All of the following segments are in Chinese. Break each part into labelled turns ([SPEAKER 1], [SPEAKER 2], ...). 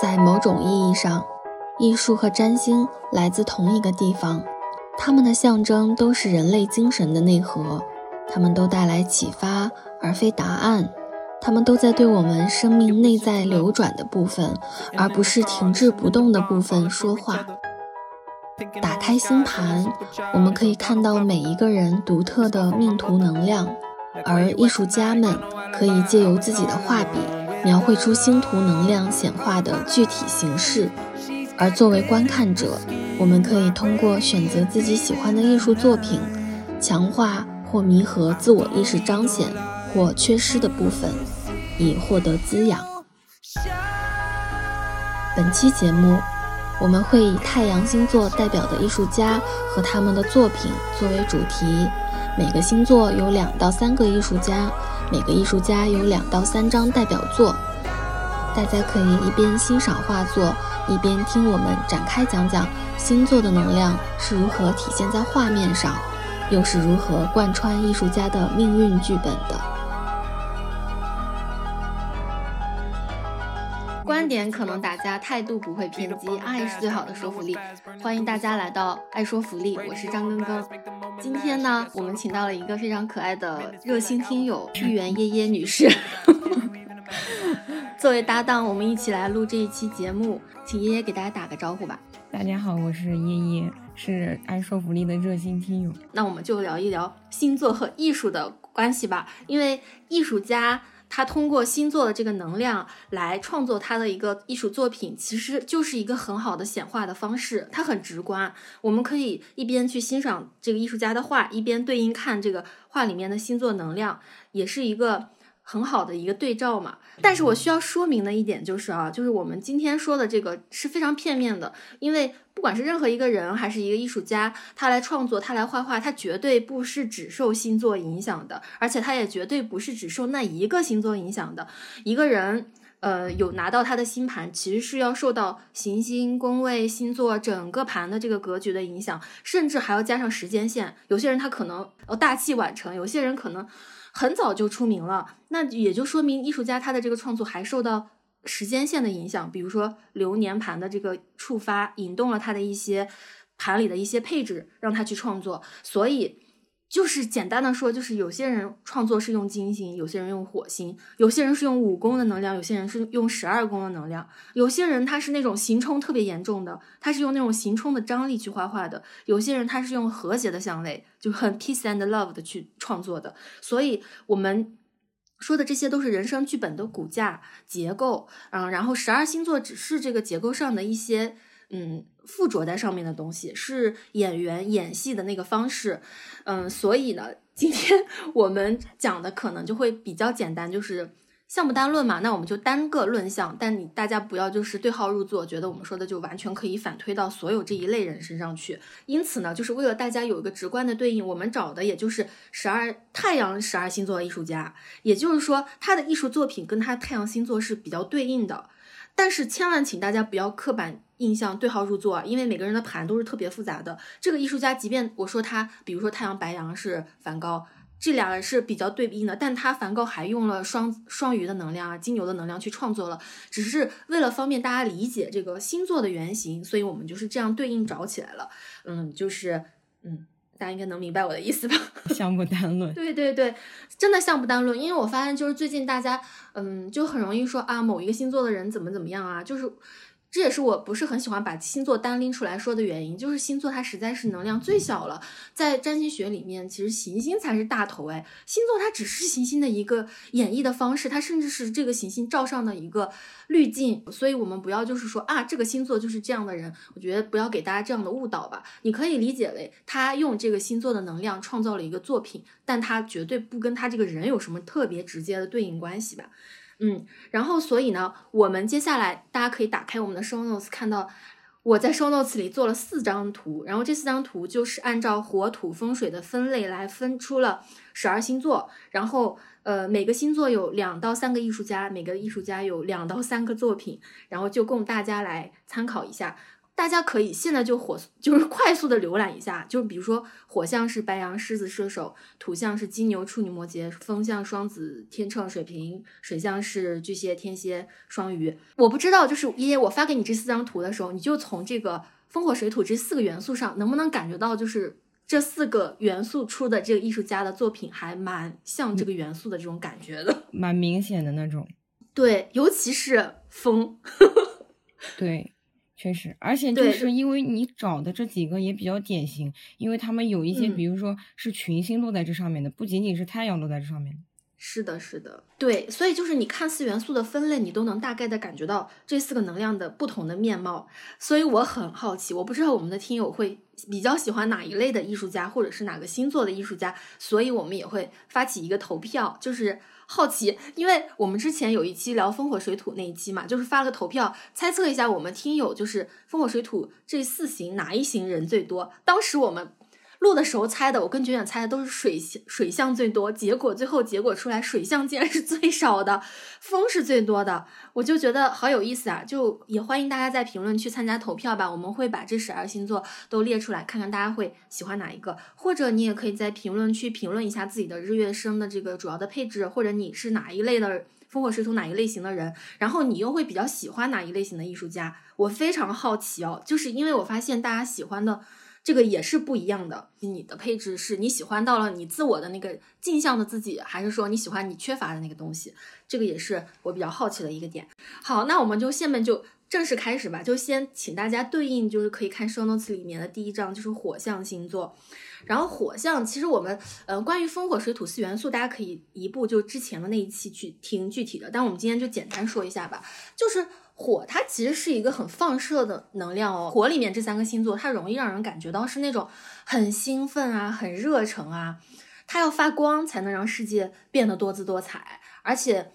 [SPEAKER 1] 在某种意义上，艺术和占星来自同一个地方，它们的象征都是人类精神的内核，它们都带来启发而非答案，它们都在对我们生命内在流转的部分，而不是停滞不动的部分说话。打开星盘，我们可以看到每一个人独特的命途能量，而艺术家们可以借由自己的画笔。描绘出星图能量显化的具体形式，而作为观看者，我们可以通过选择自己喜欢的艺术作品，强化或弥合自我意识彰显或缺失的部分，以获得滋养。本期节目，我们会以太阳星座代表的艺术家和他们的作品作为主题，每个星座有两到三个艺术家。每个艺术家有两到三张代表作，大家可以一边欣赏画作，一边听我们展开讲讲星座的能量是如何体现在画面上，又是如何贯穿艺术家的命运剧本的。观点可能大家，态度不会偏激，爱是最好的说服力。欢迎大家来到爱说福利，我是张根根。今天呢，我们请到了一个非常可爱的热心听友芋圆耶耶女士，作为搭档，我们一起来录这一期节目，请耶耶给大家打个招呼吧。
[SPEAKER 2] 大家好，我是耶耶，是爱说福利的热心听友。
[SPEAKER 1] 那我们就聊一聊星座和艺术的关系吧，因为艺术家。他通过星座的这个能量来创作他的一个艺术作品，其实就是一个很好的显化的方式。它很直观，我们可以一边去欣赏这个艺术家的画，一边对应看这个画里面的星座能量，也是一个。很好的一个对照嘛，但是我需要说明的一点就是啊，就是我们今天说的这个是非常片面的，因为不管是任何一个人还是一个艺术家，他来创作，他来画画，他绝对不是只受星座影响的，而且他也绝对不是只受那一个星座影响的。一个人，呃，有拿到他的星盘，其实是要受到行星、宫位、星座整个盘的这个格局的影响，甚至还要加上时间线。有些人他可能哦大器晚成，有些人可能。很早就出名了，那也就说明艺术家他的这个创作还受到时间线的影响，比如说流年盘的这个触发，引动了他的一些盘里的一些配置，让他去创作，所以。就是简单的说，就是有些人创作是用金星，有些人用火星，有些人是用五宫的能量，有些人是用十二宫的能量，有些人他是那种行冲特别严重的，他是用那种行冲的张力去画画的，有些人他是用和谐的相位，就很 peace and love 的去创作的。所以我们说的这些都是人生剧本的骨架结构，嗯，然后十二星座只是这个结构上的一些。嗯，附着在上面的东西是演员演戏的那个方式，嗯，所以呢，今天 我们讲的可能就会比较简单，就是项目单论嘛，那我们就单个论项，但你大家不要就是对号入座，觉得我们说的就完全可以反推到所有这一类人身上去。因此呢，就是为了大家有一个直观的对应，我们找的也就是十二太阳十二星座的艺术家，也就是说他的艺术作品跟他太阳星座是比较对应的。但是千万请大家不要刻板印象对号入座，因为每个人的盘都是特别复杂的。这个艺术家，即便我说他，比如说太阳白羊是梵高，这俩人是比较对应的，但他梵高还用了双双鱼的能量啊，金牛的能量去创作了，只是为了方便大家理解这个星座的原型，所以我们就是这样对应找起来了。嗯，就是嗯。大家应该能明白我的意思吧？
[SPEAKER 2] 相不单论。
[SPEAKER 1] 对对对，真的相不单论。因为我发现，就是最近大家，嗯，就很容易说啊，某一个星座的人怎么怎么样啊，就是。这也是我不是很喜欢把星座单拎出来说的原因，就是星座它实在是能量最小了。在占星学里面，其实行星才是大头哎，星座它只是行星的一个演绎的方式，它甚至是这个行星照上的一个滤镜。所以，我们不要就是说啊，这个星座就是这样的人，我觉得不要给大家这样的误导吧。你可以理解为他用这个星座的能量创造了一个作品，但他绝对不跟他这个人有什么特别直接的对应关系吧。嗯，然后所以呢，我们接下来大家可以打开我们的 show notes，看到我在 show notes 里做了四张图，然后这四张图就是按照火土风水的分类来分出了十二星座，然后呃每个星座有两到三个艺术家，每个艺术家有两到三个作品，然后就供大家来参考一下。大家可以现在就火，就是快速的浏览一下，就比如说火象是白羊、狮子、射手，土象是金牛、处女、摩羯，风象双子、天秤、水瓶，水象是巨蟹、天蝎、双鱼。我不知道，就是爷爷，我发给你这四张图的时候，你就从这个风火水土这四个元素上，能不能感觉到，就是这四个元素出的这个艺术家的作品，还蛮像这个元素的这种感觉的，
[SPEAKER 2] 蛮明显的那种。
[SPEAKER 1] 对，尤其是风。
[SPEAKER 2] 对。确实，而且就是因为你找的这几个也比较典型，因为他们有一些，比如说是群星落在这上面的，不仅仅是太阳落在这上面。
[SPEAKER 1] 是的，是的，对，所以就是你看四元素的分类，你都能大概的感觉到这四个能量的不同的面貌。所以我很好奇，我不知道我们的听友会比较喜欢哪一类的艺术家，或者是哪个星座的艺术家，所以我们也会发起一个投票，就是。好奇，因为我们之前有一期聊风火水土那一期嘛，就是发了投票，猜测一下我们听友就是风火水土这四行哪一行人最多。当时我们。录的时候猜的，我跟卷卷猜的都是水水象最多，结果最后结果出来水象竟然是最少的，风是最多的，我就觉得好有意思啊！就也欢迎大家在评论区参加投票吧，我们会把这十二星座都列出来，看看大家会喜欢哪一个，或者你也可以在评论区评论一下自己的日月生的这个主要的配置，或者你是哪一类的风火水土哪一类型的人，然后你又会比较喜欢哪一类型的艺术家，我非常好奇哦，就是因为我发现大家喜欢的。这个也是不一样的。你的配置是你喜欢到了你自我的那个镜像的自己，还是说你喜欢你缺乏的那个东西？这个也是我比较好奇的一个点。好，那我们就下面就正式开始吧。就先请大家对应，就是可以看 show notes 里面的第一章，就是火象星座。然后火象，其实我们呃关于风火水土四元素，大家可以一步就之前的那一期去听具体的。但我们今天就简单说一下吧，就是。火，它其实是一个很放射的能量哦。火里面这三个星座，它容易让人感觉到是那种很兴奋啊，很热诚啊。它要发光才能让世界变得多姿多彩。而且，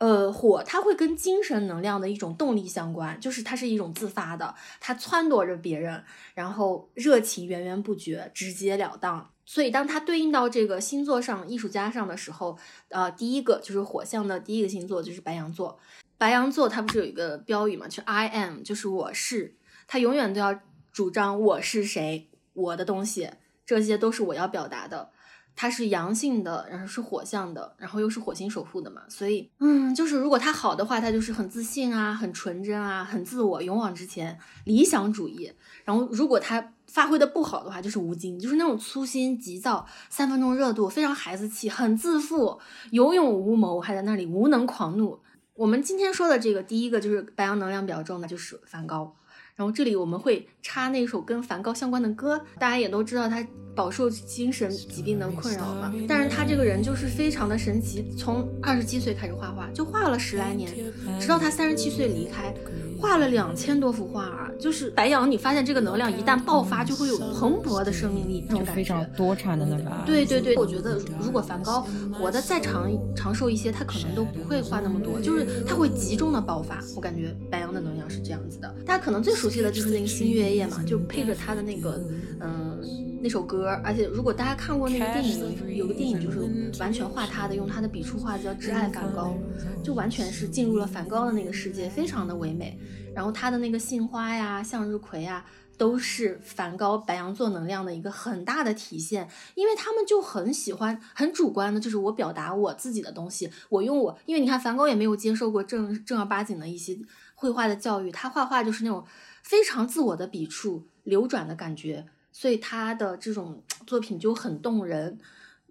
[SPEAKER 1] 呃，火它会跟精神能量的一种动力相关，就是它是一种自发的，它撺掇着别人，然后热情源源不绝，直截了当。所以，当它对应到这个星座上、艺术家上的时候，呃，第一个就是火象的第一个星座就是白羊座。白羊座它不是有一个标语嘛？就 I am，就是我是，他永远都要主张我是谁，我的东西，这些都是我要表达的。他是阳性的，然后是火象的，然后又是火星守护的嘛，所以，嗯，就是如果他好的话，他就是很自信啊，很纯真啊，很自我，勇往直前，理想主义。然后如果他发挥的不好的话，就是无精，就是那种粗心、急躁、三分钟热度，非常孩子气，很自负，有勇无谋，还在那里无能狂怒。我们今天说的这个第一个就是白羊能量比较重的，就是梵高。然后这里我们会插那首跟梵高相关的歌，大家也都知道他饱受精神疾病的困扰嘛。但是他这个人就是非常的神奇，从二十七岁开始画画，就画了十来年，直到他三十七岁离开。画了两千多幅画啊！就是白羊，你发现这个能量一旦爆发，就会有蓬勃的生命力，
[SPEAKER 2] 就非常多产的那个。
[SPEAKER 1] 对对对，我觉得如果梵高活得再长长寿一些，他可能都不会画那么多，就是他会集中的爆发。我感觉白羊的能量是这样子的。大家可能最熟悉的就是那个新月夜嘛，就配着他的那个嗯。那首歌，而且如果大家看过那个电影，有个电影就是完全画他的，用他的笔触画的，叫《挚爱梵高》，就完全是进入了梵高的那个世界，非常的唯美。然后他的那个杏花呀、向日葵呀，都是梵高白羊座能量的一个很大的体现，因为他们就很喜欢很主观的，就是我表达我自己的东西，我用我，因为你看梵高也没有接受过正正儿八经的一些绘画的教育，他画画就是那种非常自我的笔触、流转的感觉。所以他的这种作品就很动人，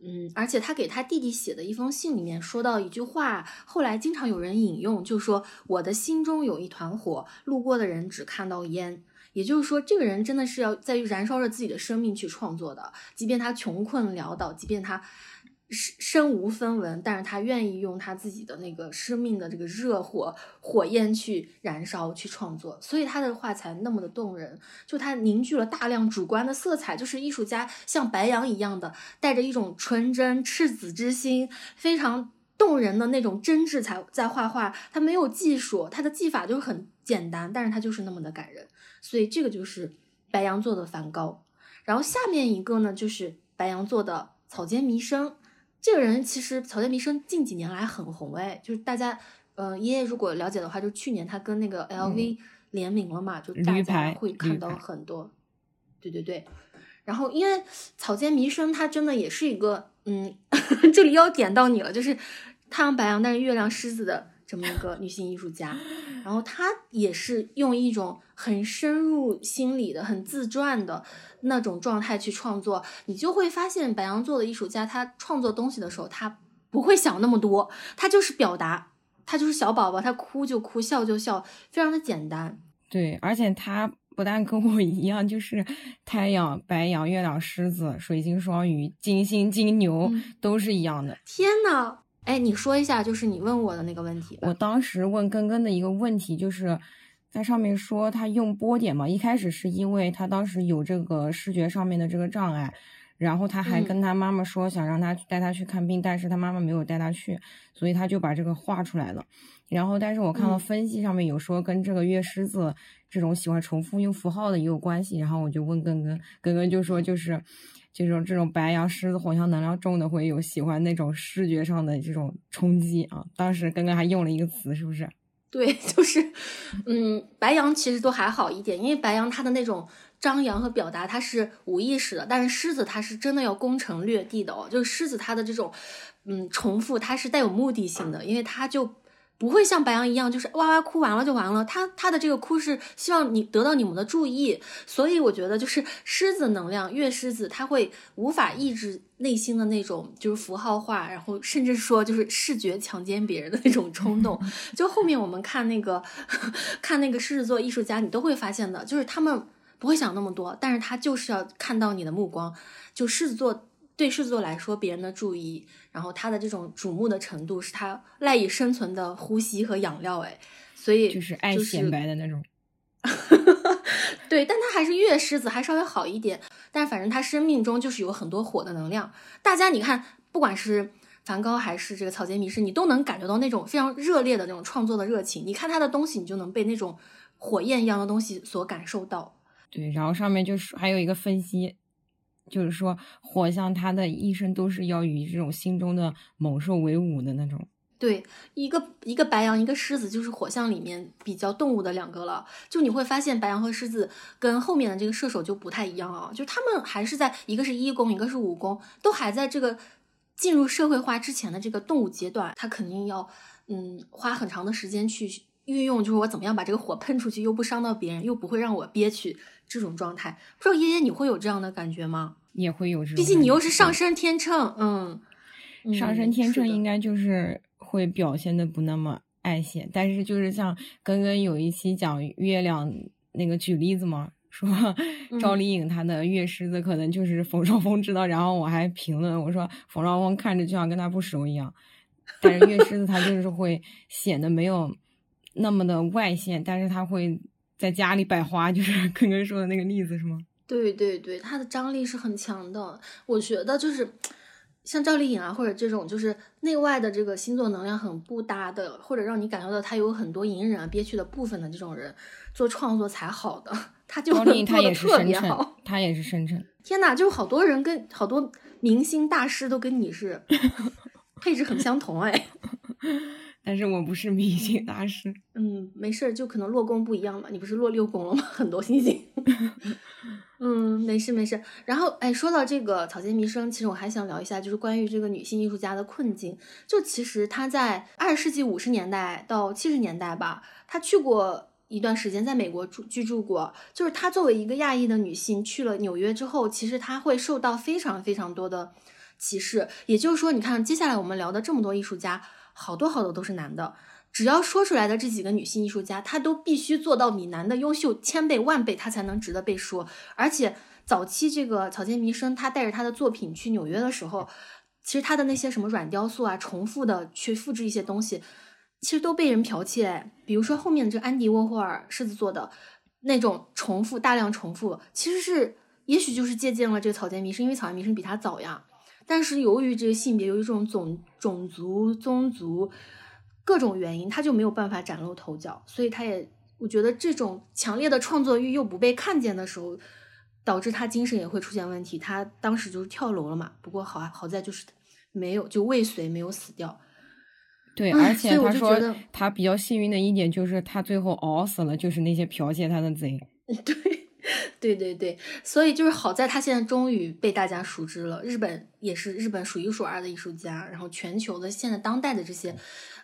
[SPEAKER 1] 嗯，而且他给他弟弟写的一封信里面说到一句话，后来经常有人引用，就说我的心中有一团火，路过的人只看到烟。也就是说，这个人真的是要在于燃烧着自己的生命去创作的，即便他穷困潦倒，即便他。身身无分文，但是他愿意用他自己的那个生命的这个热火火焰去燃烧去创作，所以他的画才那么的动人。就他凝聚了大量主观的色彩，就是艺术家像白羊一样的，带着一种纯真赤子之心，非常动人的那种真挚才在画画。他没有技术，他的技法就很简单，但是他就是那么的感人。所以这个就是白羊座的梵高。然后下面一个呢，就是白羊座的草间弥生。这个人其实草间弥生近几年来很红哎，就是大家，呃，爷爷如果了解的话，就去年他跟那个 LV 联名了嘛，就大家会看到很多。对对对，然后因为草间弥生，他真的也是一个，嗯，这里要点到你了，就是太阳白羊，但是月亮狮子的这么一个女性艺术家，然后她也是用一种很深入心理的、很自传的那种状态去创作，你就会发现白羊座的艺术家，他创作东西的时候，他不会想那么多，他就是表达，他就是小宝宝，他哭就哭，笑就笑，非常的简单。
[SPEAKER 2] 对，而且他。不但跟我一样，就是太阳白羊、月亮狮子、水星双鱼、金星金牛都是一样的。
[SPEAKER 1] 天呐，哎，你说一下，就是你问我的那个问题。
[SPEAKER 2] 我当时问根根的一个问题，就是在上面说他用波点嘛，一开始是因为他当时有这个视觉上面的这个障碍，然后他还跟他妈妈说想让他带他去看病，但是他妈妈没有带他去，所以他就把这个画出来了。然后，但是我看到分析上面有说跟这个月狮子这种喜欢重复用符号的也有关系。然后我就问根根，根根就说就是，这种这种白羊狮子火象能量重的会有喜欢那种视觉上的这种冲击啊。当时刚刚还用了一个词，是不是？
[SPEAKER 1] 对，就是，嗯，白羊其实都还好一点，因为白羊它的那种张扬和表达它是无意识的，但是狮子它是真的要攻城略地的哦。就是狮子它的这种，嗯，重复它是带有目的性的，因为它就。不会像白羊一样，就是哇哇哭完了就完了。他他的这个哭是希望你得到你们的注意，所以我觉得就是狮子能量，月狮子他会无法抑制内心的那种就是符号化，然后甚至说就是视觉强奸别人的那种冲动。就后面我们看那个看那个狮子座艺术家，你都会发现的，就是他们不会想那么多，但是他就是要看到你的目光。就狮子座。对狮子座来说，别人的注意，然后他的这种瞩目的程度，是他赖以生存的呼吸和养料。哎，所以
[SPEAKER 2] 就是爱显摆的那种。
[SPEAKER 1] 对，但他还是月狮子，还稍微好一点。但反正他生命中就是有很多火的能量。大家你看，不管是梵高还是这个草间弥生，你都能感觉到那种非常热烈的那种创作的热情。你看他的东西，你就能被那种火焰一样的东西所感受到。
[SPEAKER 2] 对，然后上面就是还有一个分析。就是说，火象他的一生都是要与这种心中的猛兽为伍的那种。
[SPEAKER 1] 对，一个一个白羊，一个狮子，就是火象里面比较动物的两个了。就你会发现，白羊和狮子跟后面的这个射手就不太一样啊，就他们还是在一个是一宫，一个是五宫，都还在这个进入社会化之前的这个动物阶段，他肯定要嗯花很长的时间去运用，就是我怎么样把这个火喷出去，又不伤到别人，又不会让我憋屈。这种状态，不知道爷爷你会有这样的感觉吗？
[SPEAKER 2] 也会有这种，
[SPEAKER 1] 毕竟你又是上升天秤，嗯，
[SPEAKER 2] 上升天秤应该就是会表现的不那么爱现，但是就是像刚刚有一期讲月亮那个举例子嘛，说赵丽颖她的月狮子可能就是冯绍峰知道，然后我还评论我说冯绍峰看着就像跟他不熟一样，但是月狮子他就是会显得没有那么的外现，但是他会。在家里摆花，就是刚刚说的那个例子，是吗？
[SPEAKER 1] 对对对，它的张力是很强的。我觉得就是像赵丽颖啊，或者这种就是内外的这个星座能量很不搭的，或者让你感受到他有很多隐忍啊、憋屈的部分的这种人，做创作才好的。他就做的特别好，
[SPEAKER 2] 他也是深沉。
[SPEAKER 1] 天哪，就是好多人跟好多明星大师都跟你是 配置很相同哎。
[SPEAKER 2] 但是我不是明星大师，
[SPEAKER 1] 嗯，没事儿，就可能落宫不一样嘛。你不是落六宫了吗？很多星星，嗯，没事没事。然后，哎，说到这个草间弥生，其实我还想聊一下，就是关于这个女性艺术家的困境。就其实她在二十世纪五十年代到七十年代吧，她去过一段时间在美国住居住过。就是她作为一个亚裔的女性去了纽约之后，其实她会受到非常非常多的歧视。也就是说，你看接下来我们聊的这么多艺术家。好多好多都是男的，只要说出来的这几个女性艺术家，她都必须做到比男的优秀千倍万倍，她才能值得被说。而且早期这个草间弥生，他带着他的作品去纽约的时候，其实他的那些什么软雕塑啊，重复的去复制一些东西，其实都被人剽窃。比如说后面的这个安迪沃霍尔狮子座的那种重复，大量重复，其实是也许就是借鉴了这个草间弥生，因为草间弥生比他早呀。但是由于这个性别，由于这种种种族、宗族各种原因，他就没有办法崭露头角。所以他也，我觉得这种强烈的创作欲又不被看见的时候，导致他精神也会出现问题。他当时就是跳楼了嘛。不过好好在就是没有就未遂，没有死掉。
[SPEAKER 2] 对，而且他说他比较幸运的一点就是他最后熬死了，就是那些剽窃他的贼。
[SPEAKER 1] 对，对对对，所以就是好在他现在终于被大家熟知了。日本也是日本数一数二的艺术家，然后全球的现在当代的这些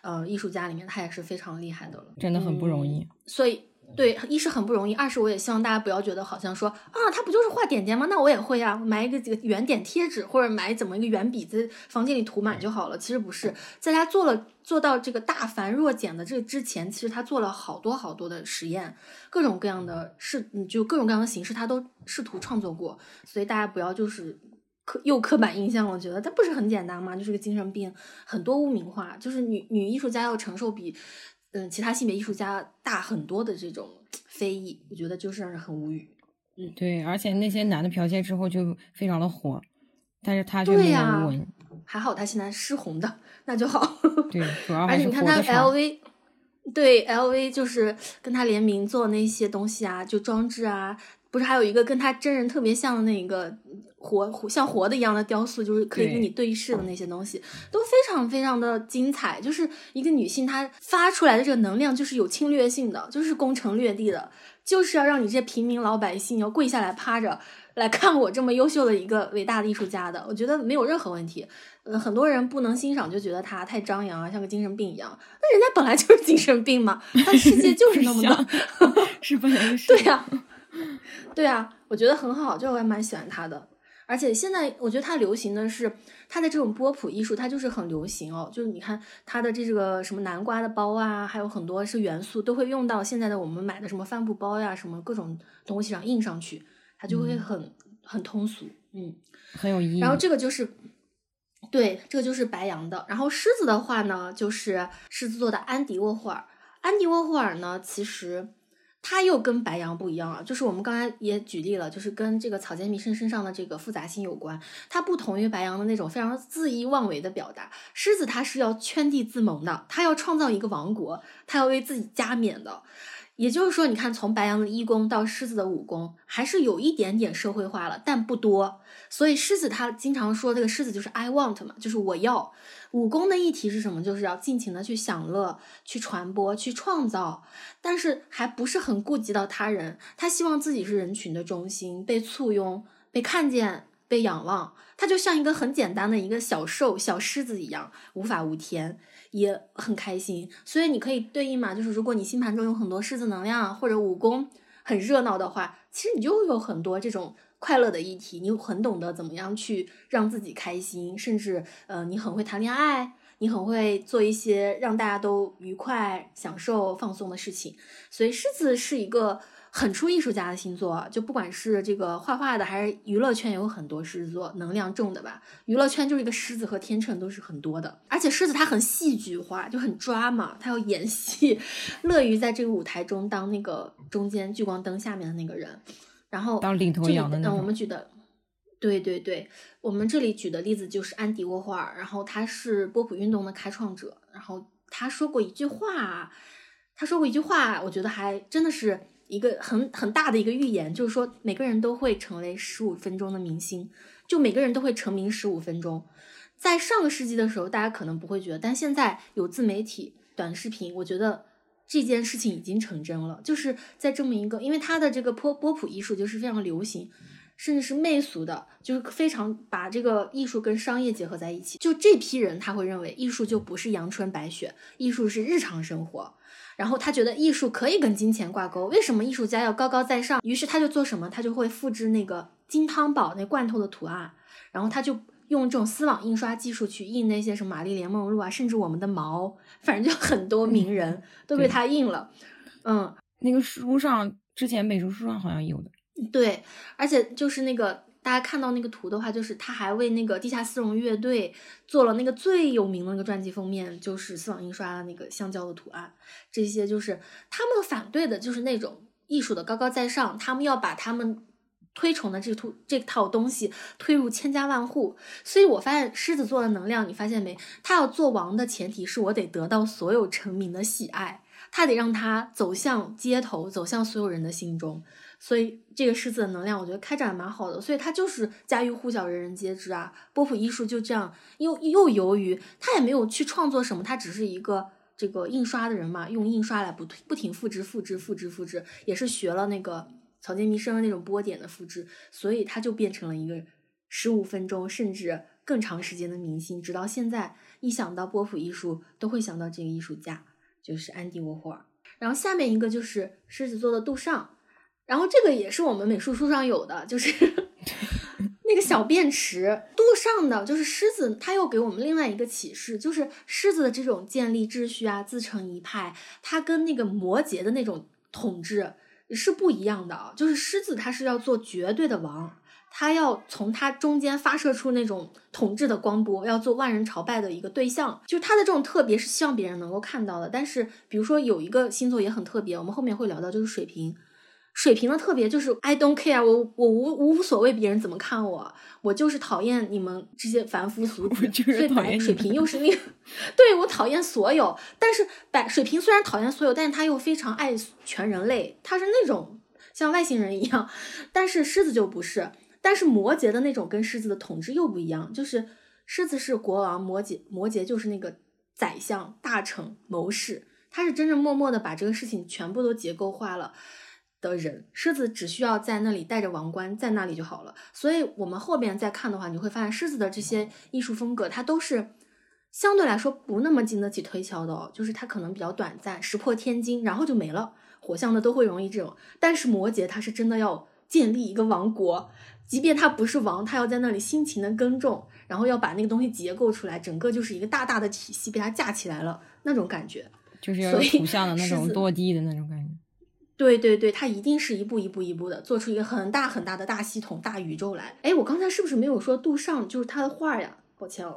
[SPEAKER 1] 呃艺术家里面，他也是非常厉害的了。
[SPEAKER 2] 真的很不容易
[SPEAKER 1] 嗯所以。对，一是很不容易，二是我也希望大家不要觉得好像说啊，他不就是画点点吗？那我也会啊，买一个这个圆点贴纸或者买怎么一个圆笔在房间里涂满就好了。其实不是，在他做了做到这个大繁若简的这个之前，其实他做了好多好多的实验，各种各样的试，嗯就各种各样的形式，他都试图创作过。所以大家不要就是刻又刻板印象了，觉得他不是很简单吗？就是个精神病，很多污名化，就是女女艺术家要承受比嗯其他性别艺术家大很多的这种非议，我觉得就是让人很无语。
[SPEAKER 2] 嗯对，而且那些男的剽窃之后就非常的火，但是他却没有
[SPEAKER 1] 对呀
[SPEAKER 2] 闻。
[SPEAKER 1] 还好他现在是红的，那就好。
[SPEAKER 2] 对，主要 还是
[SPEAKER 1] 而且你看他。LV，对 LV 就是跟他联名做那些东西啊，就装置啊，不是还有一个跟他真人特别像的那个活活像活的一样的雕塑，就是可以跟你对视的那些东西，都非常非常的精彩。就是一个女性她发出来的这个能量就是有侵略性的，就是攻城略地的，就是要让你这些平民老百姓要跪下来趴着。来看我这么优秀的一个伟大的艺术家的，我觉得没有任何问题。呃，很多人不能欣赏，就觉得他太张扬啊，像个精神病一样。那人家本来就是精神病嘛，他世界就是那么的。
[SPEAKER 2] 是不能是
[SPEAKER 1] 对呀、对啊、我觉得很好，就我还蛮喜欢他的。而且现在我觉得他流行的是他的这种波普艺术，它就是很流行哦。就是你看他的这个什么南瓜的包啊，还有很多是元素都会用到现在的我们买的什么帆布包呀，什么各种东西上印上去，它就会很、很通俗。嗯，
[SPEAKER 2] 很有意义。
[SPEAKER 1] 然后这个就是，对，这个就是白羊的。然后狮子的话呢，就是狮子座的安迪沃霍尔。安迪沃霍尔呢，其实他又跟白羊不一样啊，就是我们刚才也举例了，就是跟这个草间弥生身上的这个复杂性有关。它不同于白羊的那种非常恣意妄为的表达，狮子它是要圈地自萌的，它要创造一个王国，它要为自己加冕的。也就是说，你看，从白羊的一宫到狮子的五宫，还是有一点点社会化了，但不多。所以狮子它经常说，这个狮子就是 I want 嘛，就是我要。五宫的议题是什么？就是要尽情的去享乐、去传播、去创造，但是还不是很顾及到他人。他希望自己是人群的中心，被簇拥、被看见、被仰望。他就像一个很简单的一个小兽、小狮子一样，无法无天。也很开心，所以你可以对应嘛，就是如果你星盘中有很多狮子能量或者五宫很热闹的话，其实你就有很多这种快乐的议题，你很懂得怎么样去让自己开心，甚至呃，你很会谈恋爱，你很会做一些让大家都愉快、享受、放松的事情。所以狮子是一个很出艺术家的星座，就不管是这个画画的，还是娱乐圈有很多狮子座能量重的吧。娱乐圈就是一个狮子和天秤都是很多的，而且狮子它很戏剧化，就很抓嘛，它要演戏，乐于在这个舞台中当那个中间聚光灯下面的那个人。然后
[SPEAKER 2] 当领头羊的那种
[SPEAKER 1] 们举的，对对对，我们这里举的例子就是安迪沃霍尔，然后他是波普运动的开创者，然后他说过一句话，他说过一句话，我觉得还真的是一个很很大的一个预言，就是说每个人都会成为十五分钟的明星，就每个人都会成名十五分钟。在上个世纪的时候，大家可能不会觉得，但现在有自媒体、短视频，我觉得这件事情已经成真了。就是在这么一个，因为他的这个波波普艺术就是非常流行，甚至是媚俗的，就是非常把这个艺术跟商业结合在一起。就这批人，他会认为艺术就不是阳春白雪，艺术是日常生活。然后他觉得艺术可以跟金钱挂钩，为什么艺术家要高高在上？于是他就做什么？他就会复制那个金汤宝那罐头的图案，然后他就用这种丝网印刷技术去印那些什么玛丽莲梦露啊，甚至我们的毛，反正就很多名人都被他印了。嗯，
[SPEAKER 2] 那个书上之前美术书上好像有的，
[SPEAKER 1] 对，而且就是那个大家看到那个图的话，就是他还为那个地下丝绒乐队做了那个最有名的那个专辑封面，就是丝网印刷的那个香蕉的图案。这些就是他们反对的，就是那种艺术的高高在上，他们要把他们推崇的这套这套东西推入千家万户，所以我发现狮子座的能量，你发现没？他要做王的前提是我得得到所有臣民的喜爱，他得让他走向街头，走向所有人的心中。所以这个狮子的能量，我觉得开展蛮好的。所以他就是家喻户晓，人人皆知啊。波普艺术就这样，又又由于他也没有去创作什么，他只是一个这个印刷的人嘛，用印刷来不不停复制、复制、复制、复制，也是学了那个。草间弥生的那种波点的复制，所以他就变成了一个十五分钟甚至更长时间的明星。直到现在，一想到波普艺术，都会想到这个艺术家，就是安迪沃霍尔。然后下面一个就是狮子座的杜尚，然后这个也是我们美术书上有的，就是 那个小便池。杜尚的就是狮子，他又给我们另外一个启示，就是狮子的这种建立秩序啊，自成一派，它跟那个摩羯的那种统治。是不一样的啊，就是狮子，它是要做绝对的王，它要从它中间发射出那种统治的光波，要做万人朝拜的一个对象。就它的这种特别，是希望别人能够看到的。但是，比如说有一个星座也很特别，我们后面会聊到，就是水瓶。水瓶的特别就是 I don't care，我我无无所谓别人怎么看我，我就是讨厌你们这些凡夫俗子。所以白水瓶又是那个，对我讨厌所有。但是白水瓶虽然讨厌所有，但是他又非常爱全人类，他是那种像外星人一样。但是狮子就不是，但是摩羯的那种跟狮子的统治又不一样，就是狮子是国王，摩羯摩羯就是那个宰相、大臣、谋士，他是真正默默的把这个事情全部都结构化了。的人，狮子只需要在那里戴着王冠，在那里就好了。所以，我们后边再看的话，你会发现狮子的这些艺术风格，它都是相对来说不那么经得起推敲的哦。就是它可能比较短暂，石破天惊，然后就没了。火象的都会容易这种，但是摩羯它是真的要建立一个王国，即便它不是王，它要在那里辛勤的耕种，然后要把那个东西结构出来，整个就是一个大大的体系被它架起来了那种感觉，
[SPEAKER 2] 就是要有图像的那种落地的那种感觉。
[SPEAKER 1] 对对对，它一定是一步一步一步的做出一个很大很大的大系统、大宇宙来。哎，我刚才是不是没有说杜尚就是他的画呀？抱歉哦。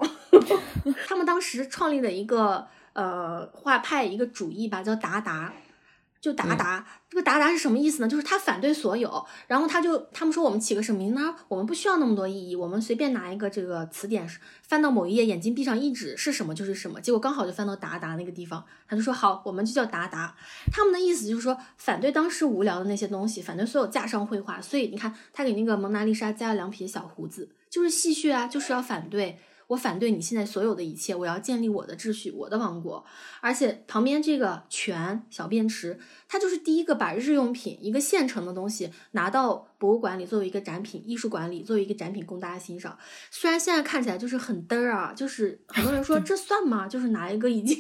[SPEAKER 1] 他们当时创立了一个呃画派，一个主义吧，叫达达。就达达，这个达达是什么意思呢？就是他反对所有，然后他就他们说我们起个什么名呢？我们不需要那么多意义，我们随便拿一个这个词典，翻到某一页，眼睛闭上一指是什么就是什么。结果刚好就翻到达达那个地方，他就说好，我们就叫达达。他们的意思就是说反对当时无聊的那些东西，反对所有架上绘画。所以你看，他给那个蒙娜丽莎加了两撇小胡子，就是戏谑啊，就是要反对。我反对你现在所有的一切，我要建立我的秩序，我的王国。而且旁边这个泉小便池，它就是第一个把日用品一个现成的东西拿到博物馆里作为一个展品，艺术馆里作为一个展品供大家欣赏。虽然现在看起来就是很嘚儿啊，就是很多人说 这算吗？就是拿一个已经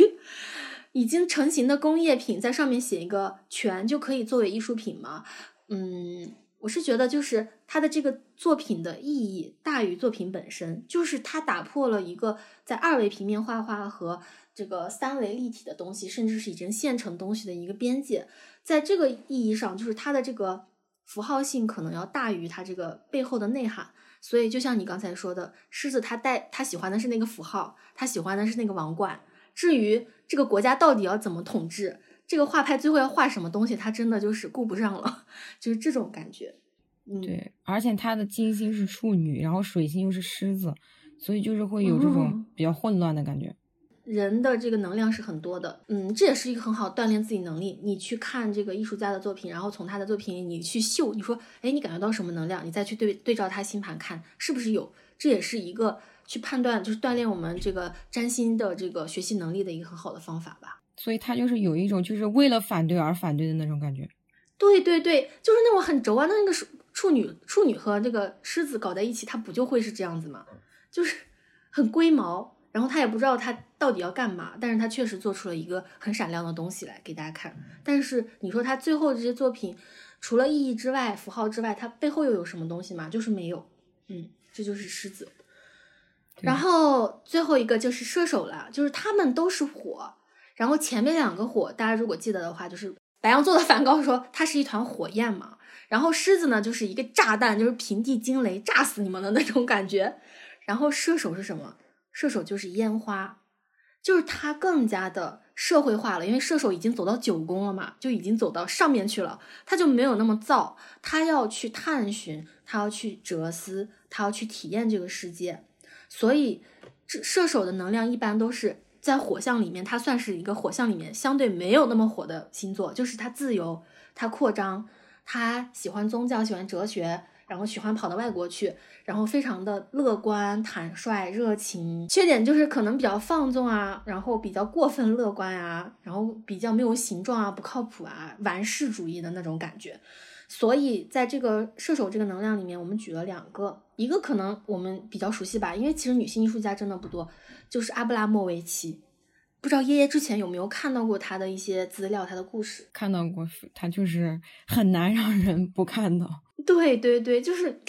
[SPEAKER 1] 已经成型的工业品在上面写一个泉就可以作为艺术品吗？嗯。我是觉得，就是他的这个作品的意义大于作品本身，就是他打破了一个在二维平面画画和这个三维立体的东西，甚至是已经现成东西的一个边界。在这个意义上，就是它的这个符号性可能要大于它这个背后的内涵。所以，就像你刚才说的，狮子他带他喜欢的是那个符号，他喜欢的是那个王冠。至于这个国家到底要怎么统治？这个画派最后要画什么东西，他真的就是顾不上了，就是这种感觉。嗯，
[SPEAKER 2] 对，而且他的金星是处女，然后水星又是狮子，所以就是会有这种比较混乱的感觉。
[SPEAKER 1] 人的这个能量是很多的，嗯，这也是一个很好锻炼自己能力。你去看这个艺术家的作品，然后从他的作品里你去嗅，你说，哎，你感觉到什么能量？你再去对对照他星盘看，是不是有？这也是一个去判断，就是锻炼我们这个占星的这个学习能力的一个很好的方法吧。
[SPEAKER 2] 所以他就是有一种就是为了反对而反对的那种感觉，
[SPEAKER 1] 对对对，就是那种很轴啊。那那个处女处女和那个狮子搞在一起，他不就会是这样子吗？就是很龟毛，然后他也不知道他到底要干嘛，但是他确实做出了一个很闪亮的东西来给大家看。但是你说他最后这些作品，除了意义之外、符号之外，它背后又有什么东西吗？就是没有。嗯，这就是狮子。然后最后一个就是射手了，就是他们都是火。然后前面两个火，大家如果记得的话，就是白羊座的梵高说它是一团火焰嘛。然后狮子呢，就是一个炸弹，就是平地惊雷炸死你们的那种感觉。然后射手是什么？射手就是烟花，就是它更加的社会化了，因为射手已经走到九宫了嘛，就已经走到上面去了，他就没有那么燥，他要去探寻，他要去哲思，他要去体验这个世界，所以这射手的能量一般都是在火象里面，它算是一个火象里面相对没有那么火的星座，就是它自由，它扩张，他喜欢宗教，喜欢哲学。然后喜欢跑到外国去，然后非常的乐观、坦率、热情。缺点就是可能比较放纵啊，然后比较过分乐观啊，然后比较没有形状啊，不靠谱啊，完事主义的那种感觉。所以在这个射手这个能量里面，我们举了两个，一个可能我们比较熟悉吧，因为其实女性艺术家真的不多，就是阿布拉莫维奇。不知道耶耶之前有没有看到过他的一些资料，他的故事？
[SPEAKER 2] 看到过，他就是很难让人不看到。
[SPEAKER 1] 对对对，就是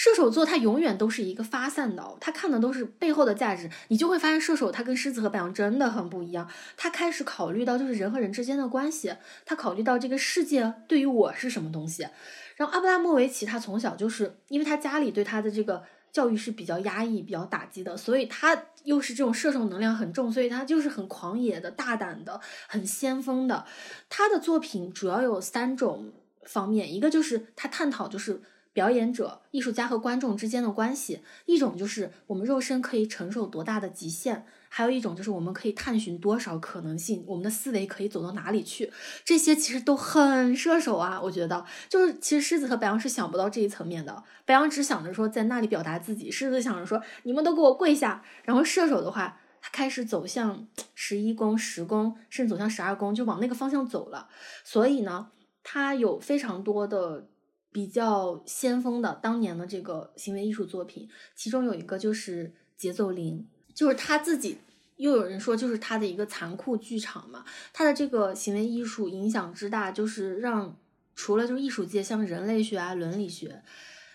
[SPEAKER 1] 射手座，他永远都是一个发散的，他看的都是背后的价值。你就会发现，射手他跟狮子和白羊真的很不一样。他开始考虑到就是人和人之间的关系，他考虑到这个世界对于我是什么东西。然后阿布拉莫维奇他从小就是因为他家里对他的这个教育是比较压抑、比较打击的，所以他又是这种射手能量很重，所以他就是很狂野的、大胆的、很先锋的。他的作品主要有三种。方面，一个就是他探讨就是表演者、艺术家和观众之间的关系；一种就是我们肉身可以承受多大的极限；还有一种就是我们可以探寻多少可能性，我们的思维可以走到哪里去。这些其实都很射手啊，我觉得就是其实狮子和白羊是想不到这一层面的，白羊只想着说在那里表达自己，狮子想着说你们都给我跪下。然后射手的话，他开始走向十一宫、十宫，甚至走向十二宫，就往那个方向走了。所以呢。他有非常多的比较先锋的当年的这个行为艺术作品，其中有一个就是节奏零，就是他自己又有人说就是他的一个残酷剧场嘛。他的这个行为艺术影响之大，就是让除了就是艺术界，像人类学啊、伦理学、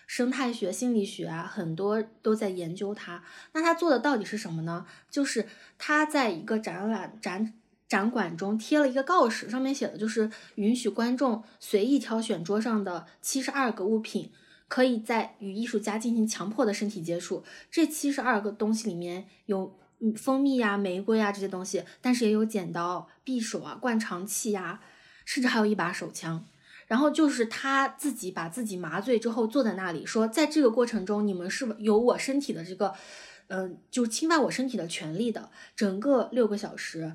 [SPEAKER 1] 生态学、心理学啊，很多都在研究他。那他做的到底是什么呢？就是他在一个展览展。展馆中贴了一个告示，上面写的就是允许观众随意挑选桌上的七十二个物品，可以在与艺术家进行强迫的身体接触。这七十二个东西里面有蜂蜜呀、玫瑰啊这些东西，但是也有剪刀、匕首啊、灌肠器呀，甚至还有一把手枪。然后就是他自己把自己麻醉之后坐在那里说，在这个过程中，你们是有我身体的这个，嗯，就侵犯我身体的权利的。整个六个小时。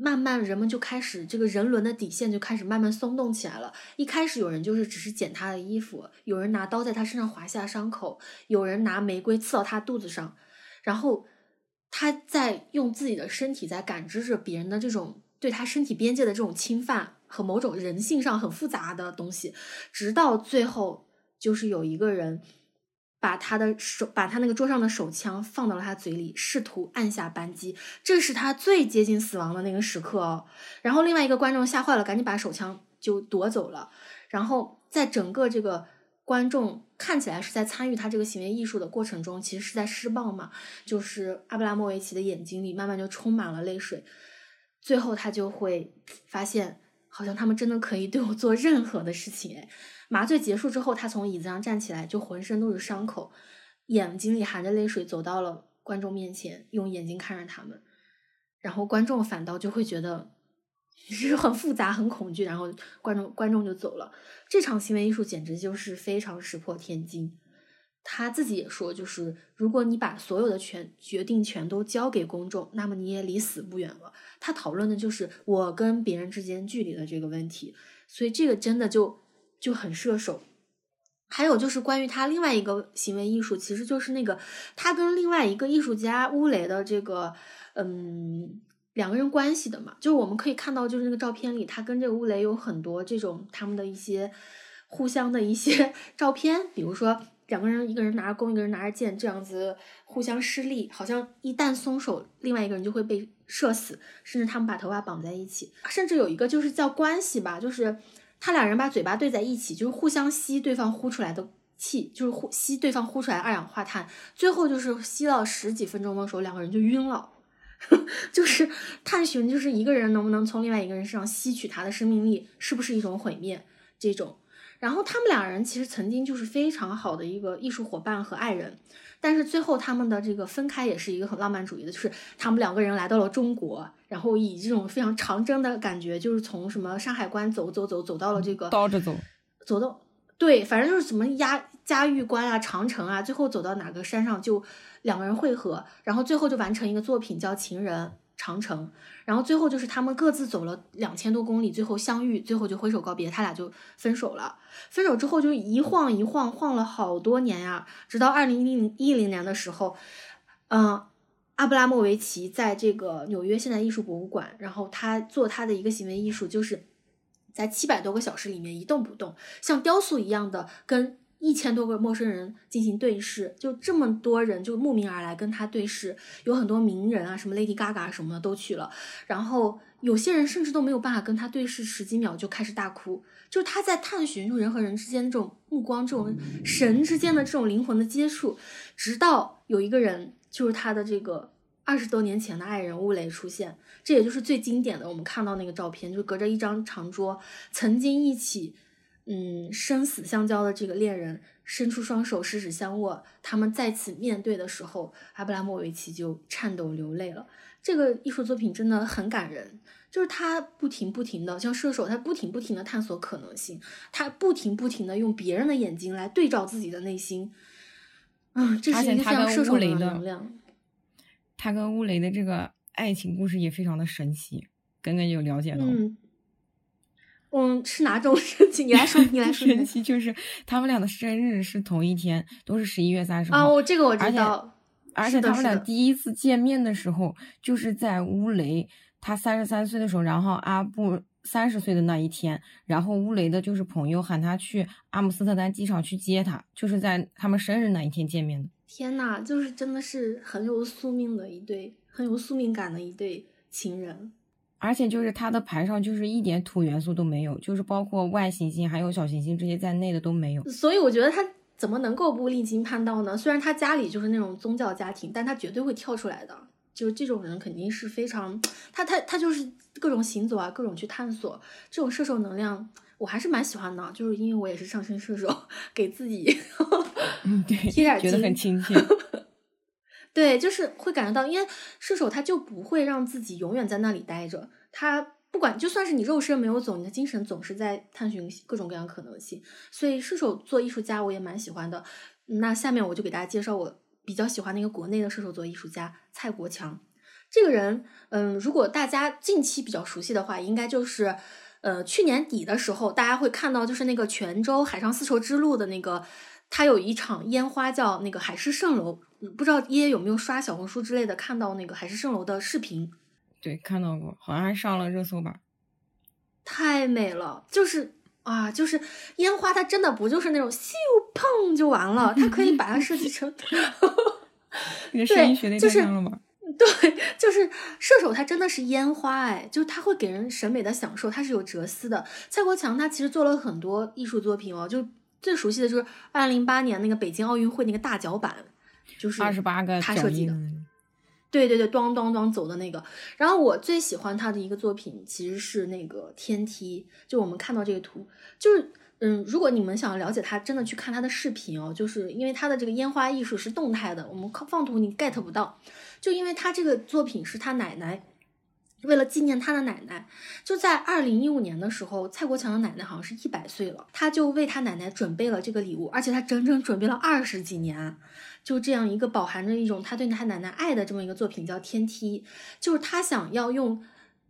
[SPEAKER 1] 慢慢，人们就开始这个人伦的底线就开始慢慢松动起来了。一开始有人就是只是捡他的衣服，有人拿刀在他身上划下伤口，有人拿玫瑰刺到他肚子上，然后他在用自己的身体在感知着别人的这种对他身体边界的这种侵犯和某种人性上很复杂的东西，直到最后就是有一个人。把他的手，把他那个桌上的手枪放到了他嘴里，试图按下扳机，这是他最接近死亡的那个时刻哦。然后另外一个观众吓坏了，赶紧把手枪就夺走了。然后在整个这个观众看起来是在参与他这个行为艺术的过程中，其实是在施暴嘛。就是阿布拉莫维奇的眼睛里慢慢就充满了泪水，最后他就会发现，好像他们真的可以对我做任何的事情哎。麻醉结束之后，他从椅子上站起来，就浑身都是伤口，眼睛里含着泪水，走到了观众面前，用眼睛看着他们。然后观众反倒就会觉得 是很复杂、很恐惧，然后观众观众就走了。这场行为艺术简直就是非常石破天惊。他自己也说，就是如果你把所有的权决定权都交给公众，那么你也离死不远了。他讨论的就是我跟别人之间距离的这个问题，所以这个真的就。就很射手，还有就是关于他另外一个行为艺术，其实就是那个他跟另外一个艺术家乌雷的这个嗯两个人关系的嘛，就是我们可以看到，就是那个照片里，他跟这个乌雷有很多这种他们的一些互相的一些 照片，比如说两个人，一个人拿着弓，一个人拿着剑，这样子互相施力，好像一旦松手，另外一个人就会被射死，甚至他们把头发绑在一起，甚至有一个就是叫关系吧，就是。他俩人把嘴巴对在一起，就是互相吸对方呼出来的气，就是呼吸对方呼出来二氧化碳。最后就是吸了十几分钟的时候，两个人就晕了。就是探寻，就是一个人能不能从另外一个人身上吸取他的生命力，是不是一种毁灭？这种。然后他们两人其实曾经就是非常好的一个艺术伙伴和爱人。但是最后他们的这个分开也是一个很浪漫主义的，就是他们两个人来到了中国，然后以这种非常长征的感觉，就是从什么山海关走走走走到了这个
[SPEAKER 2] 倒着走，
[SPEAKER 1] 走到对，反正就是什么嘉嘉峪关啊、长城啊，最后走到哪个山上就两个人汇合，然后最后就完成一个作品叫《情人》。长城，然后最后就是他们各自走了两千多公里，最后相遇，最后就挥手告别，他俩就分手了。分手之后就一晃一晃，晃了好多年呀，直到二零一零一零年的时候，嗯，阿布拉莫维奇在这个纽约现代艺术博物馆，然后他做他的一个行为艺术，就是在七百多个小时里面一动不动，像雕塑一样的跟。一千多个陌生人进行对视，就这么多人就慕名而来跟他对视，有很多名人啊，什么 Lady Gaga 什么的都去了。然后有些人甚至都没有办法跟他对视十几秒就开始大哭，就是他在探寻就人和人之间这种目光、这种神之间的这种灵魂的接触。直到有一个人，就是他的这个二十多年前的爱人乌雷出现，这也就是最经典的。我们看到那个照片，就隔着一张长桌，曾经一起。嗯，生死相交的这个恋人伸出双手，十指相握。他们再次面对的时候，阿布拉莫维奇就颤抖流泪了。这个艺术作品真的很感人，就是他不停不停的像射手，他不停不停的探索可能性，他不停不停的用别人的眼睛来对照自己的内心。嗯，这是一个非常射手的能量。
[SPEAKER 2] 他跟乌雷的这个爱情故事也非常的神奇，耿耿有了解到。
[SPEAKER 1] 嗯。嗯，是哪种神奇？你来说，你来说。
[SPEAKER 2] 神奇就是他们俩的生日是同一天，都是十一月三十号。
[SPEAKER 1] 啊，我这个我知道。
[SPEAKER 2] 而且他们俩第一次见面的时候，就是在乌雷他三十三岁的时候，然后阿布三十岁的那一天，然后乌雷的就是朋友喊他去阿姆斯特丹机场去接他，就是在他们生日那一天见面的。
[SPEAKER 1] 天呐，就是真的是很有宿命的一对，很有宿命感的一对情人。
[SPEAKER 2] 而且就是它的牌上就是一点土元素都没有，就是包括外行星还有小行星这些在内的都没有。
[SPEAKER 1] 所以我觉得他怎么能够不历经叛道呢？虽然他家里就是那种宗教家庭，但他绝对会跳出来的。就是这种人肯定是非常，他他他就是各种行走啊，各种去探索。这种射手能量我还是蛮喜欢的，就是因为我也是上升射手，给自己对贴点
[SPEAKER 2] 觉得很亲切。
[SPEAKER 1] 对，就是会感觉到，因为射手他就不会让自己永远在那里待着，他不管就算是你肉身没有走，你的精神总是在探寻各种各样可能性。所以射手做艺术家我也蛮喜欢的。那下面我就给大家介绍我比较喜欢的一个国内的射手座艺术家蔡国强。这个人，嗯，如果大家近期比较熟悉的话，应该就是，呃，去年底的时候，大家会看到就是那个泉州海上丝绸之路的那个。他有一场烟花叫那个海市蜃楼，不知道爷爷有没有刷小红书之类的看到那个海市蜃楼的视频？
[SPEAKER 2] 对，看到过，好像还上了热搜吧。
[SPEAKER 1] 太美了，就是啊，就是烟花，它真的不就是那种咻砰就完了，它可以把它设计成
[SPEAKER 2] 你的声音学的太像了吗？
[SPEAKER 1] 对，就是射手，它真的是烟花，哎，就它会给人审美的享受，它是有哲思的。蔡国强他其实做了很多艺术作品哦，就。最熟悉的就是二零零八年那个北京奥运会那个大脚板，就是
[SPEAKER 2] 二十八个
[SPEAKER 1] 他设计的，对对对，咚咚咚走的那个。然后我最喜欢他的一个作品其实是那个天梯，就我们看到这个图，就是嗯，如果你们想要了解他，真的去看他的视频哦，就是因为他的这个烟花艺术是动态的，我们放图你 get 不到，就因为他这个作品是他奶奶。为了纪念他的奶奶，就在二零一五年的时候，蔡国强的奶奶好像是一百岁了，他就为他奶奶准备了这个礼物，而且他整整准备了二十几年，就这样一个饱含着一种他对他奶奶爱的这么一个作品，叫天梯，就是他想要用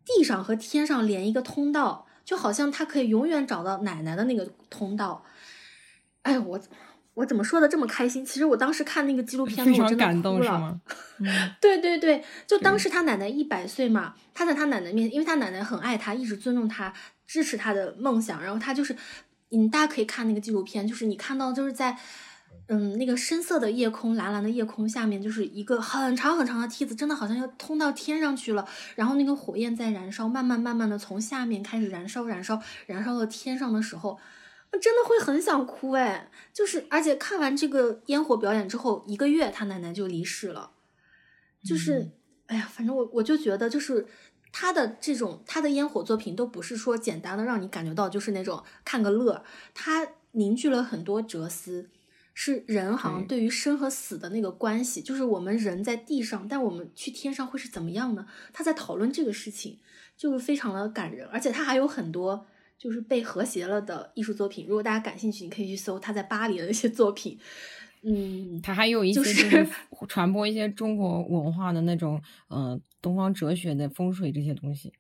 [SPEAKER 1] 地上和天上连一个通道，就好像他可以永远找到奶奶的那个通道。哎，我。我怎么说的这么开心？其实我当时看那个纪录片，我真的哭了。对对对，就当时他奶奶一百岁嘛，他在他奶奶面，因为他奶奶很爱他，一直尊重他，支持他的梦想。然后他就是，嗯，大家可以看那个纪录片，就是你看到就是在，嗯，那个深色的夜空，蓝蓝的夜空下面，就是一个很长很长的梯子，真的好像要通到天上去了。然后那个火焰在燃烧，慢慢慢慢的从下面开始燃烧，燃烧，燃烧到天上的时候。我真的会很想哭哎，就是而且看完这个烟火表演之后，一个月他奶奶就离世了，就是哎呀，反正我我就觉得，就是他的这种他的烟火作品都不是说简单的让你感觉到就是那种看个乐，他凝聚了很多哲思，是人好像
[SPEAKER 2] 对。
[SPEAKER 1] 对于生和死的那个关系，就是我们人在地上，但我们去天上会是怎么样呢？他在讨论这个事情，就是非常的感人，而且他还有很多就是被和谐了的艺术作品。如果大家感兴趣，你可以去搜他在巴黎的那些作品。嗯，
[SPEAKER 2] 他还有一些
[SPEAKER 1] 就
[SPEAKER 2] 就是是传播一些中国文化的那种，呃，东方哲学的风水这些东西。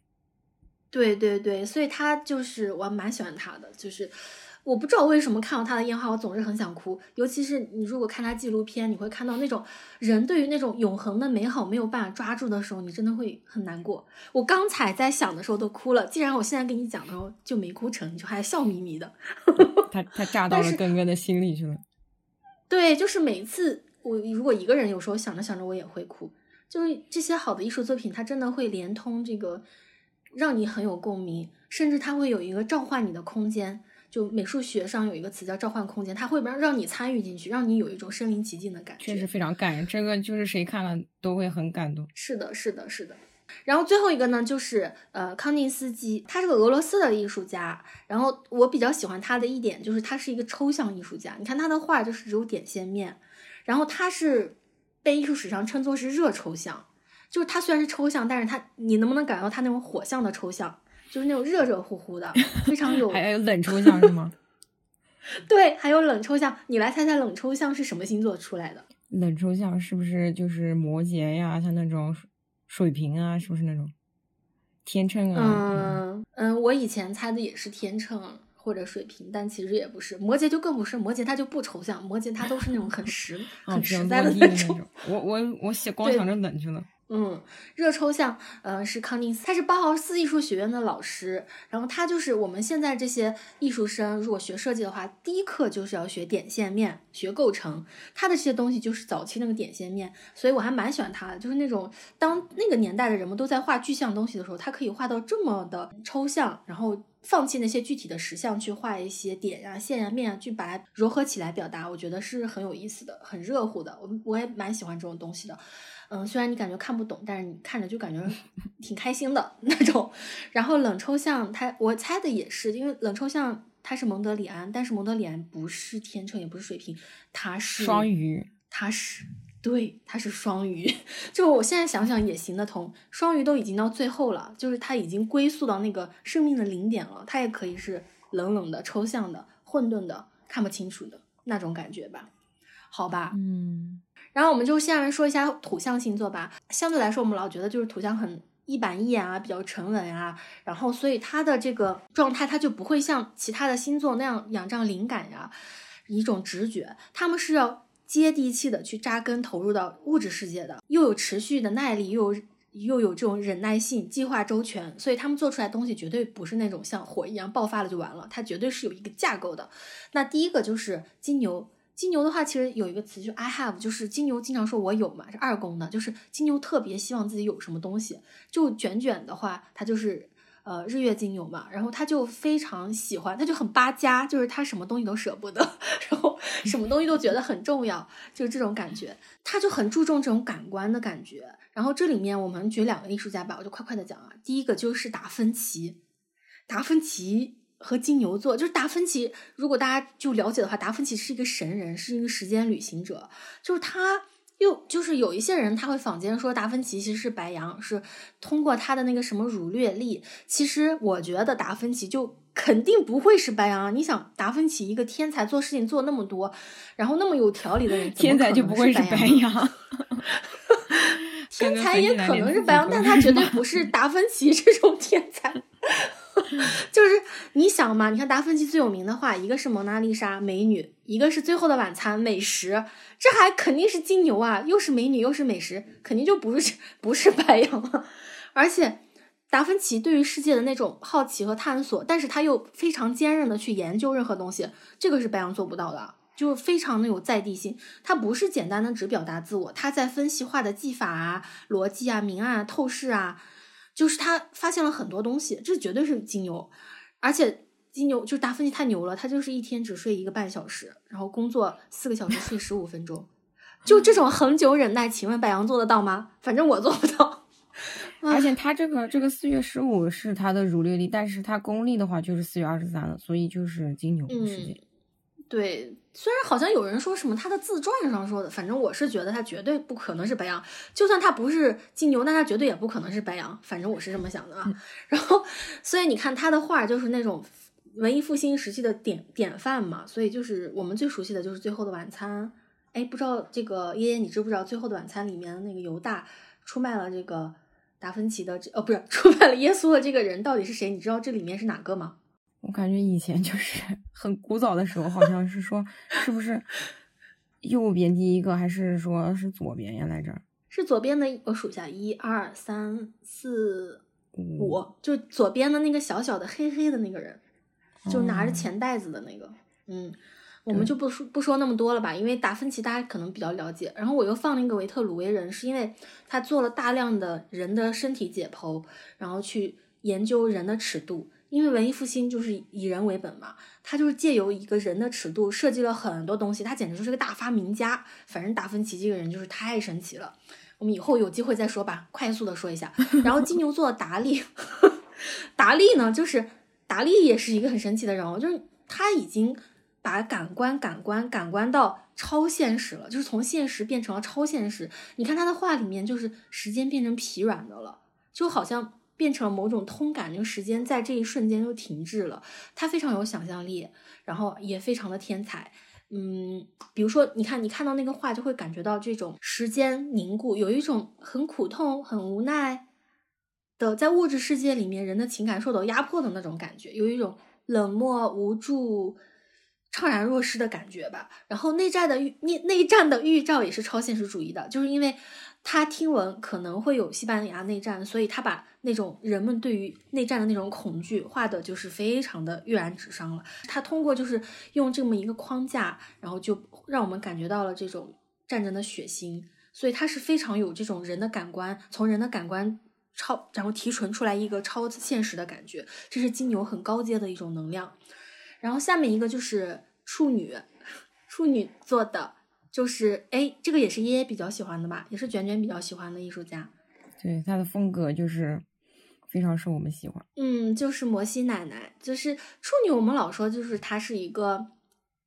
[SPEAKER 1] 对对对，所以他就是我蛮喜欢他的，就是我不知道为什么看到他的烟花，我总是很想哭。尤其是你如果看他纪录片，你会看到那种人对于那种永恒的美好没有办法抓住的时候，你真的会很难过。我刚才在想的时候都哭了，既然我现在跟你讲的时候就没哭成，你就还笑眯眯的。
[SPEAKER 2] 他 他炸到了根根的心里去了。
[SPEAKER 1] 对，就是每次我如果一个人，有时候想着想着我也会哭。就是这些好的艺术作品，它真的会连通这个，让你很有共鸣，甚至它会有一个召唤你的空间。就美术学上有一个词叫召唤空间，它会让让你参与进去，让你有一种身临其境的感觉。
[SPEAKER 2] 确实非常感人，这个就是谁看了都会很感动。
[SPEAKER 1] 是的，是的，是的。然后最后一个呢，就是呃康定斯基，他是个俄罗斯的艺术家。然后我比较喜欢他的一点就是他是一个抽象艺术家。你看他的画就是只有点线面，然后他是被艺术史上称作是热抽象，就是他虽然是抽象，但是他你能不能感觉到他那种火象的抽象，就是那种热热乎乎的，非常有
[SPEAKER 2] 还有冷抽象是吗？
[SPEAKER 1] 对，还有冷抽象。你来猜猜冷抽象是什么星座出来的？
[SPEAKER 2] 冷抽象是不是就是摩羯呀？像那种水瓶啊，是不是那种天秤啊？
[SPEAKER 1] 嗯嗯，我以前猜的也是天秤或者水瓶，但其实也不是。摩羯就更不是，摩羯它就不抽象，摩羯它都是那种很实、
[SPEAKER 2] 啊，
[SPEAKER 1] 很实在的
[SPEAKER 2] 那
[SPEAKER 1] 那种。
[SPEAKER 2] 我我我想光想着冷去了。
[SPEAKER 1] 嗯，热抽象，呃，是康定斯，他是包豪斯艺术学院的老师，然后他就是我们现在这些艺术生，如果学设计的话，第一课就是要学点线面，学构成，他的这些东西就是早期那个点线面，所以我还蛮喜欢他的，就是那种当那个年代的人们都在画具象东西的时候，他可以画到这么的抽象，然后放弃那些具体的实像去画一些点呀、线呀、面啊，去把它糅合起来表达，我觉得是很有意思的，很热乎的，我我也蛮喜欢这种东西的。嗯，虽然你感觉看不懂，但是你看着就感觉挺开心的那种。然后冷抽象，他我猜的也是，因为冷抽象他是蒙德里安，但是蒙德里安不是天秤，也不是水瓶，他是
[SPEAKER 2] 双，鱼，
[SPEAKER 1] 他是对，他是双鱼。就我现在想想也行得通，双鱼都已经到最后了，就是他已经归宿到那个生命的零点了，他也可以是冷冷的、抽象的、混沌的、看不清楚的那种感觉吧。好吧，
[SPEAKER 2] 嗯，
[SPEAKER 1] 然后我们就下面说一下土象星座吧。相对来说，我们老觉得就是土象很一板一眼啊，比较沉稳啊，然后所以它的这个状态，它就不会像其他的星座那样仰仗灵感呀、一种直觉，他们是要接地气的去扎根投入到物质世界的，又有持续的耐力，又有。又有这种忍耐性，计划周全，所以他们做出来东西绝对不是那种像火一样爆发了就完了，它绝对是有一个架构的。那第一个就是金牛，金牛的话，其实有一个词就 I have，就是金牛经常说我有嘛，是二宫的，就是金牛特别希望自己有什么东西。就卷卷的话，他就是呃日月金牛嘛，然后他就非常喜欢，他就很巴家，就是他什么东西都舍不得，然后什么东西都觉得很重要，就是这种感觉，他就很注重这种感官的感觉。然后这里面我们举两个艺术家吧，我就快快的讲啊。第一个就是达芬奇，达芬奇和金牛座，就是达芬奇。如果大家就了解的话，达芬奇是一个神人，是一个时间旅行者。就是他又就是有一些人他会坊间说达芬奇其实是白羊，是通过他的那个什么儒略历。其实我觉得达芬奇就肯定不会是白羊啊。你想，达芬奇一个天才，做事情做那么多，然后那么有条理的人，
[SPEAKER 2] 天才就不会
[SPEAKER 1] 是
[SPEAKER 2] 白
[SPEAKER 1] 羊。
[SPEAKER 2] 羊。
[SPEAKER 1] 天才也可能是白羊，但他绝对 不是达芬奇这种天才。就是你想嘛，你看达芬奇最有名的画，一个是蒙娜丽莎美女，一个是最后的晚餐美食，这还肯定是金牛啊，又是美女又是美食，肯定就不是不是白羊了。而且达芬奇对于世界的那种好奇和探索，但是他又非常坚韧的去研究任何东西，这个是白羊做不到的。就是非常的有在地性，他不是简单的只表达自我，他在分析画的技法啊、逻辑啊、明暗、啊、透视啊，就是他发现了很多东西，这绝对是金牛，而且金牛就是达芬奇太牛了，他就是一天只睡一个半小时，然后工作四个小时睡十五分钟，就这种恒久忍耐，请问白羊做得到吗？反正我做不到。
[SPEAKER 2] 而且他这个这个四月十五是他的儒略历，但是他公历的话就是四月二十三了，所以就是金牛的时间。
[SPEAKER 1] 嗯对，虽然好像有人说什么他的自传上说的，反正我是觉得他绝对不可能是白羊。就算他不是金牛，那他绝对也不可能是白羊。反正我是这么想的啊。然后，所以你看他的画就是那种文艺复兴时期的典典范嘛。所以就是我们最熟悉的就是《最后的晚餐》。哎，不知道这个爷爷你知不知道《最后的晚餐》里面的那个犹大出卖了这个达芬奇的这呃不是出卖了耶稣的这个人到底是谁？你知道这里面是哪个吗？
[SPEAKER 2] 我感觉以前就是很古早的时候，好像是说是不是右边第一个，还是说是左边呀？来着
[SPEAKER 1] 是左边的，我数一下，一二三四五，就左边的那个小小的黑黑的那个人，就拿着钱袋子的那个。嗯，我们就不说不说那么多了吧，因为达芬奇大家可能比较了解。然后我又放了一个维特鲁威人，是因为他做了大量的人的身体解剖，然后去研究人的尺度。因为文艺复兴就是以人为本嘛，他就是借由一个人的尺度设计了很多东西，他简直就是个大发明家。反正达芬奇这个人就是太神奇了，我们以后有机会再说吧，快速的说一下。然后金牛座达利，达利呢，就是达利也是一个很神奇的人物，就是他已经把感官、感官、感官到超现实了，就是从现实变成了超现实。你看他的画里面，就是时间变成疲软的了，就好像。变成了某种通感，那个时间在这一瞬间就停滞了。他非常有想象力，然后也非常的天才。嗯，比如说，你看，你看到那个画，就会感觉到这种时间凝固，有一种很苦痛、很无奈的，在物质世界里面人的情感受到压迫的那种感觉，有一种冷漠、无助、怅然若失的感觉吧。然后内战的预内内战的预兆也是超现实主义的，就是因为他听闻可能会有西班牙内战，所以他把。那种人们对于内战的那种恐惧，画的就是非常的跃然纸上了。他通过就是用这么一个框架，然后就让我们感觉到了这种战争的血腥。所以他是非常有这种人的感官，从人的感官超，然后提纯出来一个超现实的感觉。这是金牛很高阶的一种能量。然后下面一个就是处女，处女座的，就是哎，这个也是爷爷比较喜欢的吧，也是卷卷比较喜欢的艺术家。
[SPEAKER 2] 对他的风格就是非常受我们喜欢。
[SPEAKER 1] 嗯，就是摩西奶奶，就是处女。我们老说就是她是一个，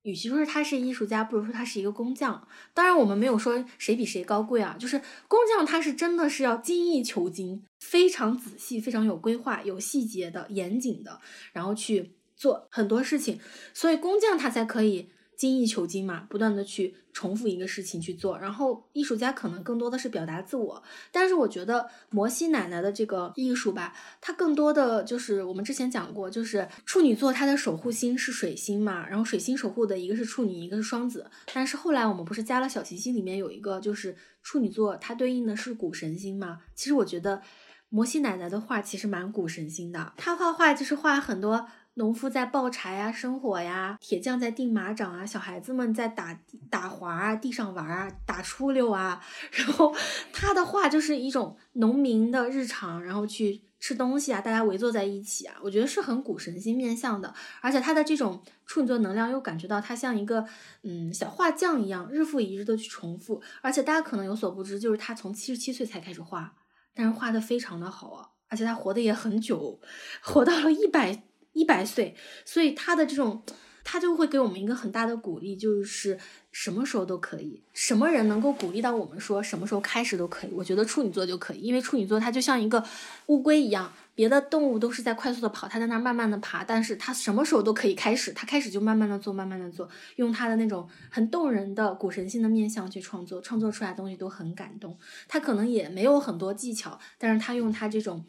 [SPEAKER 1] 与其说是她是艺术家，不如说她是一个工匠。当然，我们没有说谁比谁高贵啊。就是工匠，他是真的是要精益求精，非常仔细，非常有规划、有细节的、严谨的，然后去做很多事情。所以工匠他才可以。精益求精嘛，不断的去重复一个事情去做，然后艺术家可能更多的是表达自我，但是我觉得摩西奶奶的这个艺术吧，它更多的就是我们之前讲过，就是处女座它的守护星是水星嘛，然后水星守护的一个是处女，一个是双子，但是后来我们不是加了小行星里面有一个就是处女座，它对应的是谷神星嘛，其实我觉得摩西奶奶的画其实蛮谷神星的，她画画就是画很多。农夫在抱柴啊，生火呀；铁匠在钉马掌啊；小孩子们在打打滑啊，地上玩啊，打出溜啊。然后他的画就是一种农民的日常，然后去吃东西啊，大家围坐在一起啊，我觉得是很古神心面向的。而且他的这种处女座能量，又感觉到他像一个嗯小画匠一样，日复一日的去重复。而且大家可能有所不知，就是他从七十七岁才开始画，但是画的非常的好啊，而且他活的也很久，活到了一百。一百岁，所以他的这种，他就会给我们一个很大的鼓励，就是什么时候都可以，什么人能够鼓励到我们说什么时候开始都可以。我觉得处女座就可以，因为处女座它就像一个乌龟一样，别的动物都是在快速的跑，它在那儿慢慢的爬，但是它什么时候都可以开始，它开始就慢慢的做，慢慢的做，用它的那种很动人的古神性的面相去创作，创作出来的东西都很感动。他可能也没有很多技巧，但是他用他这种。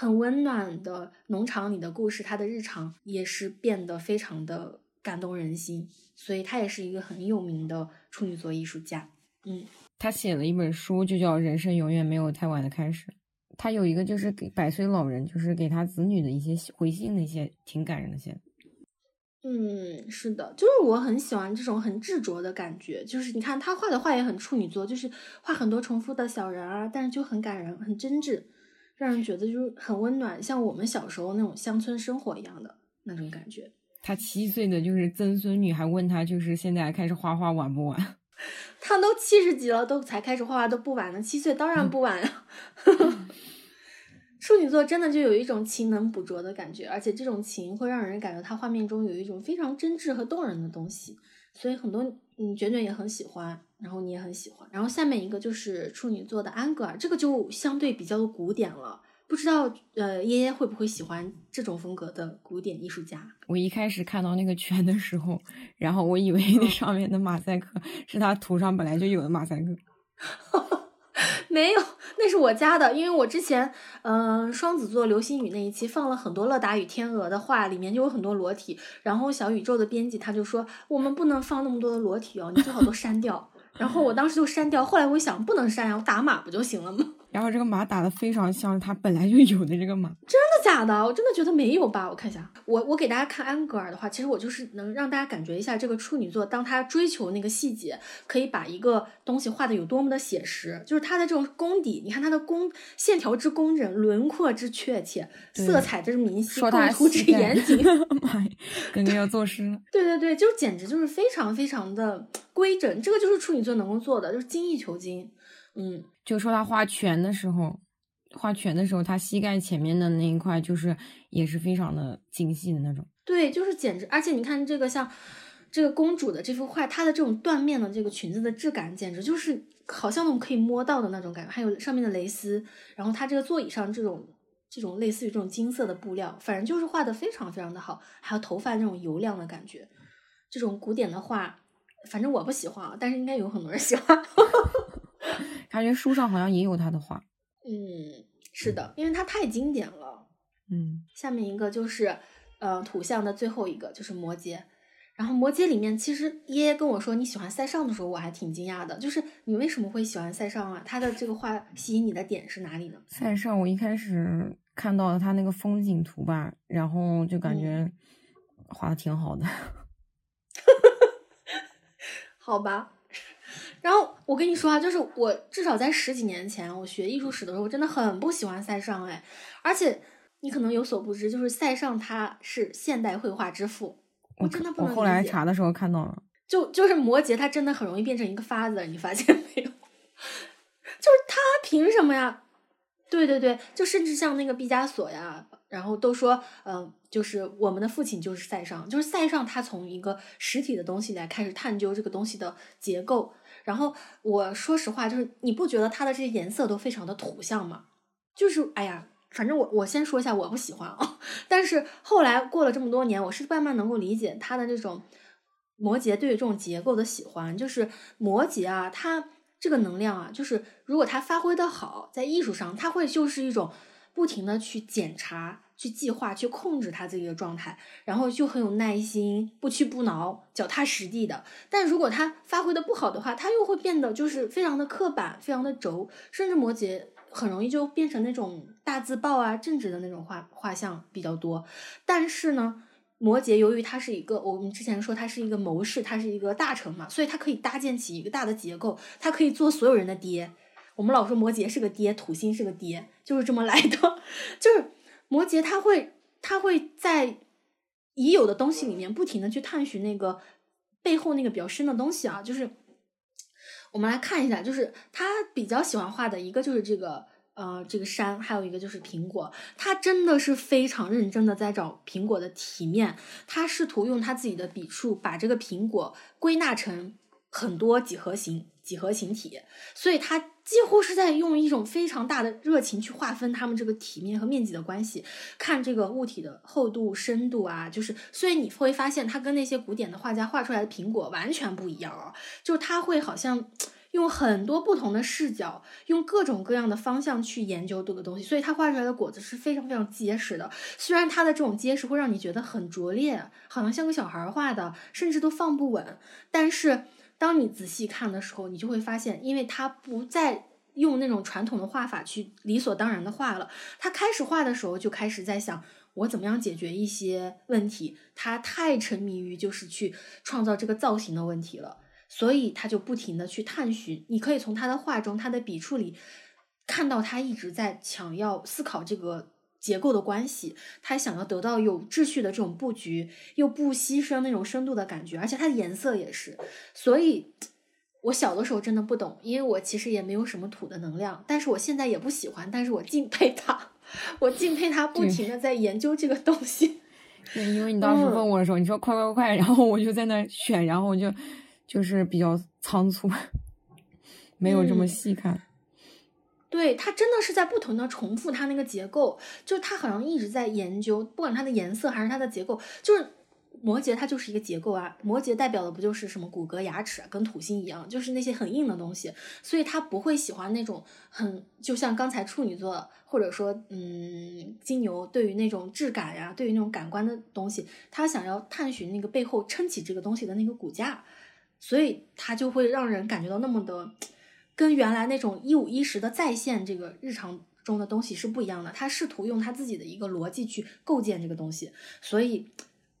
[SPEAKER 1] 很温暖的农场里的故事，他的日常也是变得非常的感动人心，所以他也是一个很有名的处女座艺术家。嗯，
[SPEAKER 2] 他写了一本书，就叫《人生永远没有太晚的开始》。他有一个就是给百岁老人，就是给他子女的一些回信的一些挺感人的些。
[SPEAKER 1] 嗯，是的，就是我很喜欢这种很执着的感觉。就是你看他画的画也很处女座，就是画很多重复的小人啊，但是就很感人，很真挚。让人觉得就是很温暖，像我们小时候那种乡村生活一样的那种感觉。
[SPEAKER 2] 他七岁的就是曾孙女还问他，就是现在开始画画晚不晚？
[SPEAKER 1] 他都七十几了，都才开始画画都不晚呢。七岁当然不晚呀。处女座真的就有一种情能捕捉的感觉，而且这种情会让人感觉他画面中有一种非常真挚和动人的东西，所以很多嗯卷卷也很喜欢，然后你也很喜欢。然后下面一个就是处女座的安格尔，这个就相对比较古典了。不知道呃，耶耶会不会喜欢这种风格的古典艺术家？
[SPEAKER 2] 我一开始看到那个圈的时候，然后我以为那上面的马赛克是他图上本来就有的马赛克，
[SPEAKER 1] 没有，那是我家的，因为我之前嗯双子座流星雨那一期放了很多乐达与天鹅的画，里面就有很多裸体，然后小宇宙的编辑他就说我们不能放那么多的裸体哦，你最好都删掉。然后我当时就删掉，后来我想不能删呀，我打码不就行了吗？
[SPEAKER 2] 然后这个马打的非常像他本来就有的这个马，
[SPEAKER 1] 真的假的？我真的觉得没有吧？我看一下，我我给大家看安格尔的话，其实我就是能让大家感觉一下这个处女座，当他追求那个细节，可以把一个东西画的有多么的写实，就是他的这种功底，你看他的工线条之工整，轮廓之确切，色彩之明晰，构图之严谨，
[SPEAKER 2] 妈呀，感觉要作诗了。
[SPEAKER 1] 对对对，就简直就是非常非常的规整，这个就是处女座能够做的，就是精益求精。嗯，
[SPEAKER 2] 就说他画拳的时候，画拳的时候，他膝盖前面的那一块就是也是非常的精细的那种。
[SPEAKER 1] 对，就是简直，而且你看这个像这个公主的这幅画，它的这种缎面的这个裙子的质感，简直就是好像那种可以摸到的那种感觉。还有上面的蕾丝，然后它这个座椅上这种这种类似于这种金色的布料，反正就是画的非常非常的好。还有头发那种油亮的感觉，这种古典的画，反正我不喜欢啊，但是应该有很多人喜欢。
[SPEAKER 2] 感觉书上好像也有他的画，
[SPEAKER 1] 嗯，是的，因为他太经典了。
[SPEAKER 2] 嗯，
[SPEAKER 1] 下面一个就是，呃，图像的最后一个就是摩羯。然后摩羯里面，其实爷爷跟我说你喜欢塞尚的时候，我还挺惊讶的。就是你为什么会喜欢塞尚啊？他的这个画吸引你的点是哪里呢？
[SPEAKER 2] 塞尚，我一开始看到了他那个风景图吧，然后就感觉画的挺好的。
[SPEAKER 1] 好吧。然后我跟你说啊，就是我至少在十几年前，我学艺术史的时候，我真的很不喜欢塞尚哎。而且你可能有所不知，就是塞尚他是现代绘画之父，我真的不能
[SPEAKER 2] 我后来查的时候看到了，
[SPEAKER 1] 就就是摩羯，他真的很容易变成一个发子，你发现没有？就是他凭什么呀？对对对，就甚至像那个毕加索呀，然后都说，嗯，就是我们的父亲就是塞尚，就是塞尚他从一个实体的东西来开始探究这个东西的结构。然后我说实话，就是你不觉得它的这些颜色都非常的土象吗？就是哎呀，反正我我先说一下，我不喜欢啊。但是后来过了这么多年，我是慢慢能够理解他的这种摩羯对于这种结构的喜欢。就是摩羯啊，它这个能量啊，就是如果它发挥的好，在艺术上，它会就是一种不停的去检查。去计划、去控制他自己的状态，然后就很有耐心、不屈不挠、脚踏实地的。但如果他发挥的不好的话，他又会变得就是非常的刻板、非常的轴，甚至摩羯很容易就变成那种大字报啊、正直的那种画画像比较多。但是呢，摩羯由于他是一个，我们之前说他是一个谋士，他是一个大臣嘛，所以他可以搭建起一个大的结构，他可以做所有人的爹。我们老说摩羯是个爹，土星是个爹，就是这么来的，就是。摩羯他会，他会在已有的东西里面不停的去探寻那个背后那个比较深的东西啊，就是我们来看一下，就是他比较喜欢画的一个就是这个呃这个山，还有一个就是苹果，他真的是非常认真的在找苹果的体面，他试图用他自己的笔触把这个苹果归纳成很多几何形几何形体，所以他。几乎是在用一种非常大的热情去划分他们这个体面和面积的关系，看这个物体的厚度、深度啊，就是所以你会发现它跟那些古典的画家画出来的苹果完全不一样啊，就是他会好像 用很多不同的视角，用各种各样的方向去研究这个东西，所以他画出来的果子是非常非常结实的。虽然它的这种结实会让你觉得很拙劣，好像像个小孩画的，甚至都放不稳，但是。当你仔细看的时候，你就会发现，因为他不再用那种传统的画法去理所当然的画了。他开始画的时候，就开始在想我怎么样解决一些问题。他太沉迷于就是去创造这个造型的问题了，所以他就不停的去探寻。你可以从他的画中、他的笔触里看到他一直在想要思考这个。结构的关系，他想要得到有秩序的这种布局，又不牺牲那种深度的感觉，而且它的颜色也是。所以，我小的时候真的不懂，因为我其实也没有什么土的能量，但是我现在也不喜欢，但是我敬佩他。我敬佩他不停的在研究这个东西。
[SPEAKER 2] 对，因为你当时问我的时候，你说快快快，然后我就在那选，然后我就就是比较仓促，没有这么细看。
[SPEAKER 1] 对，他真的是在不停的重复它那个结构，就是他好像一直在研究，不管它的颜色还是它的结构，就是摩羯它就是一个结构啊，摩羯代表的不就是什么骨骼、牙齿，跟土星一样，就是那些很硬的东西，所以他不会喜欢那种很，就像刚才处女座或者说嗯金牛对于那种质感呀，对于那种感官的东西，他想要探寻那个背后撑起这个东西的那个骨架，所以他就会让人感觉到那么的。跟原来那种一五一十的再现这个日常中的东西是不一样的，他试图用他自己的一个逻辑去构建这个东西，所以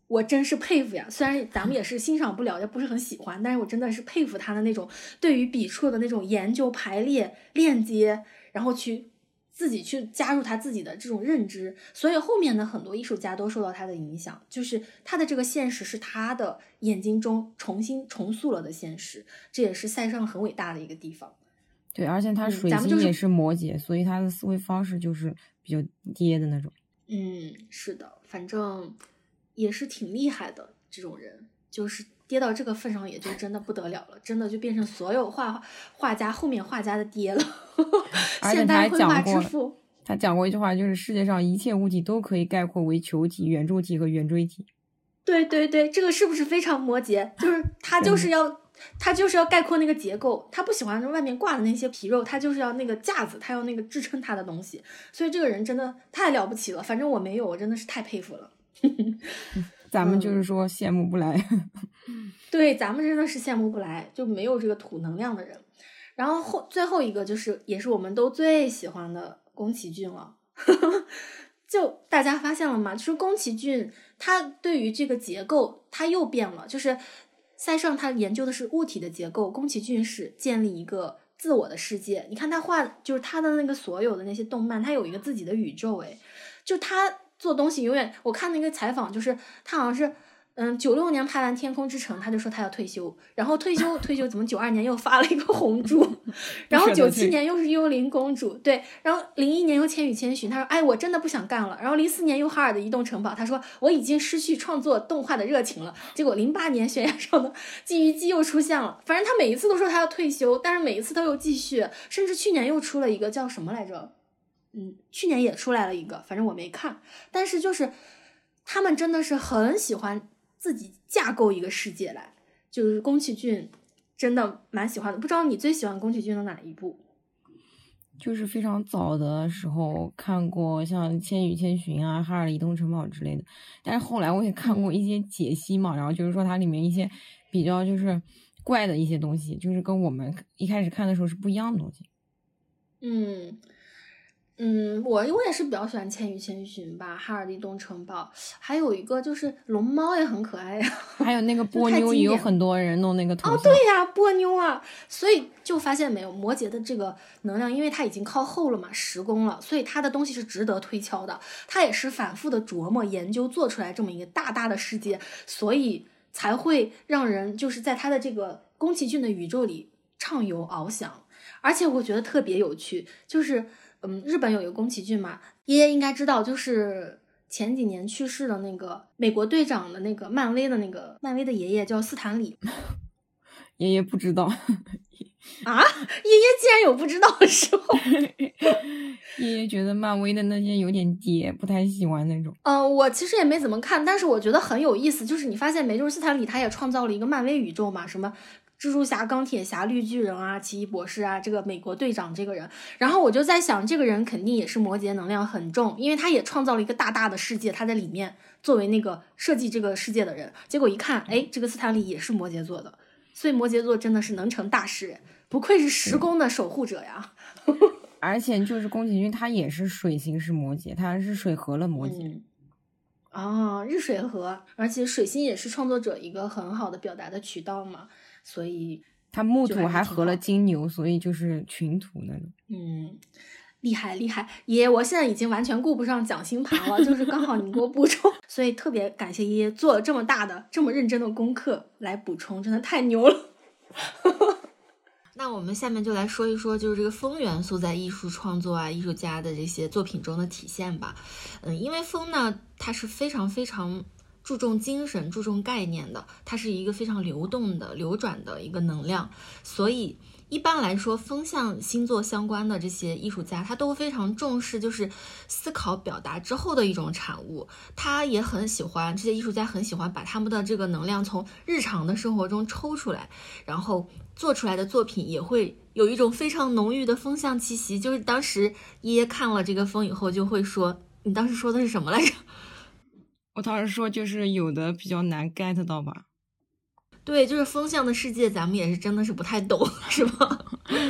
[SPEAKER 1] 我真是佩服呀！虽然咱们也是欣赏不了，也不是很喜欢，但是我真的是佩服他的那种对于笔触的那种研究、排列、链接，然后去。自己去加入他自己的这种认知，所以后面的很多艺术家都受到他的影响，就是他的这个现实是他的眼睛中重新重塑了的现实，这也是塞尚很伟大的一个地方。
[SPEAKER 2] 对，而且他水星也是摩羯，所以他的思维方式就是比较跌的那种。
[SPEAKER 1] 嗯，是的，反正也是挺厉害的这种人，就是。跌到这个份上，也就真的不得了了，真的就变成所有画画家后面画家的爹了。现代绘画之父，
[SPEAKER 2] 他讲过一句话，就是世界上一切物体都可以概括为球体、圆柱体和圆锥体。
[SPEAKER 1] 对对对，这个是不是非常摩羯？就是他就是要他就是要概括那个结构，他不喜欢外面挂的那些皮肉，他就是要那个架子，他要那个支撑他的东西。所以这个人真的太了不起了，反正我没有，我真的是太佩服了。
[SPEAKER 2] 咱们就是说羡慕不来，
[SPEAKER 1] 对，咱们真的是羡慕不来，就没有这个土能量的人。然后后最后一个就是，也是我们都最喜欢的宫崎骏了。就大家发现了吗？就是宫崎骏他对于这个结构他又变了。就是塞尚他研究的是物体的结构，宫崎骏是建立一个自我的世界。你看他画，就是他的那个所有的那些动漫，他有一个自己的宇宙。哎，就他。做东西永远，我看那个采访，就是他好像是，嗯，九六年拍完《天空之城》，他就说他要退休，然后退休退休，怎么九二年又发了一个《红猪 》，然后九七年又是《幽灵公主》，对，然后零一年又《千与千寻》，他说，哎，我真的不想干了，然后零四年又《哈尔的移动城堡》，他说我已经失去创作动画的热情了，结果零八年悬崖上的金鱼姬又出现了，反正他每一次都说他要退休，但是每一次都又继续，甚至去年又出了一个叫什么来着？嗯，去年也出来了一个，反正我没看。但是就是他们真的是很喜欢自己架构一个世界来，就是宫崎骏真的蛮喜欢的。不知道你最喜欢宫崎骏的哪一部？
[SPEAKER 2] 就是非常早的时候看过像《千与千寻》啊，《哈尔移动城堡》之类的。但是后来我也看过一些解析嘛，然后就是说它里面一些比较就是怪的一些东西，就是跟我们一开始看的时候是不一样的东西。
[SPEAKER 1] 嗯。嗯，我我也是比较喜欢《千与千寻》吧，《哈尔的移动城堡》，还有一个就是龙猫也很可爱呀。
[SPEAKER 2] 还有那个波妞也有很多人弄那个头
[SPEAKER 1] 哦，对呀，波妞啊，所以就发现没有摩羯的这个能量，因为它已经靠后了嘛，十宫了，所以他的东西是值得推敲的。他也是反复的琢磨研究，做出来这么一个大大的世界，所以才会让人就是在他的这个宫崎骏的宇宙里畅游翱翔。而且我觉得特别有趣，就是。嗯，日本有一个宫崎骏嘛，爷爷应该知道，就是前几年去世的那个美国队长的那个漫威的那个漫威的爷爷叫斯坦李。
[SPEAKER 2] 爷爷不知道
[SPEAKER 1] 啊？爷爷竟然有不知道的时候？
[SPEAKER 2] 爷爷觉得漫威的那些有点爹，不太喜欢那种。
[SPEAKER 1] 嗯，我其实也没怎么看，但是我觉得很有意思。就是你发现没？就是斯坦李他也创造了一个漫威宇宙嘛，什么？蜘蛛侠、钢铁侠、绿巨人啊，奇异博士啊，这个美国队长这个人，然后我就在想，这个人肯定也是摩羯能量很重，因为他也创造了一个大大的世界，他在里面作为那个设计这个世界的人。结果一看，哎，这个斯坦利也是摩羯座的，所以摩羯座真的是能成大事，不愧是时宫的守护者呀。
[SPEAKER 2] 而且就是宫崎骏，他也是水星是摩羯，他是水合了摩羯。
[SPEAKER 1] 啊，日水合，而且水星也是创作者一个很好的表达的渠道嘛。所以
[SPEAKER 2] 他木土还合了金牛，所以就是群土那种。
[SPEAKER 1] 嗯，厉害厉害，爷爷，我现在已经完全顾不上讲星盘了，就是刚好你给我补充，所以特别感谢爷爷做了这么大的、这么认真的功课来补充，真的太牛了。那我们下面就来说一说，就是这个风元素在艺术创作啊、艺术家的这些作品中的体现吧。嗯，因为风呢，它是非常非常注重精神、注重概念的，它是一个非常流动的、流转的一个能量，所以。一般来说，风象星座相关的这些艺术家，他都非常重视，就是思考表达之后的一种产物。他也很喜欢这些艺术家，很喜欢把他们的这个能量从日常的生活中抽出来，然后做出来的作品也会有一种非常浓郁的风象气息。就是当时爷爷看了这个风以后，就会说：“你当时说的是什么来着？”
[SPEAKER 2] 我当时说就是有的比较难 get 到吧。
[SPEAKER 1] 对，就是风向的世界，咱们也是真的是不太懂，是吧？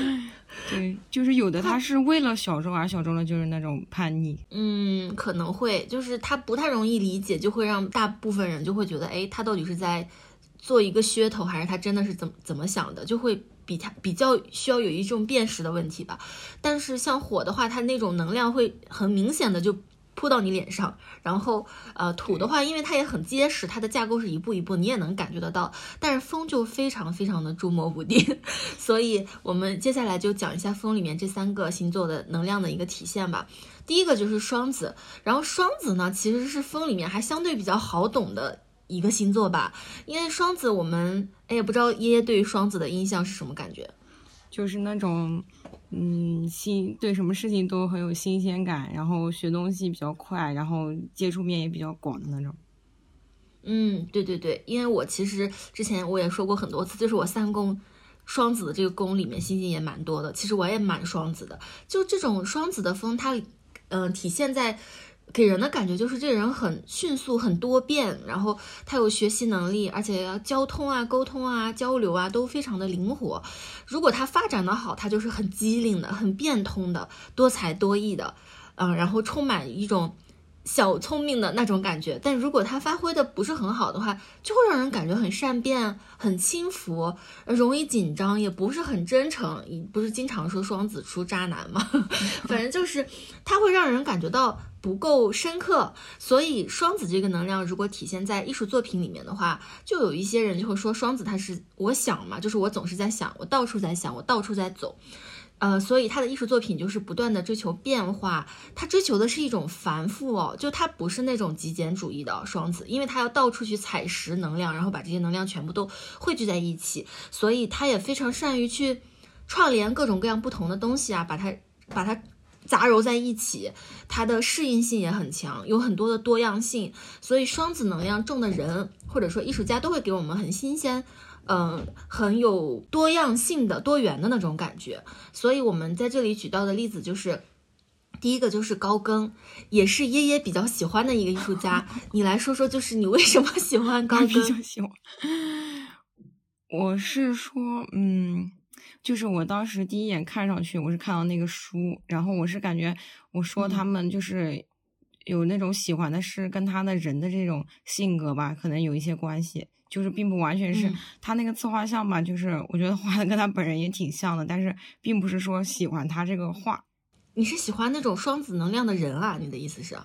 [SPEAKER 2] 对，就是有的他是为了小众而小众的，就是那种叛逆。
[SPEAKER 1] 嗯，可能会，就是他不太容易理解，就会让大部分人就会觉得，哎，他到底是在做一个噱头，还是他真的是怎么怎么想的？就会比他比较需要有一种辨识的问题吧。但是像火的话，它那种能量会很明显的就。扑到你脸上，然后呃土的话，因为它也很结实，它的架构是一步一步，你也能感觉得到。但是风就非常非常的捉摸不定，所以我们接下来就讲一下风里面这三个星座的能量的一个体现吧。第一个就是双子，然后双子呢其实是风里面还相对比较好懂的一个星座吧，因为双子我们哎也不知道耶耶对于双子的印象是什么感觉，
[SPEAKER 2] 就是那种。嗯，新对什么事情都很有新鲜感，然后学东西比较快，然后接触面也比较广的那种。
[SPEAKER 1] 嗯，对对对，因为我其实之前我也说过很多次，就是我三宫双子的这个宫里面星星也蛮多的，其实我也蛮双子的。就这种双子的风，它嗯体现在。给人的感觉就是这个人很迅速、很多变，然后他有学习能力，而且交通啊、沟通啊、交流啊都非常的灵活。如果他发展的好，他就是很机灵的、很变通的、多才多艺的，嗯，然后充满一种。小聪明的那种感觉，但如果他发挥的不是很好的话，就会让人感觉很善变、很轻浮，容易紧张，也不是很真诚。不是经常说双子出渣男吗？反正就是他会让人感觉到不够深刻。所以双子这个能量如果体现在艺术作品里面的话，就有一些人就会说双子他是我想嘛，就是我总是在想，我到处在想，我到处在走。呃，所以他的艺术作品就是不断的追求变化，他追求的是一种繁复哦，就他不是那种极简主义的双子，因为他要到处去采食能量，然后把这些能量全部都汇聚在一起，所以他也非常善于去串联各种各样不同的东西啊，把它把它杂糅在一起，它的适应性也很强，有很多的多样性，所以双子能量重的人或者说艺术家都会给我们很新鲜。嗯，很有多样性的、多元的那种感觉，所以我们在这里举到的例子就是，第一个就是高更，也是耶耶比较喜欢的一个艺术家。你来说说，就是你为什么喜欢高 更？
[SPEAKER 2] 比较喜欢。我是说，嗯，就是我当时第一眼看上去，我是看到那个书，然后我是感觉，我说他们就是有那种喜欢的是跟他的人的这种性格吧，可能有一些关系。就是并不完全是他那个自画像吧，就是我觉得画的跟他本人也挺像的，但是并不是说喜欢他这个画。
[SPEAKER 1] 你是喜欢那种双子能量的人啊？你的意思是？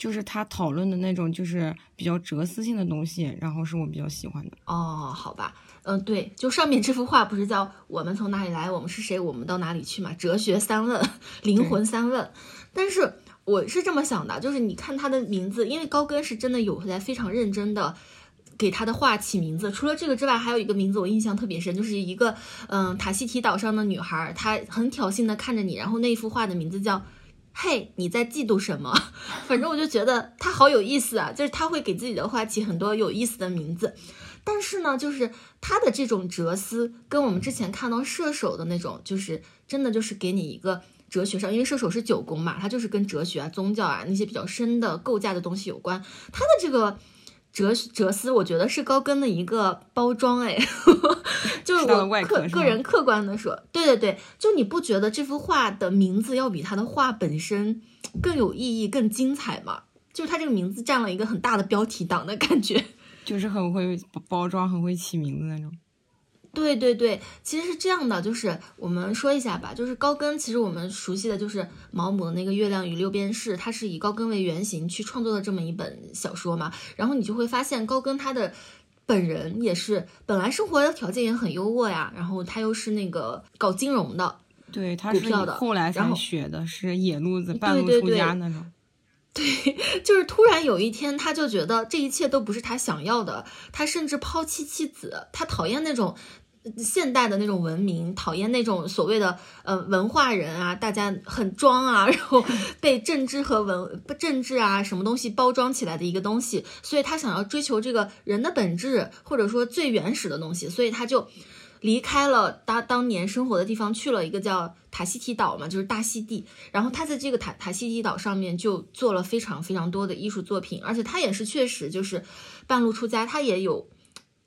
[SPEAKER 2] 就是他讨论的那种，就是比较哲思性的东西，然后是我比较喜欢的。
[SPEAKER 1] 哦，好吧，嗯，对，就上面这幅画不是叫“我们从哪里来，我们是谁，我们到哪里去”嘛？哲学三问，灵魂三问。但是我是这么想的，就是你看他的名字，因为高更是真的有在非常认真的。给他的画起名字，除了这个之外，还有一个名字我印象特别深，就是一个嗯塔希提岛上的女孩，她很挑衅的看着你，然后那幅画的名字叫“嘿，你在嫉妒什么？” 反正我就觉得他好有意思啊，就是他会给自己的画起很多有意思的名字，但是呢，就是他的这种哲思跟我们之前看到射手的那种，就是真的就是给你一个哲学上，因为射手是九宫嘛，他就是跟哲学啊、宗教啊那些比较深的构架的东西有关，他的这个。哲哲思，我觉得是高跟的一个包装，哎，就是我客个人客观的说，对对对，就你不觉得这幅画的名字要比他的画本身更有意义、更精彩吗？就是他这个名字占了一个很大的标题党的感觉，
[SPEAKER 2] 就是很会包装、很会起名字那种。
[SPEAKER 1] 对对对，其实是这样的，就是我们说一下吧，就是高更，其实我们熟悉的就是毛姆的那个《月亮与六便士》，它是以高更为原型去创作的这么一本小说嘛。然后你就会发现，高更他的本人也是本来生活的条件也很优渥呀，然后他又是那个搞金融的，
[SPEAKER 2] 对，他是后来才
[SPEAKER 1] 然后
[SPEAKER 2] 学的，是野路子半路出
[SPEAKER 1] 对对
[SPEAKER 2] 家那种。
[SPEAKER 1] 就是突然有一天，他就觉得这一切都不是他想要的，他甚至抛弃妻子，他讨厌那种呃现代的那种文明，讨厌那种所谓的呃文化人啊，大家很装啊，然后被政治和文政治啊什么东西包装起来的一个东西，所以他想要追求这个人的本质，或者说最原始的东西，所以他就。离开了他当年生活的地方，去了一个叫塔希提岛嘛，就是大溪地。然后他在这个塔塔希提岛上面就做了非常非常多的艺术作品，而且他也是确实就是半路出家，他也有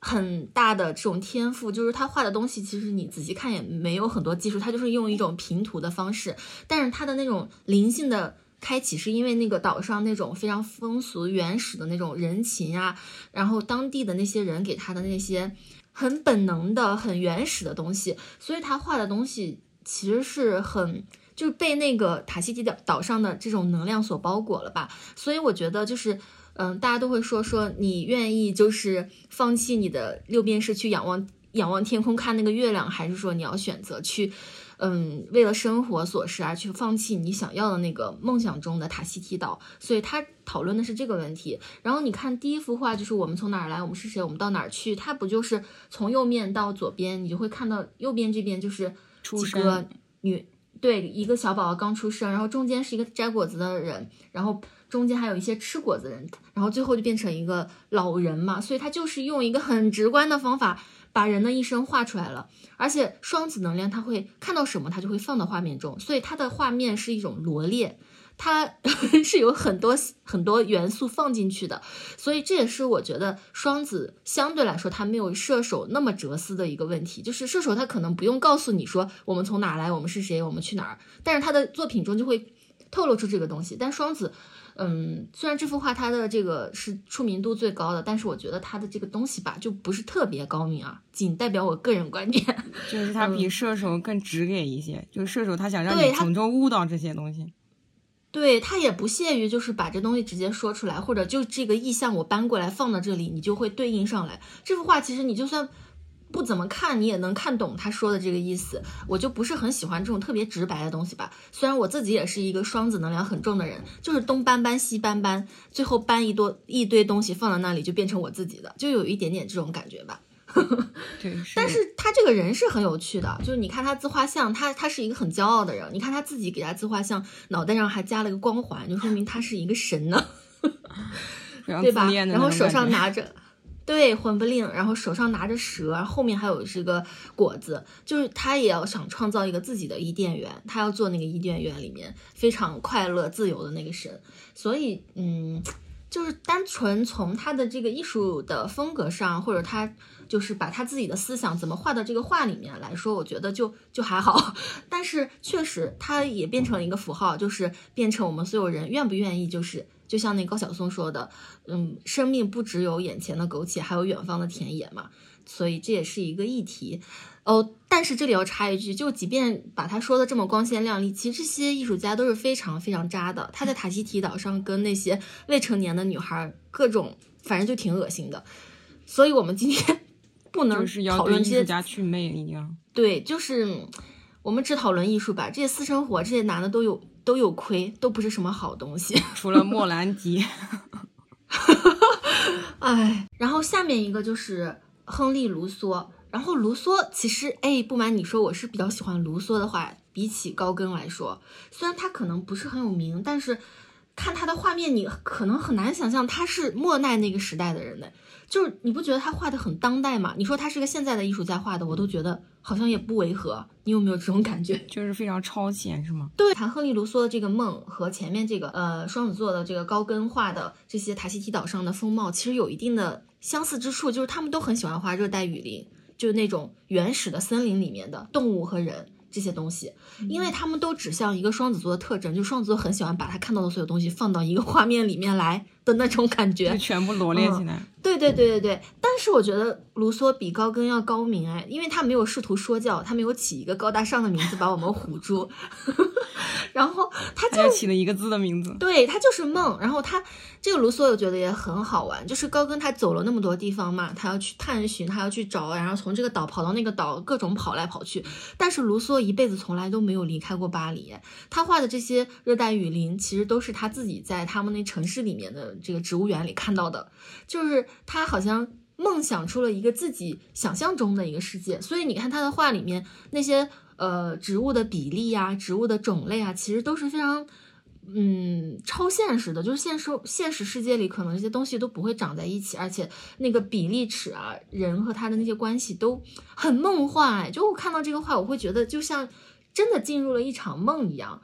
[SPEAKER 1] 很大的这种天赋，就是他画的东西其实你仔细看也没有很多技术，他就是用一种平涂的方式，但是他的那种灵性的。开启是因为那个岛上那种非常风俗原始的那种人情啊，然后当地的那些人给他的那些很本能的、很原始的东西，所以他画的东西其实是很就是被那个塔西提岛岛上的这种能量所包裹了吧。所以我觉得就是，嗯，大家都会说说你愿意就是放弃你的六便士去仰望仰望天空看那个月亮，还是说你要选择去？嗯，为了生活琐事而去放弃你想要的那个梦想中的塔希提岛，所以他讨论的是这个问题。然后你看第一幅画，就是我们从哪儿来，我们是谁，我们到哪儿去？它不就是从右面到左边，你就会看到右边这边就是
[SPEAKER 2] 出
[SPEAKER 1] 几个
[SPEAKER 2] 生
[SPEAKER 1] 女，对，一个小宝宝刚出生，然后中间是一个摘果子的人，然后中间还有一些吃果子的人，然后最后就变成一个老人嘛。所以他就是用一个很直观的方法。把人的一生画出来了，而且双子能量他会看到什么，他就会放到画面中，所以他的画面是一种罗列，它 是有很多很多元素放进去的，所以这也是我觉得双子相对来说他没有射手那么哲思的一个问题，就是射手他可能不用告诉你说我们从哪来，我们是谁，我们去哪儿，但是他的作品中就会透露出这个东西，但双子。嗯，虽然这幅画它的这个是出名度最高的，但是我觉得它的这个东西吧，就不是特别高明啊，仅代表我个人观点。
[SPEAKER 2] 就是它比射手更直给一些，就是射手他想让你从中悟到这些东西。
[SPEAKER 1] 对他也不屑于就是把这东西直接说出来，或者就这个意象我搬过来放到这里，你就会对应上来。这幅画其实你就算不怎么看，你也能看懂他说的这个意思。我就不是很喜欢这种特别直白的东西吧。虽然我自己也是一个双子能量很重的人，就是东搬搬西搬搬，最后搬一多一堆东西放到那里就变成我自己的，就有一点点这种感觉吧。
[SPEAKER 2] 对，
[SPEAKER 1] 但是他这个人是很有趣的，就是你看他自画像，他他是一个很骄傲的人。你看他自己给他自画像，脑袋上还加了个光环，就说明他是一个神呢，对吧？然后手上拿着，对，魂不吝，然后手上拿着蛇，后面还有这个果子，就是他也要想创造一个自己的伊甸园，他要做那个伊甸园里面非常快乐自由的那个神。所以，嗯，就是单纯从他的这个艺术的风格上，或者他就是把他自己的思想怎么画到这个画里面来说，我觉得就就还好。但是确实，他也变成了一个符号，就是变成我们所有人愿不愿意，就是就像那高晓松说的，嗯，生命不只有眼前的苟且，还有远方的田野嘛。所以这也是一个议题。哦，但是这里要插一句，就即便把他说的这么光鲜亮丽，其实这些艺术家都是非常非常渣的。他在塔希提岛上跟那些未成年的女孩各种，反正就挺恶心的。所以我们今天 不能
[SPEAKER 2] 就是要
[SPEAKER 1] 讨论这些
[SPEAKER 2] 对艺术家祛魅一样。
[SPEAKER 1] 对，就是嗯我们只讨论艺术吧，这些私生活，这些男的都有都有亏，都不是什么好东西。
[SPEAKER 2] 除了莫兰迪，
[SPEAKER 1] 哎，然后下面一个就是亨利·卢梭。然后卢梭其实，哎，不瞒你说，我是比较喜欢卢梭的话，比起高更来说，虽然他可能不是很有名，但是看他的画面，你可能很难想象他是莫奈那个时代的人呢。就是你不觉得他画的很当代吗？你说他是个现在的艺术家画的，我都觉得好像也不违和。你有没有这种感觉？
[SPEAKER 2] 就是非常超前，是吗？
[SPEAKER 1] 对，谈亨利·卢梭的这个梦和前面这个呃双子座的这个高更画的这些塔希提岛上的风貌，其实有一定的相似之处，就是他们都很喜欢画热带雨林，就是那种原始的森林里面的动物和人这些东西，因为他们都指向一个双子座的特征，就双子座很喜欢把他看到的所有东西放到一个画面里面来的那种感觉，
[SPEAKER 2] 就全部罗列起来。
[SPEAKER 1] 对对对对对，但是我觉得卢梭比高更要高明哎，因为他没有试图说教，他没有起一个高大上的名字把我们唬住，然后他就
[SPEAKER 2] 起了一个字的名字，
[SPEAKER 1] 对他就是梦。然后他这个卢梭我觉得也很好玩，就是高更他走了那么多地方嘛，他要去探寻，他要去找，然后从这个岛跑到那个岛，各种跑来跑去。但是卢梭一辈子从来都没有离开过巴黎，他画的这些热带雨林其实都是他自己在他们那城市里面的这个植物园里看到的，就是。他好像梦想出了一个自己想象中的一个世界，所以你看他的画里面那些呃植物的比例啊、植物的种类啊，其实都是非常嗯超现实的，就是现实现实世界里可能这些东西都不会长在一起，而且那个比例尺啊，人和他的那些关系都很梦幻。就我看到这个画，我会觉得就像真的进入了一场梦一样。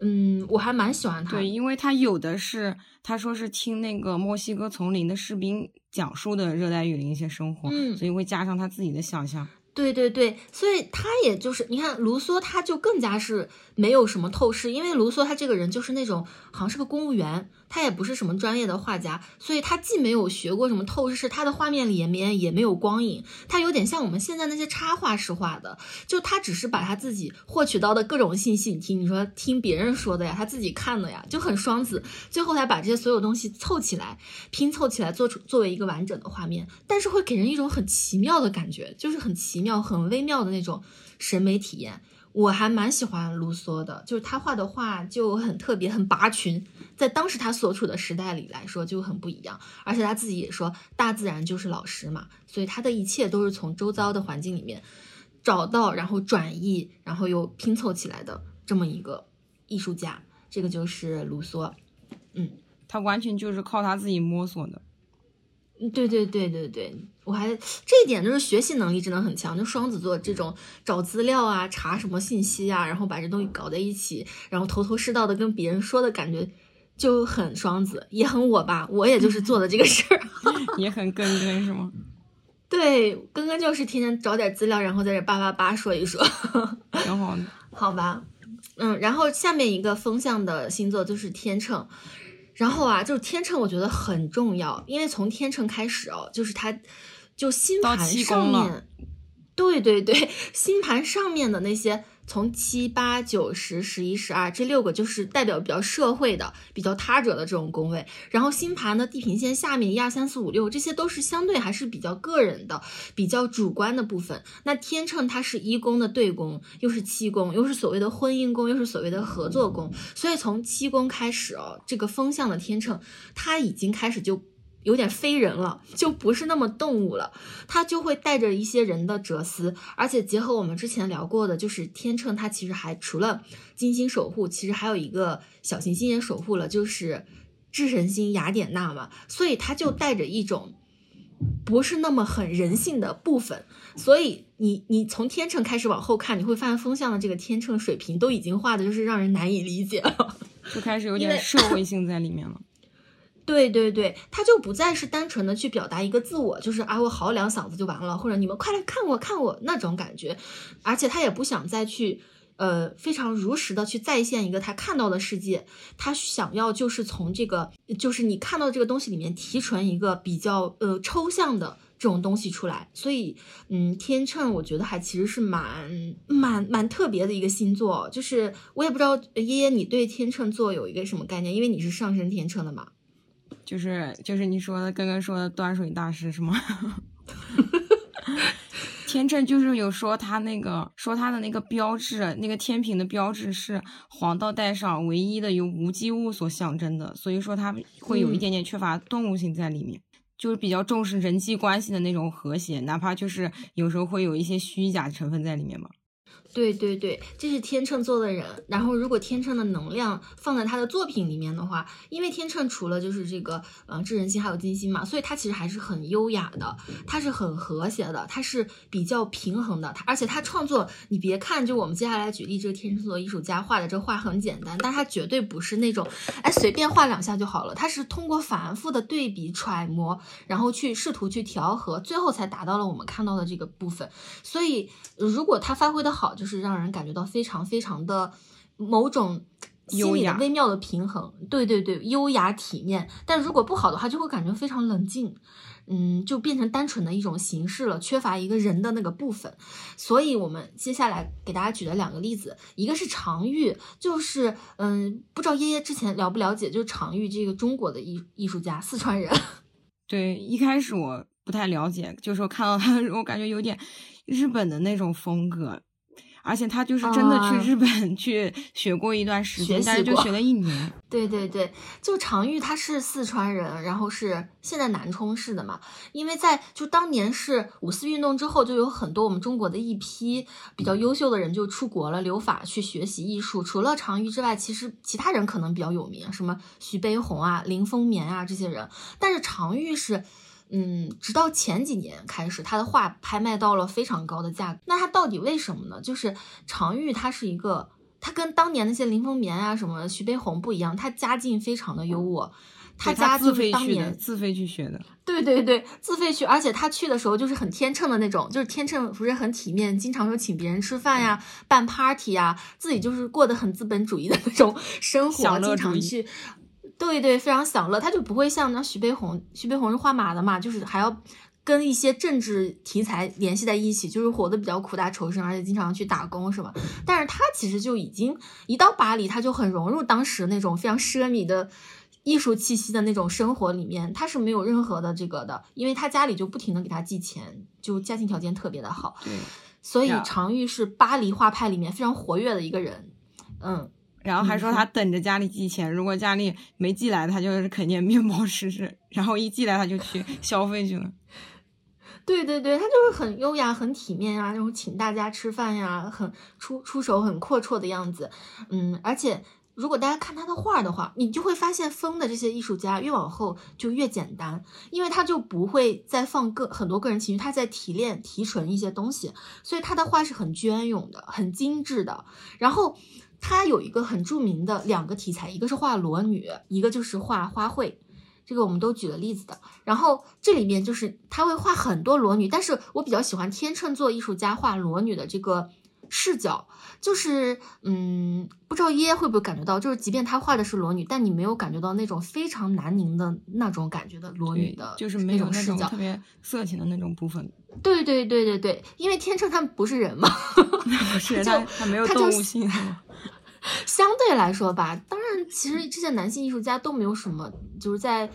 [SPEAKER 1] 嗯，我还蛮喜欢他。
[SPEAKER 2] 对，因为他有的是，他说是听那个墨西哥丛林的士兵讲述的热带雨林一些生活，
[SPEAKER 1] 嗯，
[SPEAKER 2] 所以会加上他自己的想象。
[SPEAKER 1] 对对对，所以他也就是，你看卢梭，他就更加是没有什么透视，因为卢梭他这个人就是那种好像是个公务员，他也不是什么专业的画家，所以他既没有学过什么透视，他的画面里面也没有光影，他有点像我们现在那些插画师画的，就他只是把他自己获取到的各种信息，你听你说听别人说的呀，他自己看的呀，就很双子，最后才把这些所有东西凑起来，拼凑起来做出作为一个完整的画面，但是会给人一种很奇妙的感觉，就是很奇。妙很微妙的那种审美体验，我还蛮喜欢卢梭的，就是他画的画就很特别，很拔群，在当时他所处的时代里来说就很不一样。而且他自己也说，大自然就是老师嘛，所以他的一切都是从周遭的环境里面找到，然后转译，然后又拼凑起来的这么一个艺术家。这个就是卢梭，嗯，
[SPEAKER 2] 他完全就是靠他自己摸索的。
[SPEAKER 1] 嗯，对对对对对，我还这一点就是学习能力真的很强。就双子座这种找资料啊、查什么信息啊，然后把这东西搞在一起，然后头头是道的跟别人说的感觉就很双子，也很我吧。我也就是做的这个事儿，
[SPEAKER 2] 也很根根是吗？
[SPEAKER 1] 对，根根就是天天找点资料，然后在这叭叭叭说一说，
[SPEAKER 2] 挺好的，
[SPEAKER 1] 好吧？嗯，然后下面一个风向的星座就是天秤。然后啊，就是天秤，我觉得很重要，因为从天秤开始哦，就是它，就星盘上面，对对对，星盘上面的那些。从七八九十十一十二这六个就是代表比较社会的、比较他者的这种宫位，然后星盘的地平线下面一二三四五六这些都是相对还是比较个人的、比较主观的部分。那天秤它是一宫的对宫，又是七宫，又是所谓的婚姻宫，又是所谓的合作宫，所以从七宫开始哦，这个风向的天秤它已经开始就。有点非人了，就不是那么动物了，它就会带着一些人的哲思，而且结合我们之前聊过的，就是天秤，它其实还除了金星守护，其实还有一个小行星也守护了，就是智神星雅典娜嘛，所以它就带着一种不是那么很人性的部分，所以你你从天秤开始往后看，你会发现风向的这个天秤水平都已经画的就是让人难以理解了，
[SPEAKER 2] 就开始有点社会性在里面了。
[SPEAKER 1] 对对对，他就不再是单纯的去表达一个自我，就是啊我嚎两嗓子就完了，或者你们快来看我看我那种感觉，而且他也不想再去，呃非常如实的去再现一个他看到的世界，他想要就是从这个就是你看到这个东西里面提纯一个比较呃抽象的这种东西出来，所以嗯天秤我觉得还其实是蛮蛮蛮特别的一个星座，就是我也不知道耶耶你对天秤座有一个什么概念，因为你是上升天秤的嘛。
[SPEAKER 2] 就是就是你说的刚刚说的端水大师是吗？天秤就是有说他那个说他的那个标志，那个天平的标志是黄道带上唯一的由无机物所象征的，所以说他会有一点点缺乏动物性在里面，就是比较重视人际关系的那种和谐，哪怕就是有时候会有一些虚假成分在里面嘛。
[SPEAKER 1] 对对对，这是天秤座的人。然后，如果天秤的能量放在他的作品里面的话，因为天秤除了就是这个，呃，智人心还有金星嘛，所以他其实还是很优雅的，他是很和谐的，他是比较平衡的。他而且他创作，你别看就我们接下来举例这个天秤座艺术家画的这画很简单，但他绝对不是那种，哎，随便画两下就好了。他是通过反复的对比揣摩，然后去试图去调和，最后才达到了我们看到的这个部分。所以，如果他发挥的好，就。就是让人感觉到非常非常的某种心理的微妙的平衡。对对对，优雅体面。但如果不好的话，就会感觉非常冷静。嗯，就变成单纯的一种形式了，缺乏一个人的那个部分。所以，我们接下来给大家举的两个例子，一个是常玉，就是嗯，不知道耶耶之前了不了解，就是常玉这个中国的艺艺术家，四川人。
[SPEAKER 2] 对，一开始我不太了解，就是我看到他，我感觉有点日本的那种风格。而且他就是真的去日本 去学过一段时间，但是就学了一年。
[SPEAKER 1] 对对对，就常玉他是四川人，然后是现在南充市的嘛。因为在就当年是五四运动之后，就有很多我们中国的一批比较优秀的人就出国了留法去学习艺术。除了常玉之外，其实其他人可能比较有名，什么徐悲鸿啊、林风眠啊这些人。但是常玉是。嗯，直到前几年开始，他的画拍卖到了非常高的价格。那他到底为什么呢？就是常玉，他是一个，他跟当年那些林风眠啊、什么徐悲鸿不一样，他家境非常的优渥。
[SPEAKER 2] 他
[SPEAKER 1] 家就是当
[SPEAKER 2] 年自费去学的。
[SPEAKER 1] 对对对，自费去，而且他去的时候就是很天秤的那种，就是天秤不是很体面，经常说请别人吃饭呀、办 party 呀，自己就是过得很资本主义的那种生活，经常去。对对，非常享乐，他就不会像那徐悲鸿，徐悲鸿是画马的嘛，就是还要跟一些政治题材联系在一起，就是活得比较苦大仇深，而且经常去打工，是吧？但是他其实就已经一到巴黎，他就很融入当时那种非常奢靡的艺术气息的那种生活里面，他是没有任何的这个的，因为他家里就不停的给他寄钱，就家庭条件特别的好，
[SPEAKER 2] 对，
[SPEAKER 1] 所以常玉是巴黎画派里面非常活跃的一个人，嗯。
[SPEAKER 2] 然后还说他等着家里寄钱，如果家里没寄来，他就是肯定面包吃吃。然后一寄来，他就去 消费去了。
[SPEAKER 1] 对对对，他就是很优雅、很体面啊，然后请大家吃饭呀，很出出手很阔绰的样子。嗯，而且如果大家看他的画的话，你就会发现风的这些艺术家越往后就越简单，因为他就不会再放个很多个人情绪，他在提炼、提纯一些东西，所以他的画是很隽永的、很精致的。然后。他有一个很著名的两个题材，一个是画裸女，一个就是画花卉，这个我们都举了例子的。然后这里面就是他会画很多裸女，但是我比较喜欢天秤座艺术家画裸女的这个视角，就是嗯，不知道耶会不会感觉到，就是即便他画的是裸女，但你没有感觉到那种非常南宁的那种感觉的裸女的，
[SPEAKER 2] 就是没有
[SPEAKER 1] 那种
[SPEAKER 2] 特别色情的那种部分。
[SPEAKER 1] 对对对对对，因为天秤他们不是人嘛，
[SPEAKER 2] 不是 他他没有动物性。
[SPEAKER 1] 相对来说吧，当然，其实这些男性艺术家都没有什么，就是在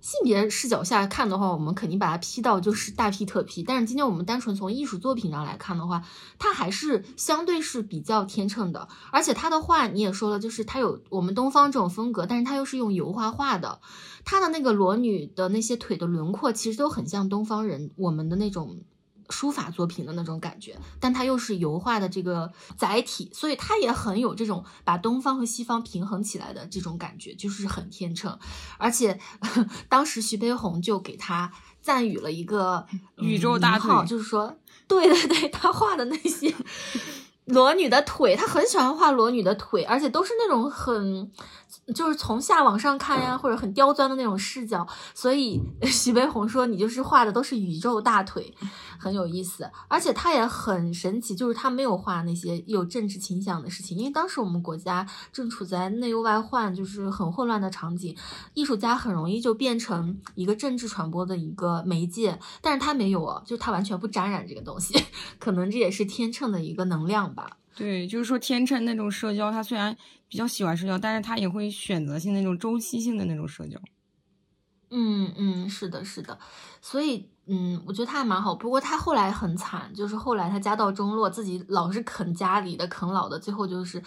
[SPEAKER 1] 性别视角下看的话，我们肯定把他批到就是大批特批。但是今天我们单纯从艺术作品上来看的话，他还是相对是比较天秤的。而且他的画你也说了，就是他有我们东方这种风格，但是他又是用油画画的。他的那个裸女的那些腿的轮廓，其实都很像东方人我们的那种。书法作品的那种感觉，但它又是油画的这个载体，所以它也很有这种把东方和西方平衡起来的这种感觉，就是很天秤。而且 当时徐悲鸿就给他赞誉了一个
[SPEAKER 2] 宇宙大
[SPEAKER 1] 号，就是说，对对对，他画的那些裸女的腿，他很喜欢画裸女的腿，而且都是那种很。就是从下往上看呀，或者很刁钻的那种视角，所以徐悲鸿说你就是画的都是宇宙大腿，很有意思。而且他也很神奇，就是他没有画那些有政治倾向的事情，因为当时我们国家正处在内忧外患，就是很混乱的场景，艺术家很容易就变成一个政治传播的一个媒介。但是他没有哦，就他完全不沾染这个东西，可能这也是天秤的一个能量吧。
[SPEAKER 2] 对，就是说天秤那种社交，他虽然比较喜欢社交，但是他也会选择性那种周期性的那种社交。
[SPEAKER 1] 嗯嗯，是的，是的，所以嗯，我觉得他还蛮好。不过他后来很惨，就是后来他家道中落，自己老是啃家里的、啃老的，最后就是。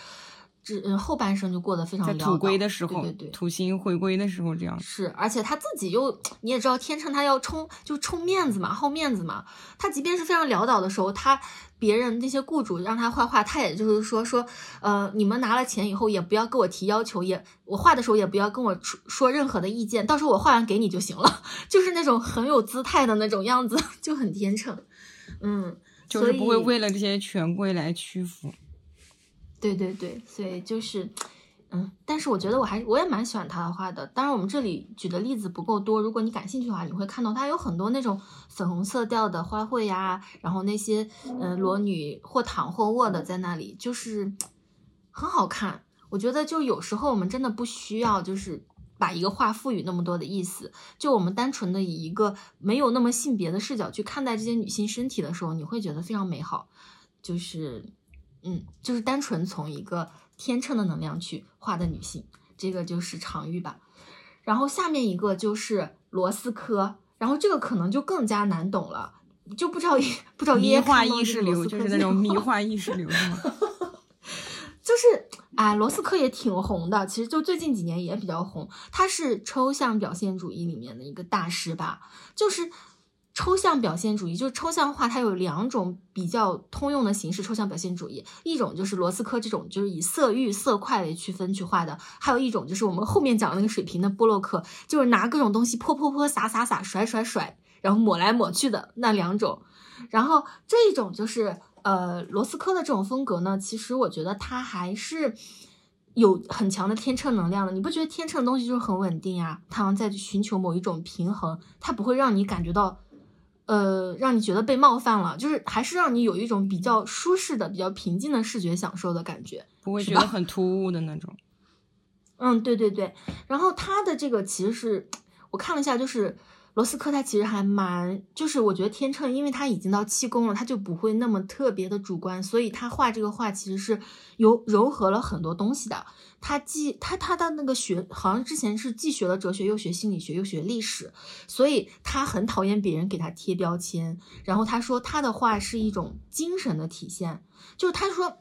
[SPEAKER 1] 嗯，后半生就过得非常
[SPEAKER 2] 在土归的时
[SPEAKER 1] 候，对对对，
[SPEAKER 2] 土星回归的时候这样
[SPEAKER 1] 是，而且他自己又你也知道，天秤他要冲就冲面子嘛，好面子嘛。他即便是非常潦倒的时候，他别人那些雇主让他画画，他也就是说说，呃，你们拿了钱以后也不要跟我提要求，也我画的时候也不要跟我说说任何的意见，到时候我画完给你就行了，就是那种很有姿态的那种样子，就很天秤。嗯，
[SPEAKER 2] 就是不会为了这些权贵来屈服。
[SPEAKER 1] 对对对，所以就是，嗯，但是我觉得我还我也蛮喜欢他的画的。当然，我们这里举的例子不够多。如果你感兴趣的话，你会看到他有很多那种粉红色调的花卉呀，然后那些嗯裸女或躺或卧的在那里，就是很好看。我觉得就有时候我们真的不需要，就是把一个画赋予那么多的意思。就我们单纯的以一个没有那么性别的视角去看待这些女性身体的时候，你会觉得非常美好。就是，嗯，就是单纯从一个天秤的能量去画的女性，这个就是常玉吧。然后下面一个就是罗斯科，然后这个可能就更加难懂了，就不知道不知道
[SPEAKER 2] 迷 幻意识流 就是那种迷幻意识流吗？
[SPEAKER 1] 就是哎，罗斯科也挺红的，其实就最近几年也比较红。他是抽象表现主义里面的一个大师吧。就是抽象表现主义，就是抽象画，它有两种比较通用的形式。抽象表现主义，一种就是罗斯科这种，就是以色域、色块为区分去画的；还有一种就是我们后面讲的那个水平的波洛克，就是拿各种东西泼泼泼、洒洒洒、甩甩甩，然后抹来抹去的那两种。然后这一种就是。呃，罗斯科的这种风格呢，其实我觉得他还是有很强的天秤能量的。你不觉得天秤的东西就是很稳定啊？他好像在寻求某一种平衡，它不会让你感觉到，呃，让你觉得被冒犯了，就是还是让你有一种比较舒适的、比较平静的视觉享受的感觉，
[SPEAKER 2] 不会觉得很突兀的那种。
[SPEAKER 1] 嗯，对对对。然后他的这个其实是我看了一下，就是。罗斯科他其实还蛮，就是我觉得天秤，因为他已经到七宫了，他就不会那么特别的主观，所以他画这个画其实是有柔和了很多东西的。他既他他的那个学，好像之前是既学了哲学，又学心理学，又学历史，所以他很讨厌别人给他贴标签。然后他说他的话是一种精神的体现，就是他说。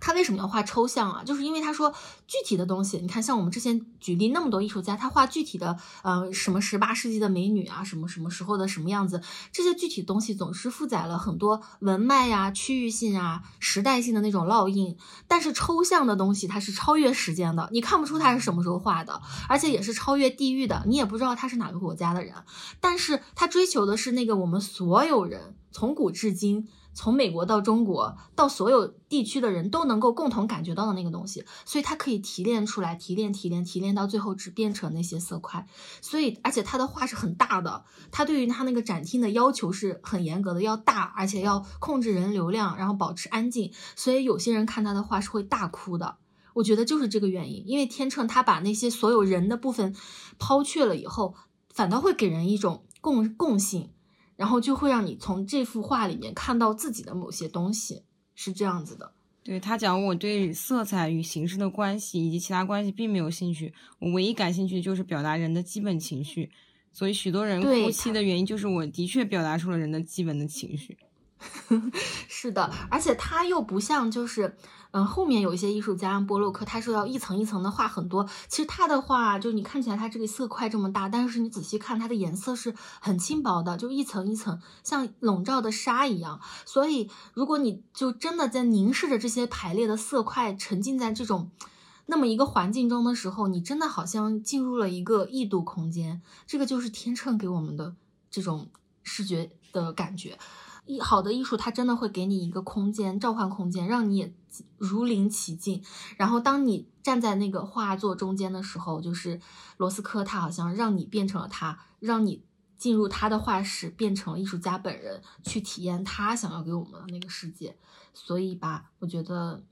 [SPEAKER 1] 他为什么要画抽象啊？就是因为他说具体的东西，你看像我们之前举例那么多艺术家，他画具体的，呃，什么十八世纪的美女啊，什么什么时候的什么样子，这些具体东西总是负载了很多文脉呀、区域性啊、时代性的那种烙印。但是抽象的东西它是超越时间的，你看不出他是什么时候画的，而且也是超越地域的，你也不知道他是哪个国家的人。但是他追求的是那个我们所有人从古至今。从美国到中国，到所有地区的人都能够共同感觉到的那个东西，所以它可以提炼出来，提炼、提炼、提炼，到最后只变成那些色块。所以，而且他的画是很大的，他对于他那个展厅的要求是很严格的，要大，而且要控制人流量，然后保持安静。所以有些人看他的画是会大哭的。我觉得就是这个原因，因为天秤他把那些所有人的部分抛却了以后，反倒会给人一种共共性。然后就会让你从这幅画里面看到自己的某些东西，是这样子的。
[SPEAKER 2] 对他讲，我对色彩与形式的关系以及其他关系并没有兴趣，我唯一感兴趣的就是表达人的基本情绪。所以许多人哭泣的原因，就是我的确表达出了人的基本的情绪。
[SPEAKER 1] 是的，而且他又不像就是。嗯，后面有一些艺术家，波洛克，他是要一层一层的画很多。其实他的画，就你看起来他这个色块这么大，但是你仔细看，它的颜色是很轻薄的，就一层一层像笼罩的纱一样。所以，如果你就真的在凝视着这些排列的色块，沉浸在这种那么一个环境中的时候，你真的好像进入了一个异度空间。这个就是天秤给我们的这种视觉的感觉。艺好的艺术，它真的会给你一个空间，召唤空间，让你也如临其境。然后，当你站在那个画作中间的时候，就是罗斯科，他好像让你变成了他，让你进入他的画室，变成了艺术家本人，去体验他想要给我们的那个世界。所以吧，我觉得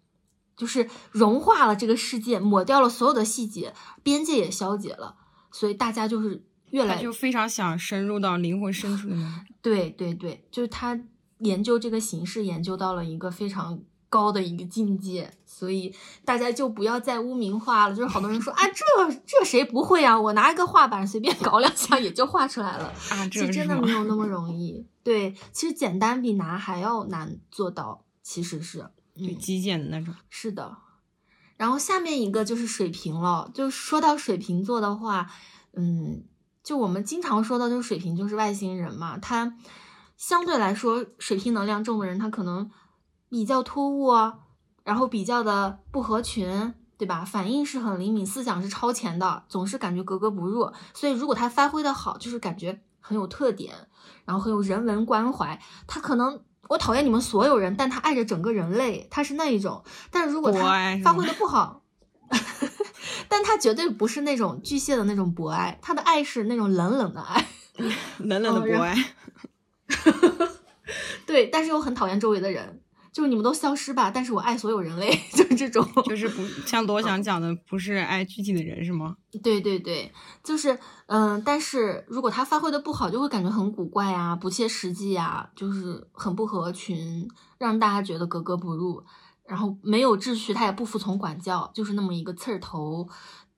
[SPEAKER 1] 就是融化了这个世界，抹掉了所有的细节，边界也消解了。所以大家就是越来
[SPEAKER 2] 就非常想深入到灵魂深处的那种。
[SPEAKER 1] 对对对，就是他研究这个形式，研究到了一个非常高的一个境界，所以大家就不要再污名化了。就是好多人说 啊，这这谁不会啊？我拿一个画板随便搞两下也就画出来了
[SPEAKER 2] 啊，
[SPEAKER 1] 其实真的没有那么 容易。对，其实简单比难还要难做到，其实是
[SPEAKER 2] 对极简的那种。
[SPEAKER 1] 是的，然后下面一个就是水瓶了。就说到水瓶座的话，嗯。就我们经常说到，就是水瓶就是外星人嘛。他相对来说，水瓶能量重的人，他可能比较突兀，然后比较的不合群，对吧？反应是很灵敏，思想是超前的，总是感觉格格不入。所以如果他发挥的好，就是感觉很有特点，然后很有人文关怀。他可能我讨厌你们所有人，但他爱着整个人类，他是那一种。但是如果他发挥的不好。但他绝对不是那种巨蟹的那种博爱，他的爱是那种冷冷的爱，
[SPEAKER 2] 冷冷的博爱。
[SPEAKER 1] 对，但是又很讨厌周围的人，就是你们都消失吧，但是我爱所有人类，就是这种，
[SPEAKER 2] 就是不像罗翔讲的，不是爱具体的人是吗？
[SPEAKER 1] 对对对，就是嗯，但是如果他发挥的不好，就会感觉很古怪啊，不切实际啊，就是很不合群，让大家觉得格格不入，然后没有秩序，他也不服从管教，就是那么一个刺儿头。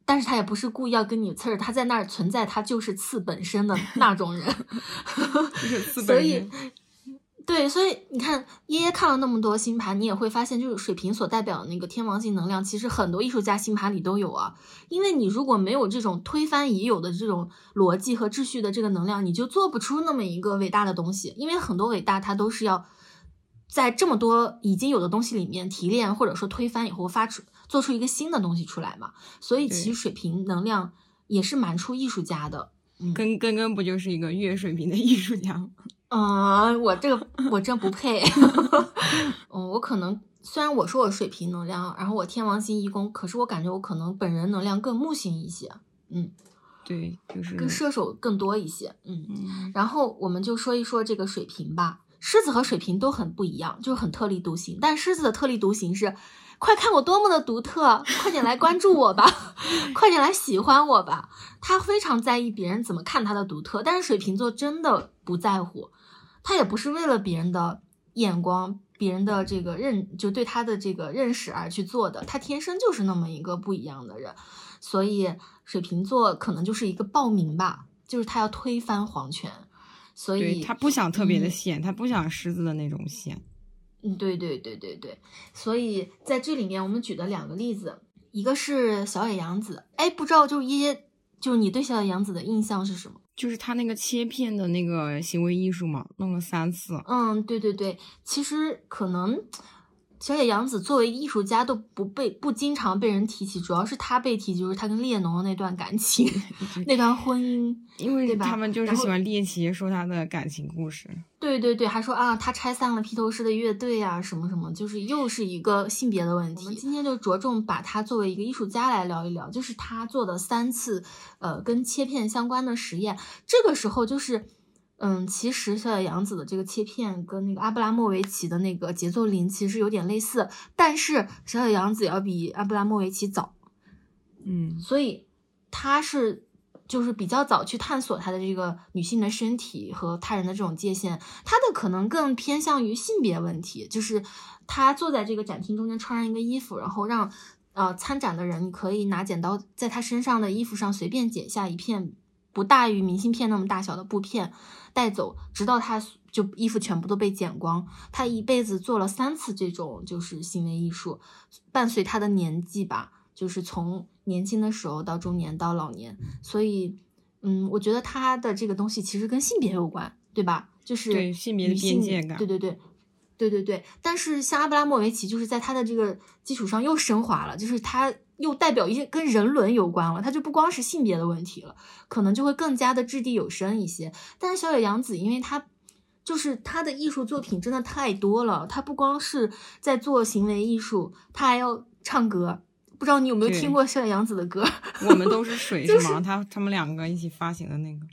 [SPEAKER 1] 但是他也不是故意要跟你刺儿，他在那儿存在，他就是刺本身的 那种人。所以，对，所以你看，耶耶看了那么多星盘，你也会发现，就是水瓶所代表的那个天王星能量，其实很多艺术家星盘里都有啊。因为你如果没有这种推翻已有的这种逻辑和秩序的这个能量，你就做不出那么一个伟大的东西。因为很多伟大，它都是要在这么多已经有的东西里面提炼，或者说推翻以后发出。做出一个新的东西出来嘛，所以其实水平能量也是蛮出艺术家的。
[SPEAKER 2] 根根根不就是一个月水平的艺术家？
[SPEAKER 1] 啊，我这个我真不配。嗯，我可能虽然我说我水平能量，然后我天王星一宫，可是我感觉我可能本人能量更木星一些。嗯，
[SPEAKER 2] 对，就是
[SPEAKER 1] 跟射手更多一些。嗯，然后我们就说一说这个水平吧。狮子和水瓶都很不一样，就是很特立独行。但狮子的特立独行是。快看我多么的独特！快点来关注我吧，快点来喜欢我吧。他非常在意别人怎么看他的独特，但是水瓶座真的不在乎，他也不是为了别人的眼光、别人的这个认，就对他的这个认识而去做的。他天生就是那么一个不一样的人，所以水瓶座可能就是一个暴民吧，就是他要推翻皇权，所以
[SPEAKER 2] 他不想特别的显，他不想狮子的那种显。
[SPEAKER 1] 嗯，对对对对对，所以在这里面我们举的两个例子，一个是小野洋子，哎，不知道就是一些，就是你对小野洋子的印象是什么？
[SPEAKER 2] 就是他那个切片的那个行为艺术嘛，弄了三次。
[SPEAKER 1] 嗯，对对对，其实可能。小野洋子作为艺术家都不被不经常被人提起，主要是他被提，就是他跟列侬的那段感情，那段婚姻，
[SPEAKER 2] 因为他们就是喜欢猎奇说他的感情故事。
[SPEAKER 1] 对对对，还说啊，他拆散了披头士的乐队啊，什么什么，就是又是一个性别的问题。我们今天就着重把他作为一个艺术家来聊一聊，就是他做的三次呃跟切片相关的实验，这个时候就是。嗯，其实小野洋子的这个切片跟那个阿布拉莫维奇的那个节奏林其实有点类似，但是小野洋子要比阿布拉莫维奇早，
[SPEAKER 2] 嗯，
[SPEAKER 1] 所以他是就是比较早去探索他的这个女性的身体和他人的这种界限，他的可能更偏向于性别问题，就是他坐在这个展厅中间穿上一个衣服，然后让呃参展的人你可以拿剪刀在他身上的衣服上随便剪下一片不大于明信片那么大小的布片。带走，直到他就衣服全部都被剪光。他一辈子做了三次这种就是行为艺术，伴随他的年纪吧，就是从年轻的时候到中年到老年。所以，嗯，我觉得他的这个东西其实跟性别有关，对吧？就是
[SPEAKER 2] 对性别的边界感。
[SPEAKER 1] 对对对，对对对。但是像阿布拉莫维奇，就是在他的这个基础上又升华了，就是他。又代表一些跟人伦有关了，它就不光是性别的问题了，可能就会更加的掷地有声一些。但是小野洋子，因为他就是他的艺术作品真的太多了，他不光是在做行为艺术，他还要唱歌。不知道你有没有听过小野洋子的歌？
[SPEAKER 2] 我们都是水 是吗？他他们两个一起发行的那个。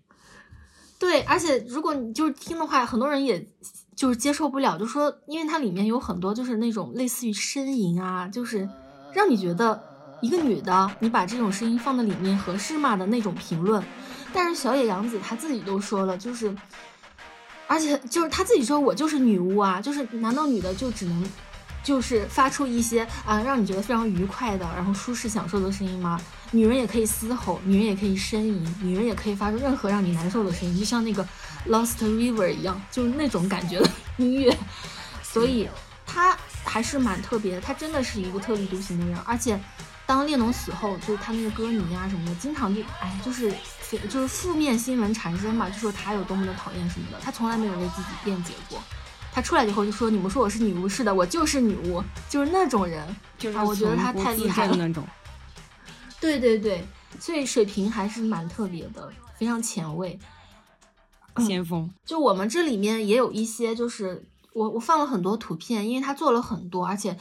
[SPEAKER 1] 对，而且如果你就是听的话，很多人也就是接受不了，就说因为它里面有很多就是那种类似于呻吟啊，就是让你觉得。一个女的，你把这种声音放在里面合适吗的那种评论？但是小野洋子她自己都说了，就是，而且就是她自己说，我就是女巫啊，就是难道女的就只能就是发出一些啊让你觉得非常愉快的，然后舒适享受的声音吗？女人也可以嘶吼，女人也可以呻吟，女人也可以发出任何让你难受的声音，就像那个 Lost River 一样，就是那种感觉的音乐。所以她还是蛮特别的，她真的是一个特立独行的人，而且。当列侬死后，就是他那个歌迷啊什么的，经常就哎，就是就是负面新闻缠身嘛，就说他有多么的讨厌什么的，他从来没有为自己辩解过。他出来以后就说：“你们说我是女巫，是的，我就是女巫，就是那种人，
[SPEAKER 2] 就是
[SPEAKER 1] 我觉得他太厉害了
[SPEAKER 2] 那种。”
[SPEAKER 1] 对对对，所以水平还是蛮特别的，非常前卫，
[SPEAKER 2] 先锋。
[SPEAKER 1] 就我们这里面也有一些，就是我我放了很多图片，因为他做了很多，而且。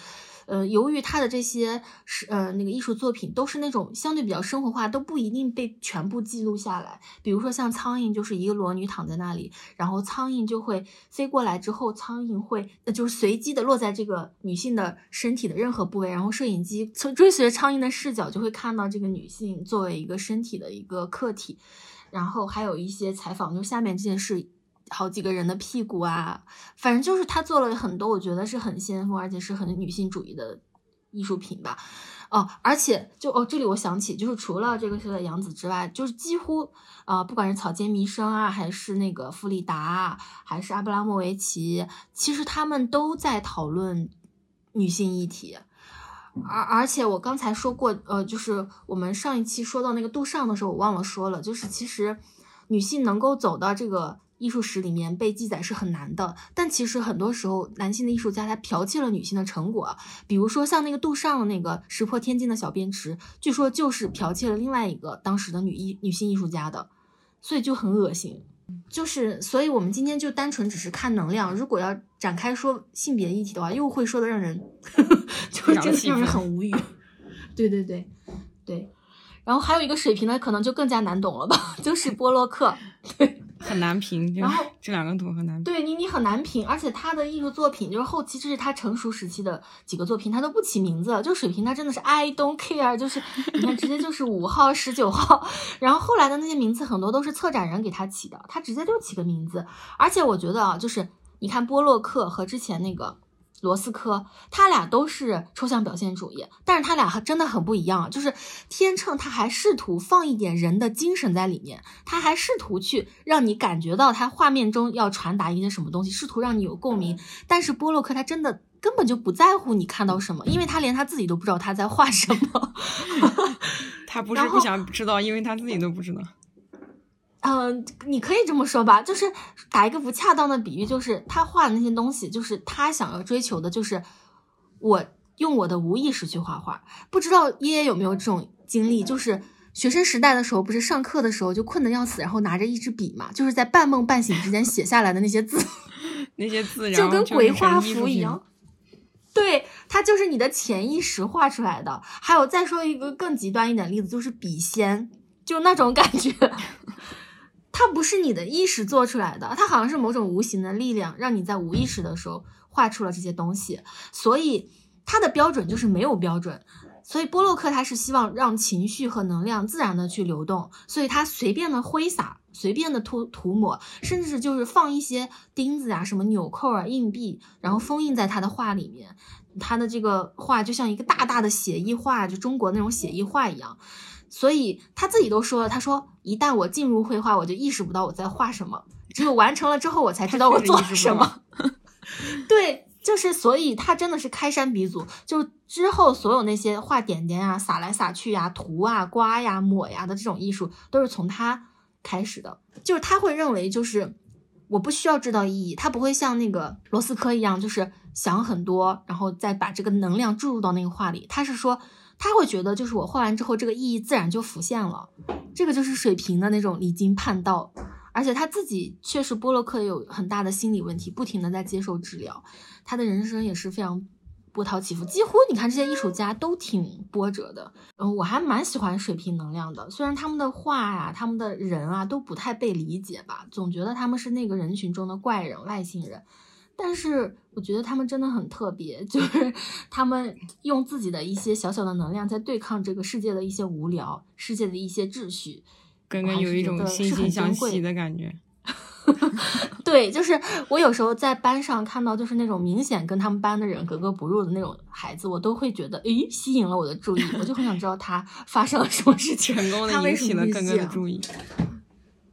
[SPEAKER 1] 呃，由于他的这些是呃那个艺术作品都是那种相对比较生活化，都不一定被全部记录下来。比如说像苍蝇，就是一个裸女躺在那里，然后苍蝇就会飞过来之后，苍蝇会呃就是随机的落在这个女性的身体的任何部位，然后摄影机从追随着苍蝇的视角就会看到这个女性作为一个身体的一个客体。然后还有一些采访，就下面这件事。好几个人的屁股啊，反正就是他做了很多，我觉得是很先锋，而且是很女性主义的艺术品吧。哦，而且就哦，这里我想起，就是除了这个是杨子之外，就是几乎啊，不管是草间弥生啊，还是那个弗里达，还是阿布拉莫维奇，其实他们都在讨论女性议题。而而且我刚才说过，呃，就是我们上一期说到那个杜尚的时候，我忘了说了，就是其实女性能够走到这个。艺术史里面被记载是很难的，但其实很多时候男性的艺术家他剽窃了女性的成果，比如说像那个杜尚的那个石破天惊的小便池，据说就是剽窃了另外一个当时的女艺女性艺术家的，所以就很恶心。就是所以我们今天就单纯只是看能量，如果要展开说性别议题的话，又会说的让人 就真的让人很无语。对对对对，然后还有一个水平呢，可能就更加难懂了吧，就是波洛克。对。
[SPEAKER 2] 很难评，
[SPEAKER 1] 然后
[SPEAKER 2] 这两个图很难评。
[SPEAKER 1] 对你，你很难评，而且他的艺术作品就是后期，这是他成熟时期的几个作品，他都不起名字，就水平他真的是 I don't care，就是你看直接就是五号、十九号，然后后来的那些名字很多都是策展人给他起的，他直接就起个名字，而且我觉得啊，就是你看波洛克和之前那个。罗斯科，他俩都是抽象表现主义，但是他俩还真的很不一样。就是天秤，他还试图放一点人的精神在里面，他还试图去让你感觉到他画面中要传达一些什么东西，试图让你有共鸣。但是波洛克他真的根本就不在乎你看到什么，因为他连他自己都不知道他在画什么。
[SPEAKER 2] 他不是不想知道，因为他自己都不知道。
[SPEAKER 1] 嗯，你可以这么说吧，就是打一个不恰当的比喻，就是他画的那些东西，就是他想要追求的，就是我用我的无意识去画画。不知道耶耶有没有这种经历，就是学生时代的时候，不是上课的时候就困得要死，然后拿着一支笔嘛，就是在半梦半醒之间写下来的那些字，
[SPEAKER 2] 那些字
[SPEAKER 1] 就跟鬼画符一样。对，它就是你的潜意识画出来的。还有再说一个更极端一点例子，就是笔仙，就那种感觉。它不是你的意识做出来的，它好像是某种无形的力量，让你在无意识的时候画出了这些东西。所以它的标准就是没有标准。所以波洛克他是希望让情绪和能量自然的去流动，所以他随便的挥洒，随便的涂涂抹，甚至就是放一些钉子啊、什么纽扣啊、硬币，然后封印在他的画里面。他的这个画就像一个大大的写意画，就中国那种写意画一样。所以他自己都说了，他说一旦我进入绘画，我就意识不到我在画什么，只有完成了之后，我才知道我做什么。对，就是所以他真的是开山鼻祖，就之后所有那些画点点啊、撒来撒去呀、涂啊、刮呀、抹呀的这种艺术，都是从他开始的。就是他会认为，就是我不需要知道意义，他不会像那个罗斯科一样，就是想很多，然后再把这个能量注入到那个画里。他是说。他会觉得，就是我画完之后，这个意义自然就浮现了。这个就是水瓶的那种离经叛道，而且他自己确实波洛克有很大的心理问题，不停的在接受治疗。他的人生也是非常波涛起伏，几乎你看这些艺术家都挺波折的。嗯，我还蛮喜欢水瓶能量的，虽然他们的画呀、他们的人啊都不太被理解吧，总觉得他们是那个人群中的怪人、外星人。但是我觉得他们真的很特别，就是他们用自己的一些小小的能量在对抗这个世界的一些无聊，世界的一些秩序，
[SPEAKER 2] 刚刚有一种惺惺相惜的感觉。
[SPEAKER 1] 对，就是我有时候在班上看到，就是那种明显跟他们班的人格格不入的那种孩子，我都会觉得，诶，吸引了我的注意，我就很想知道他 发生了什么事情，
[SPEAKER 2] 成功的引起了更多的注意。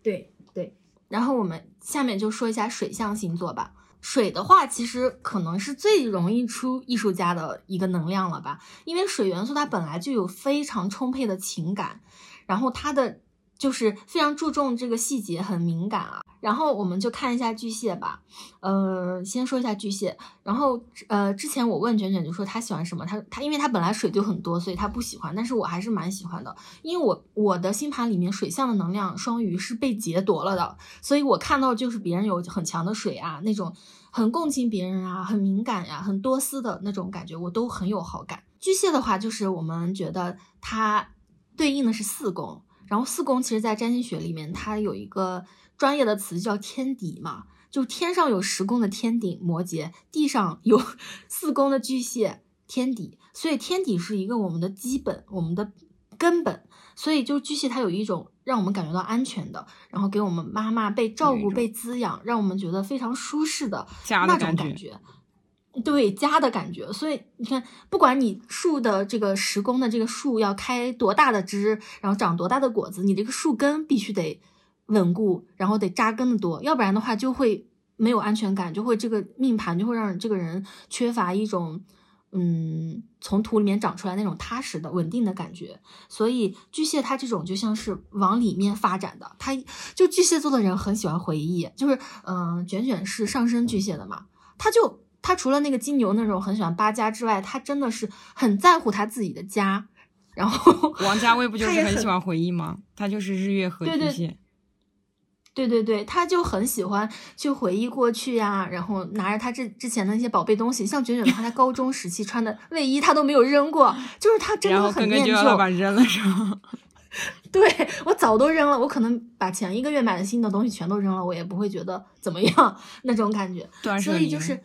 [SPEAKER 1] 对对，然后我们下面就说一下水象星座吧。水的话，其实可能是最容易出艺术家的一个能量了吧，因为水元素它本来就有非常充沛的情感，然后它的。就是非常注重这个细节，很敏感啊。然后我们就看一下巨蟹吧，呃，先说一下巨蟹。然后呃，之前我问卷卷就说他喜欢什么，他他因为他本来水就很多，所以他不喜欢。但是我还是蛮喜欢的，因为我我的星盘里面水象的能量双鱼是被劫夺了的，所以我看到就是别人有很强的水啊那种。很共情别人啊，很敏感呀，很多思的那种感觉，我都很有好感。巨蟹的话，就是我们觉得它对应的是四宫，然后四宫其实在占星学里面，它有一个专业的词叫天底嘛，就天上有十宫的天顶摩羯，地上有 四宫的巨蟹天底，所以天底是一个我们的基本，我们的根本。所以，就巨蟹，它有一种让我们感觉到安全的，然后给我们妈妈被照顾、被滋养，让我们觉得非常舒适的那种感觉，对家的感觉。所以你看，不管你树的这个十公的这个树要开多大的枝，然后长多大的果子，你这个树根必须得稳固，然后得扎根的多，要不然的话就会没有安全感，就会这个命盘就会让这个人缺乏一种。嗯，从土里面长出来那种踏实的、稳定的感觉，所以巨蟹它这种就像是往里面发展的。他就巨蟹座的人很喜欢回忆，就是嗯，卷卷是上升巨蟹的嘛，他就他除了那个金牛那种很喜欢八家之外，他真的是很在乎他自己的家。然后
[SPEAKER 2] 王家卫不就是很喜欢回忆吗？他就是日月和巨蟹。
[SPEAKER 1] 对对对，他就很喜欢去回忆过去呀，然后拿着他之之前的那些宝贝东西，像卷卷的话，他高中时期穿的卫衣他都没有扔过，就是他真的很念旧。
[SPEAKER 2] 然后把扔了是吗？
[SPEAKER 1] 对我早都扔了，我可能把前一个月买的新的东西全都扔了，我也不会觉得怎么样 那种感觉。所以就是，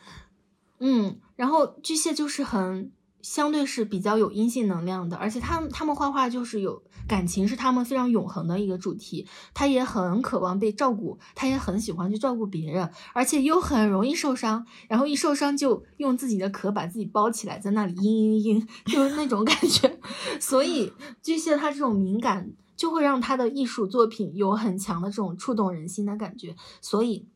[SPEAKER 1] 嗯，然后巨蟹就是很。相对是比较有阴性能量的，而且他他们画画就是有感情，是他们非常永恒的一个主题。他也很渴望被照顾，他也很喜欢去照顾别人，而且又很容易受伤。然后一受伤就用自己的壳把自己包起来，在那里嘤嘤嘤，就是那种感觉。所以巨蟹他这种敏感，就会让他的艺术作品有很强的这种触动人心的感觉。所以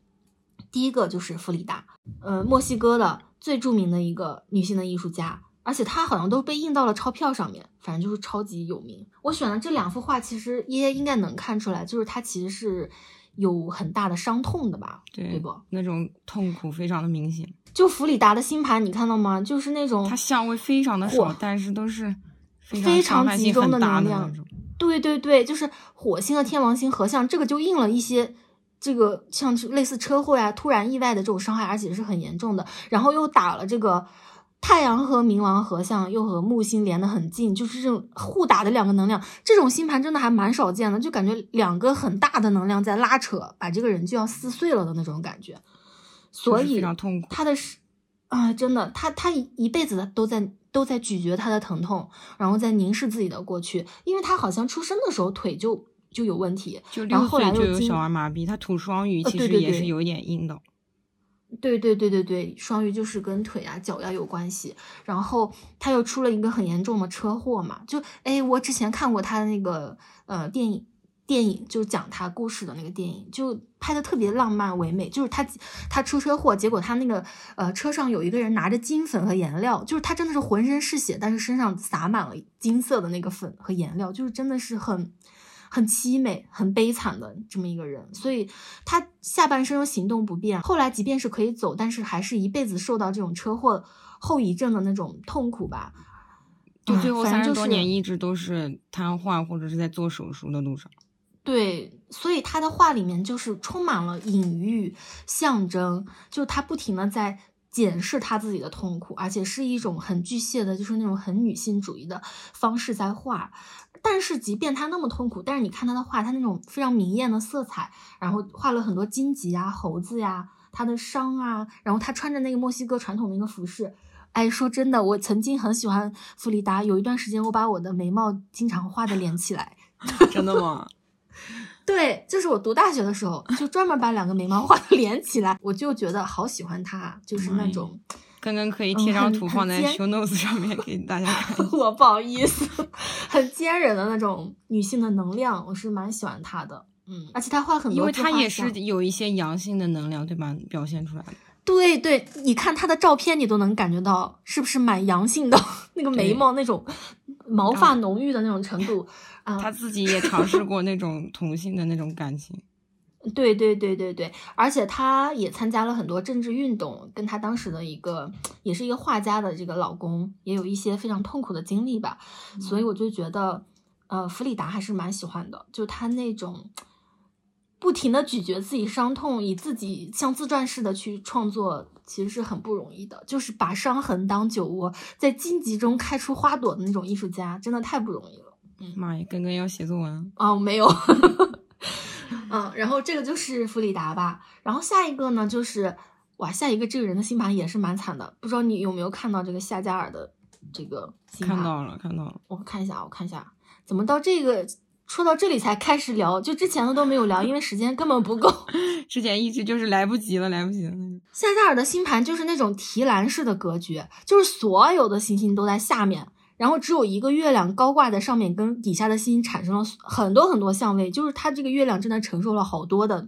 [SPEAKER 1] 第一个就是弗里达，呃，墨西哥的最著名的一个女性的艺术家。而且她好像都被印到了钞票上面，反正就是超级有名。我选的这两幅画，其实爷爷应该能看出来，就是她其实是有很大的伤痛的吧？对不？
[SPEAKER 2] 那种痛苦非常的明显。
[SPEAKER 1] 就弗里达的星盘，你看到吗？就是那种
[SPEAKER 2] 它相位非常的少，但是都是
[SPEAKER 1] 非
[SPEAKER 2] 常
[SPEAKER 1] 集中
[SPEAKER 2] 的
[SPEAKER 1] 能量。对对对，就是火星和天王星合相，这个就印了一些这个像类似车祸呀、突然意外的这种伤害，而且是很严重的。然后又打了这个。太阳和冥王合相，又和木星连得很近，就是这种互打的两个能量，这种星盘真的还蛮少见的，就感觉两个很大的能量在拉扯，把这个人就要撕碎了的那种感觉。所以呢，痛苦他的是啊，真的，他他一辈子都在都在咀嚼他的疼痛，然后在凝视自己的过去，因为他好像出生的时候腿就就有问题，然后后来
[SPEAKER 2] 就有小儿麻痹，他吐双鱼其实也是有一点硬的。
[SPEAKER 1] 对对对对对，双鱼就是跟腿啊、脚呀有关系。然后他又出了一个很严重的车祸嘛，就哎，我之前看过他的那个呃电影，电影就讲他故事的那个电影，就拍的特别浪漫唯美。就是他他出车祸，结果他那个呃车上有一个人拿着金粉和颜料，就是他真的是浑身是血，但是身上洒满了金色的那个粉和颜料，就是真的是很。很凄美、很悲惨的这么一个人，所以他下半生行动不便，后来即便是可以走，但是还是一辈子受到这种车祸后遗症的那种痛苦吧。
[SPEAKER 2] 就最后三十多年一直都是瘫痪或者是在做手术的路上。
[SPEAKER 1] 对，所以他的画里面就是充满了隐喻、象征，就他不停的在检视他自己的痛苦，而且是一种很巨蟹的，就是那种很女性主义的方式在画。但是，即便他那么痛苦，但是你看他的画，他那种非常明艳的色彩，然后画了很多荆棘啊、猴子呀，他的伤啊，然后他穿着那个墨西哥传统的一个服饰。哎，说真的，我曾经很喜欢弗里达，有一段时间我把我的眉毛经常画的连起来。
[SPEAKER 2] 真的吗？
[SPEAKER 1] 对，就是我读大学的时候，就专门把两个眉毛 画的连起来，我就觉得好喜欢他，就是那种。
[SPEAKER 2] 刚刚可以贴张图放在 show notes 上面给大家看。
[SPEAKER 1] 我不好意思，很坚韧的那种女性的能量，我是蛮喜欢她的。嗯，而且她画很多，
[SPEAKER 2] 因为她也是有一些阳性的能量，对吧？表现出来的。
[SPEAKER 1] 对对，你看她的照片，你都能感觉到是不是蛮阳性的？那个眉毛那种毛发浓郁的那种程度啊。
[SPEAKER 2] 他自己也尝试过那种同性的那种感情。
[SPEAKER 1] 对对对对对，而且他也参加了很多政治运动，跟他当时的一个也是一个画家的这个老公也有一些非常痛苦的经历吧，所以我就觉得，呃，弗里达还是蛮喜欢的，就他那种不停的咀嚼自己伤痛，以自己像自传式的去创作，其实是很不容易的。就是把伤痕当酒窝，在荆棘中开出花朵的那种艺术家，真的太不容易了。
[SPEAKER 2] 妈呀，根根要写作文
[SPEAKER 1] 啊？没有。嗯，然后这个就是弗里达吧。然后下一个呢，就是哇，下一个这个人的星盘也是蛮惨的。不知道你有没有看到这个夏加尔的这个星
[SPEAKER 2] 盘？看到了，看到了。
[SPEAKER 1] 我看一下，我看一下，怎么到这个说到这里才开始聊？就之前的都没有聊，因为时间根本不够。
[SPEAKER 2] 之前一直就是来不及了，来不及了。
[SPEAKER 1] 夏加尔的星盘就是那种提篮式的格局，就是所有的行星都在下面。然后只有一个月亮高挂在上面，跟底下的星产生了很多很多相位，就是它这个月亮真的承受了好多的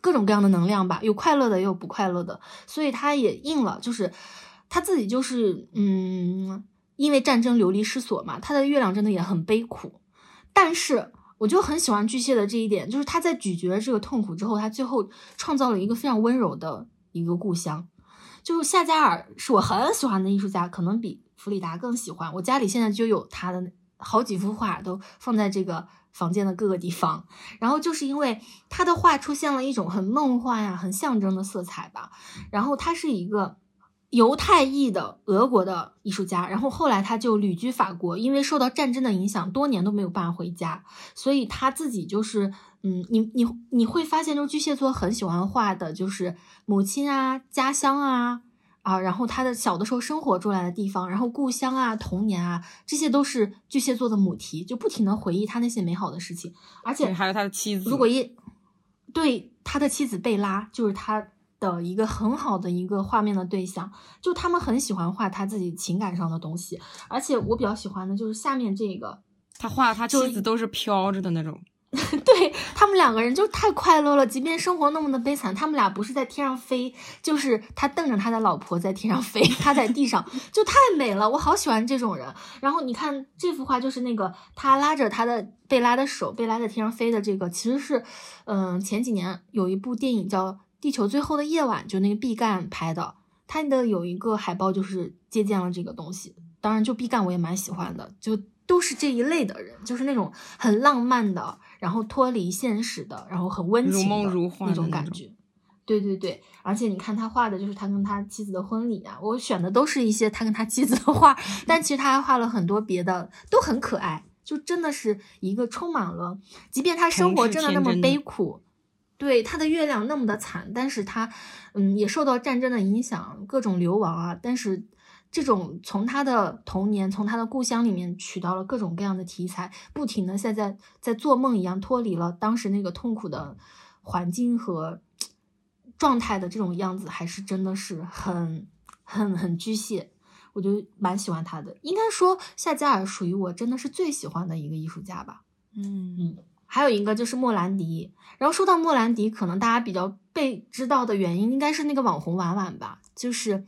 [SPEAKER 1] 各种各样的能量吧，有快乐的，也有不快乐的，所以它也应了，就是他自己就是嗯，因为战争流离失所嘛，他的月亮真的也很悲苦。但是我就很喜欢巨蟹的这一点，就是他在咀嚼这个痛苦之后，他最后创造了一个非常温柔的一个故乡。就是夏加尔是我很喜欢的艺术家，可能比。弗里达更喜欢我家里现在就有他的好几幅画，都放在这个房间的各个地方。然后就是因为他的画出现了一种很梦幻呀、很象征的色彩吧。然后他是一个犹太裔的俄国的艺术家，然后后来他就旅居法国，因为受到战争的影响，多年都没有办法回家，所以他自己就是，嗯，你你你会发现，就巨蟹座很喜欢画的就是母亲啊、家乡啊。啊，然后他的小的时候生活出来的地方，然后故乡啊、童年啊，这些都是巨蟹座的母题，就不停的回忆他那些美好的事情。而且
[SPEAKER 2] 还有他的妻子，
[SPEAKER 1] 如果一对他的妻子贝拉，就是他的一个很好的一个画面的对象，就他们很喜欢画他自己情感上的东西。而且我比较喜欢的就是下面这个，
[SPEAKER 2] 他画他妻子都是飘着的那种。
[SPEAKER 1] 对他们两个人就太快乐了，即便生活那么的悲惨，他们俩不是在天上飞，就是他瞪着他的老婆在天上飞，他在地上，就太美了，我好喜欢这种人。然后你看这幅画，就是那个他拉着他的贝拉的手，贝拉在天上飞的这个，其实是，嗯，前几年有一部电影叫《地球最后的夜晚》，就那个毕赣拍的，他的有一个海报就是借鉴了这个东西。当然，就毕赣我也蛮喜欢的，就都是这一类的人，就是那种很浪漫的。然后脱离现实的，然后很温情的那种感觉，对对对，而且你看他画的就是他跟他妻子的婚礼啊，我选的都是一些他跟他妻子的画，但其实他还画了很多别的，都很可爱，就真的是一个充满了，即便他生活真的那么悲苦，对他的月亮那么的惨，但是他嗯也受到战争的影响，各种流亡啊，但是。这种从他的童年，从他的故乡里面取到了各种各样的题材，不停的在在在做梦一样脱离了当时那个痛苦的环境和状态的这种样子，还是真的是很很很巨蟹，我就蛮喜欢他的。应该说夏加尔属于我真的是最喜欢的一个艺术家吧。
[SPEAKER 2] 嗯
[SPEAKER 1] 嗯，还有一个就是莫兰迪。然后说到莫兰迪，可能大家比较被知道的原因，应该是那个网红婉婉吧，就是。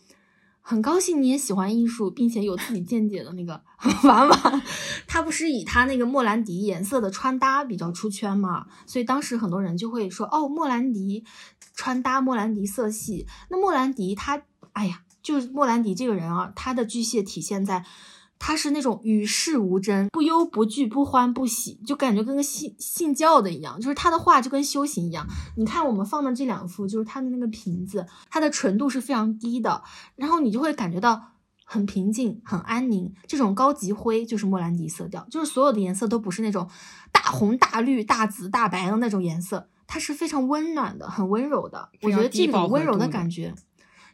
[SPEAKER 1] 很高兴你也喜欢艺术，并且有自己见解的那个 娃娃，他不是以他那个莫兰迪颜色的穿搭比较出圈嘛？所以当时很多人就会说，哦，莫兰迪穿搭，莫兰迪色系。那莫兰迪他，哎呀，就是莫兰迪这个人啊，他的巨蟹体现在。他是那种与世无争，不忧不惧，不欢不喜，就感觉跟个信信教的一样。就是他的画就跟修行一样。你看我们放的这两幅，就是他的那个瓶子，它的纯度是非常低的，然后你就会感觉到很平静、很安宁。这种高级灰就是莫兰迪色调，就是所有的颜色都不是那种大红大绿大紫大白的那种颜色，它是非常温暖的、很温柔的。我觉得这种温柔的感觉，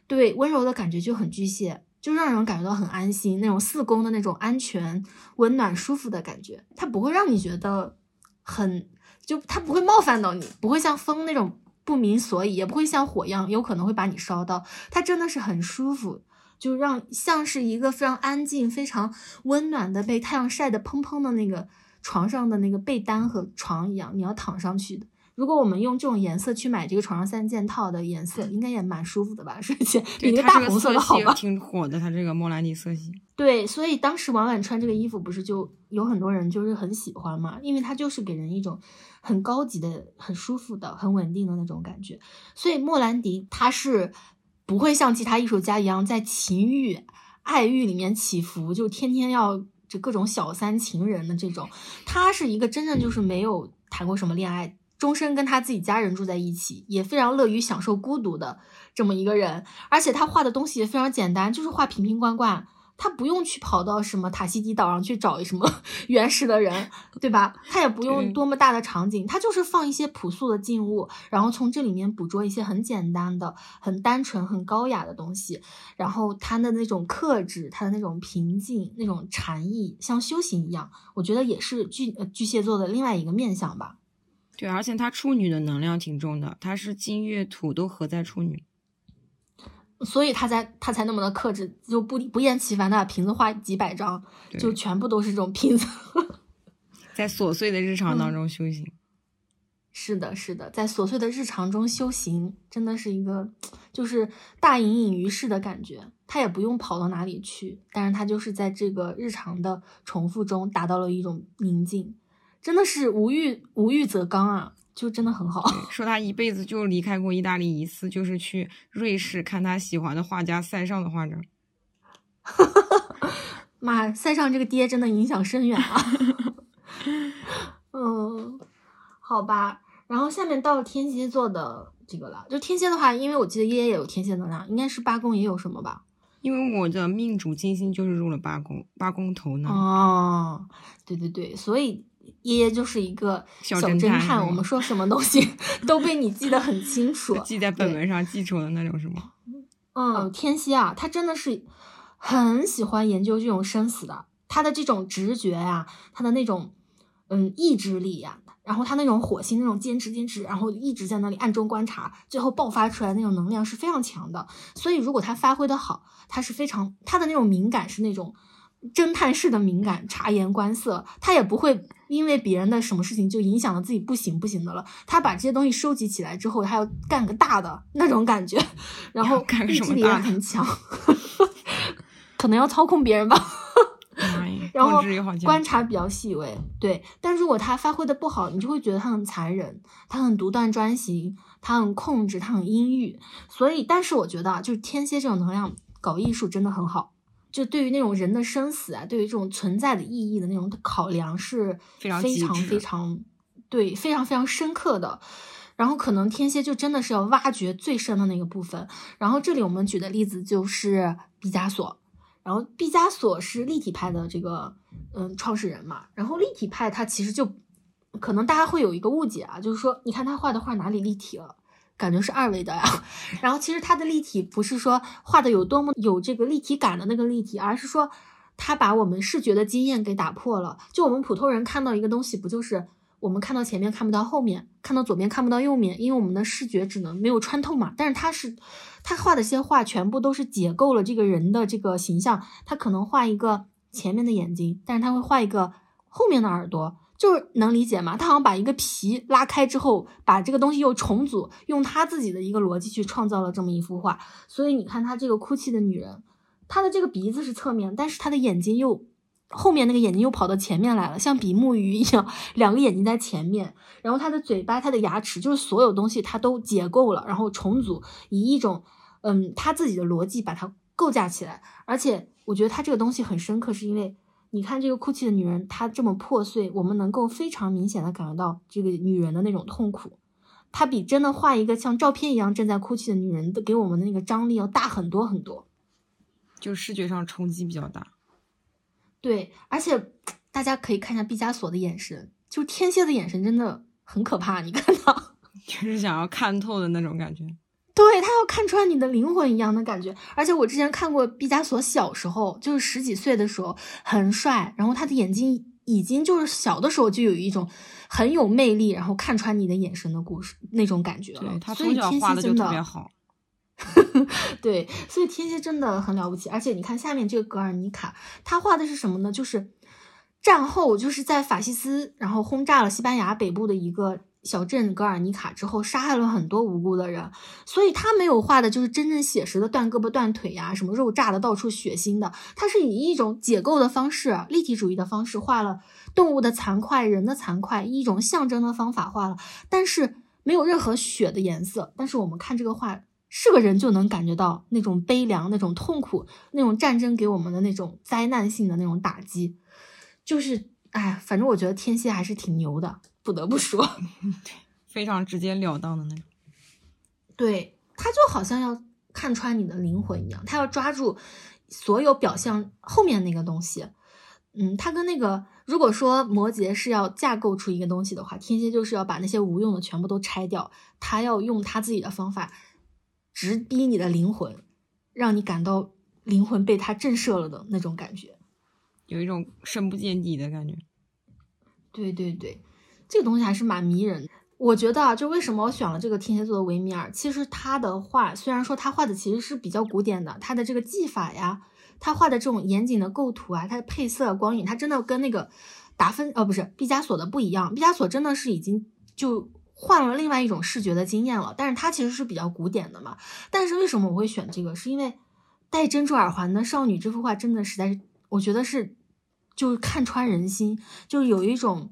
[SPEAKER 1] 对温柔的感觉就很巨蟹。就让人感觉到很安心，那种四宫的那种安全、温暖、舒服的感觉，它不会让你觉得很，就它不会冒犯到你，不会像风那种不明所以，也不会像火一样有可能会把你烧到。它真的是很舒服，就让像是一个非常安静、非常温暖的被太阳晒得砰砰的那个床上的那个被单和床一样，你要躺上去的。如果我们用这种颜色去买这个床上三件套的颜色，应该也蛮舒服的吧？睡前比那个大红色的好吧？
[SPEAKER 2] 挺火的，它这个莫兰迪色系。
[SPEAKER 1] 对，所以当时婉婉穿这个衣服，不是就有很多人就是很喜欢嘛？因为它就是给人一种很高级的、很舒服的、很稳定的那种感觉。所以莫兰迪他是不会像其他艺术家一样在情欲、爱欲里面起伏，就天天要就各种小三情人的这种。他是一个真正就是没有谈过什么恋爱。终身跟他自己家人住在一起，也非常乐于享受孤独的这么一个人。而且他画的东西也非常简单，就是画瓶瓶罐罐。他不用去跑到什么塔西提岛上去找什么 原始的人，对吧？他也不用多么大的场景，他就是放一些朴素的静物，然后从这里面捕捉一些很简单的、很单纯、很高雅的东西。然后他的那种克制，他的那种平静，那种禅意，像修行一样，我觉得也是巨呃巨蟹座的另外一个面相吧。
[SPEAKER 2] 对，而且他处女的能量挺重的，他是金月土都合在处女。
[SPEAKER 1] 所以他才他才那么的克制，就不不厌其烦的把瓶子画几百张，就全部都是这种瓶子，
[SPEAKER 2] 在琐碎的日常当中修行。
[SPEAKER 1] 是的，是的，在琐碎的日常中修行，真的是一个就是大隐隐于市的感觉。他也不用跑到哪里去，但是他就是在这个日常的重复中达到了一种宁静，真的是无欲无欲则刚啊。就真的很好。
[SPEAKER 2] 说他一辈子就离开过意大利一次，就是去瑞士看他喜欢的画家塞尚的画展。
[SPEAKER 1] 妈，塞尚这个爹真的影响深远啊！嗯，好吧。然后下面到了天蝎座的这个了。就天蝎的话，因为我记得耶耶也有天蝎能量，应该是八宫也有什么吧？
[SPEAKER 2] 因为我的命主金星就是入了八宫，八宫头呢。
[SPEAKER 1] 哦，对对对，所以。爷爷就是一个小侦探，我们说什么东西 都被你记得很清楚，
[SPEAKER 2] 记在本本上记住的那种，是吗？
[SPEAKER 1] 嗯，天蝎啊，他真的是很喜欢研究这种生死的，他的这种直觉呀，他的那种嗯意志力呀，然后他那种火星那种坚持坚持，然后一直在那里暗中观察，最后爆发出来那种能量是非常强的。所以如果他发挥的好，他是非常他的那种敏感是那种。侦探式的敏感，察言观色，他也不会因为别人的什么事情就影响了自己不行不行的了。他把这些东西收集起来之后，他要干个大的那种感觉，然后 意志力也很强，可能要操控别人吧。然后观察比较细微，对。但如果他发挥的不好，你就会觉得他很残忍，他很独断专行，他很控制，他很阴郁。所以，但是我觉得啊，就是天蝎这种能量搞艺术真的很好。就对于那种人的生死啊，对于这种存在的意义的那种考量是非常非常对非常非常深刻的。然后可能天蝎就真的是要挖掘最深的那个部分。然后这里我们举的例子就是毕加索。然后毕加索是立体派的这个嗯创始人嘛。然后立体派他其实就可能大家会有一个误解啊，就是说你看他画的画哪里立体了？感觉是二维的呀，然后其实它的立体不是说画的有多么有这个立体感的那个立体，而是说它把我们视觉的经验给打破了。就我们普通人看到一个东西，不就是我们看到前面看不到后面，看到左边看不到右面，因为我们的视觉只能没有穿透嘛。但是他是他画的些画全部都是解构了这个人的这个形象，他可能画一个前面的眼睛，但是他会画一个后面的耳朵。就是能理解吗？他好像把一个皮拉开之后，把这个东西又重组，用他自己的一个逻辑去创造了这么一幅画。所以你看，他这个哭泣的女人，她的这个鼻子是侧面，但是她的眼睛又后面那个眼睛又跑到前面来了，像比目鱼一样，两个眼睛在前面。然后她的嘴巴、她的牙齿，就是所有东西她都解构了，然后重组，以一种嗯他自己的逻辑把它构架起来。而且我觉得他这个东西很深刻，是因为。你看这个哭泣的女人，她这么破碎，我们能够非常明显的感觉到这个女人的那种痛苦。她比真的画一个像照片一样正在哭泣的女人的给我们的那个张力要大很多很多，
[SPEAKER 2] 就视觉上冲击比较大。
[SPEAKER 1] 对，而且大家可以看一下毕加索的眼神，就天蝎的眼神真的很可怕。你看到，
[SPEAKER 2] 就是想要看透的那种感觉。
[SPEAKER 1] 对他要看穿你的灵魂一样的感觉，而且我之前看过毕加索小时候，就是十几岁的时候很帅，然后他的眼睛已经就是小的时候就有一种很有魅力，然后看穿你的眼神的故事那种感觉了。
[SPEAKER 2] 他从小画的就特别好，
[SPEAKER 1] 对，所以天蝎真的很了不起。而且你看下面这个格尔尼卡，他画的是什么呢？就是战后就是在法西斯然后轰炸了西班牙北部的一个。小镇格尔尼卡之后，杀害了很多无辜的人，所以他没有画的就是真正写实的断胳膊断腿呀，什么肉炸的到处血腥的，他是以一种解构的方式，立体主义的方式画了动物的残块、人的残块，一种象征的方法画了，但是没有任何血的颜色。但是我们看这个画，是个人就能感觉到那种悲凉、那种痛苦、那种战争给我们的那种灾难性的那种打击，就是哎，反正我觉得天蝎还是挺牛的。不得不说，
[SPEAKER 2] 非常直截了当的那种。
[SPEAKER 1] 对，他就好像要看穿你的灵魂一样，他要抓住所有表象后面那个东西。嗯，他跟那个，如果说摩羯是要架构出一个东西的话，天蝎就是要把那些无用的全部都拆掉，他要用他自己的方法直逼你的灵魂，让你感到灵魂被他震慑了的那种感觉，
[SPEAKER 2] 有一种深不见底的感觉。
[SPEAKER 1] 对对对，这个东西还是蛮迷人的。我觉得啊，就为什么我选了这个天蝎座的维米尔，其实他的画虽然说他画的其实是比较古典的，他的这个技法呀。他画的这种严谨的构图啊，他的配色、光影，他真的跟那个达芬哦不是毕加索的不一样。毕加索真的是已经就换了另外一种视觉的经验了，但是他其实是比较古典的嘛。但是为什么我会选这个？是因为戴珍珠耳环的少女这幅画真的实在是，我觉得是就是看穿人心，就是有一种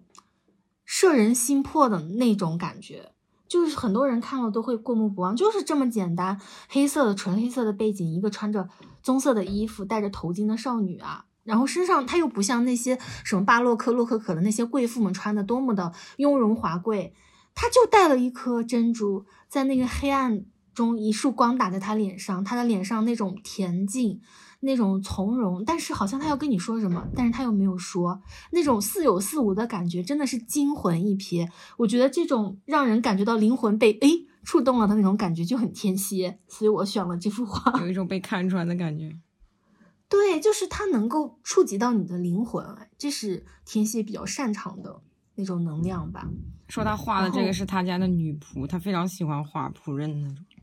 [SPEAKER 1] 摄人心魄的那种感觉。就是很多人看了都会过目不忘，就是这么简单，黑色的纯黑色的背景，一个穿着棕色的衣服、戴着头巾的少女啊，然后身上她又不像那些什么巴洛克、洛可可的那些贵妇们穿的多么的雍容华贵，她就带了一颗珍珠，在那个黑暗中一束光打在他脸上，他的脸上那种恬静。那种从容，但是好像他要跟你说什么，但是他又没有说，那种似有似无的感觉，真的是惊魂一瞥。我觉得这种让人感觉到灵魂被诶触动了的那种感觉就很天蝎，所以我选了这幅画，
[SPEAKER 2] 有一种被看穿的感觉。
[SPEAKER 1] 对，就是他能够触及到你的灵魂，这是天蝎比较擅长的那种能量吧。
[SPEAKER 2] 说他画的这个是他家的女仆，他非常喜欢画仆人的那种。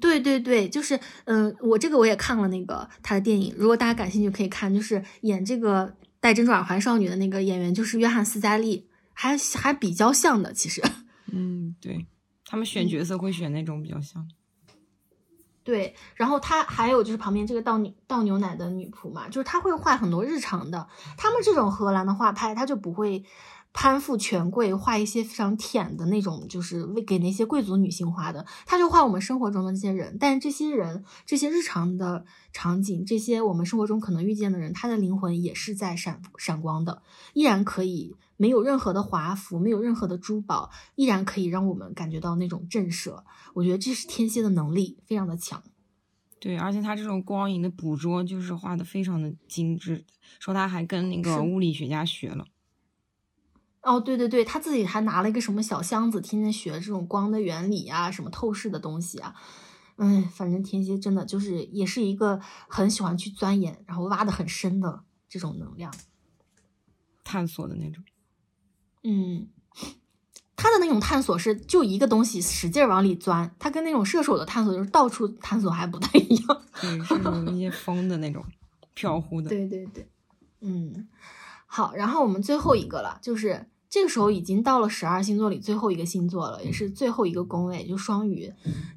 [SPEAKER 1] 对对对，就是，嗯，我这个我也看了那个他的电影，如果大家感兴趣可以看，就是演这个戴珍珠耳环少女的那个演员就是约翰斯嘉丽，还还比较像的，其实。
[SPEAKER 2] 嗯，对他们选角色会选那种比较像。
[SPEAKER 1] 对，然后他还有就是旁边这个倒牛倒牛奶的女仆嘛，就是他会画很多日常的，他们这种荷兰的画派他就不会。攀附权贵，画一些非常舔的那种，就是为给那些贵族女性画的。他就画我们生活中的这些人，但是这些人，这些日常的场景，这些我们生活中可能遇见的人，他的灵魂也是在闪闪光的，依然可以没有任何的华服，没有任何的珠宝，依然可以让我们感觉到那种震慑。我觉得这是天蝎的能力非常的强。
[SPEAKER 2] 对，而且他这种光影的捕捉就是画的非常的精致，说他还跟那个物理学家学了。
[SPEAKER 1] 哦，对对对，他自己还拿了一个什么小箱子，天天学这种光的原理啊，什么透视的东西啊。嗯，反正天蝎真的就是也是一个很喜欢去钻研，然后挖的很深的这种能量，
[SPEAKER 2] 探索的那种。
[SPEAKER 1] 嗯，他的那种探索是就一个东西使劲往里钻，他跟那种射手的探索就是到处探索还不太一样。
[SPEAKER 2] 对，是有一些风的那种飘忽的。
[SPEAKER 1] 对对对，嗯，好，然后我们最后一个了，就是。这个时候已经到了十二星座里最后一个星座了，也是最后一个宫位，就双鱼。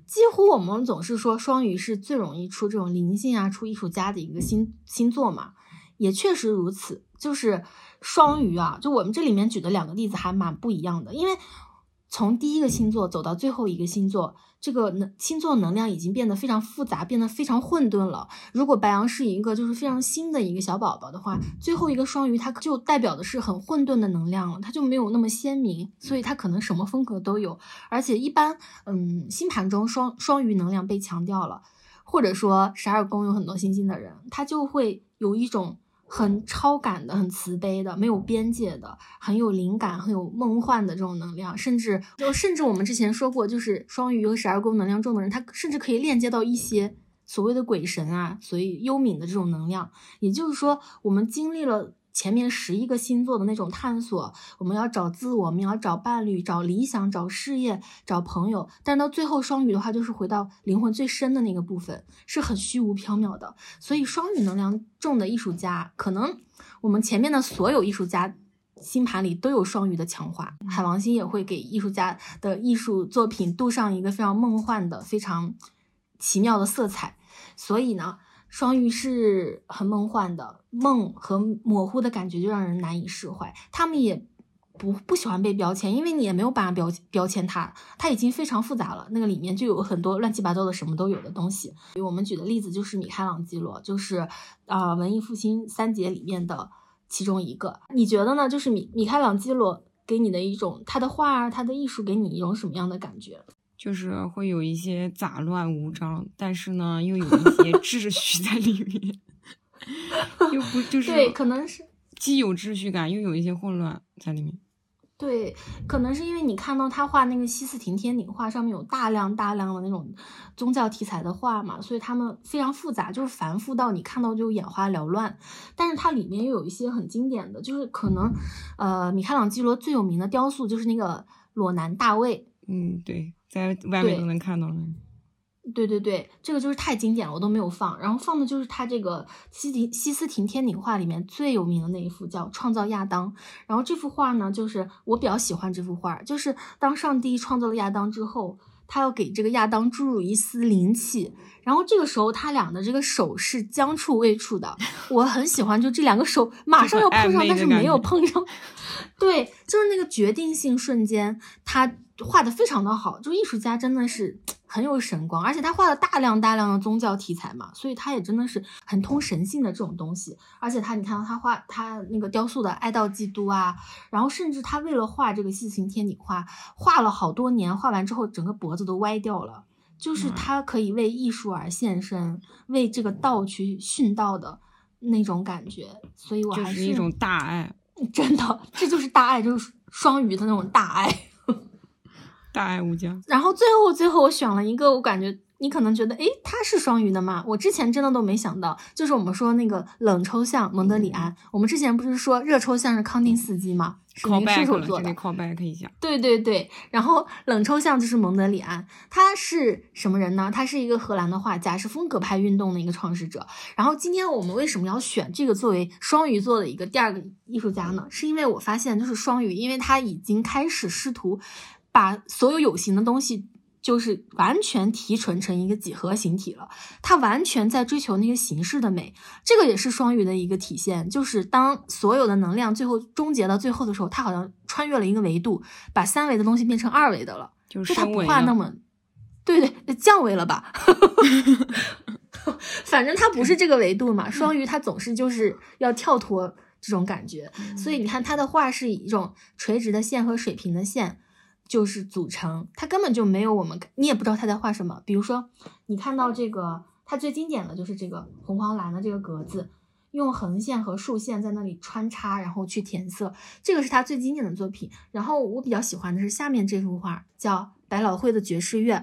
[SPEAKER 1] 几乎我们总是说双鱼是最容易出这种灵性啊、出艺术家的一个星星座嘛，也确实如此。就是双鱼啊，就我们这里面举的两个例子还蛮不一样的，因为从第一个星座走到最后一个星座。这个能星座能量已经变得非常复杂，变得非常混沌了。如果白羊是一个就是非常新的一个小宝宝的话，最后一个双鱼它就代表的是很混沌的能量了，它就没有那么鲜明，所以它可能什么风格都有。而且一般，嗯，星盘中双双鱼能量被强调了，或者说十二宫有很多星星的人，他就会有一种。很超感的，很慈悲的，没有边界的，很有灵感，很有梦幻的这种能量，甚至就甚至我们之前说过，就是双鱼和十二宫能量重的人，他甚至可以链接到一些所谓的鬼神啊，所以幽冥的这种能量。也就是说，我们经历了。前面十一个星座的那种探索，我们要找自我，我们要找伴侣，找理想，找事业，找朋友。但到最后，双鱼的话就是回到灵魂最深的那个部分，是很虚无缥缈的。所以，双鱼能量重的艺术家，可能我们前面的所有艺术家星盘里都有双鱼的强化。海王星也会给艺术家的艺术作品镀上一个非常梦幻的、非常奇妙的色彩。所以呢。双鱼是很梦幻的，梦和模糊的感觉就让人难以释怀。他们也不不喜欢被标签，因为你也没有办法标标签他，他已经非常复杂了。那个里面就有很多乱七八糟的什么都有的东西。我们举的例子就是米开朗基罗，就是啊文艺复兴三杰里面的其中一个。你觉得呢？就是米米开朗基罗给你的一种他的画、他的艺术给你一种什么样的感觉？
[SPEAKER 2] 就是会有一些杂乱无章，但是呢，又有一些秩序在里面，又不就是
[SPEAKER 1] 对，可能是
[SPEAKER 2] 既有秩序感，又有一些混乱在里面。
[SPEAKER 1] 对，可能是因为你看到他画那个西斯廷天顶画上面有大量大量的那种宗教题材的画嘛，所以他们非常复杂，就是繁复到你看到就眼花缭乱。但是它里面又有一些很经典的，就是可能，呃，米开朗基罗最有名的雕塑就是那个裸男大卫。
[SPEAKER 2] 嗯，对，在外面都能看到了。
[SPEAKER 1] 对对对，这个就是太经典了，我都没有放。然后放的就是他这个西廷西斯廷天顶画里面最有名的那一幅，叫《创造亚当》。然后这幅画呢，就是我比较喜欢这幅画，就是当上帝创造了亚当之后，他要给这个亚当注入一丝灵气。然后这个时候他俩的这个手是将触未触的，我很喜欢，就这两个手 马上要碰上，但是没有碰上。对，就是那个决定性瞬间，他。画的非常的好，就艺术家真的是很有神光，而且他画了大量大量的宗教题材嘛，所以他也真的是很通神性的这种东西。而且他，你看到他画他那个雕塑的哀悼基督啊，然后甚至他为了画这个细形天顶画，画了好多年，画完之后整个脖子都歪掉了。就是他可以为艺术而献身，为这个道去殉道的那种感觉。所以我还
[SPEAKER 2] 是一种大爱，
[SPEAKER 1] 真的，这就是大爱，就是双鱼的那种大爱。
[SPEAKER 2] 大爱无疆，
[SPEAKER 1] 然后最后最后我选了一个，我感觉你可能觉得，诶，他是双鱼的吗？我之前真的都没想到，就是我们说那个冷抽象蒙德里安，我们之前不是说热抽象是康定斯基吗？是那个射手座的
[SPEAKER 2] ，call back 一下。
[SPEAKER 1] 对对对，然后冷抽象就是蒙德里安，他是什么人呢？他是一个荷兰的画家，是风格派运动的一个创始者。然后今天我们为什么要选这个作为双鱼座的一个第二个艺术家呢？是因为我发现，就是双鱼，因为他已经开始试图。把所有有形的东西，就是完全提纯成一个几何形体了。它完全在追求那个形式的美，这个也是双鱼的一个体现。就是当所有的能量最后终结到最后的时候，它好像穿越了一个维度，把三维的东西变成二维的了。
[SPEAKER 2] 就是
[SPEAKER 1] 它不画那么，对对，降维了吧？反正它不是这个维度嘛。双鱼它总是就是要跳脱这种感觉，所以你看它的画是以一种垂直的线和水平的线。就是组成，它根本就没有我们，你也不知道他在画什么。比如说，你看到这个，它最经典的就是这个红黄蓝的这个格子，用横线和竖线在那里穿插，然后去填色，这个是他最经典的作品。然后我比较喜欢的是下面这幅画，叫《百老汇的爵士乐》。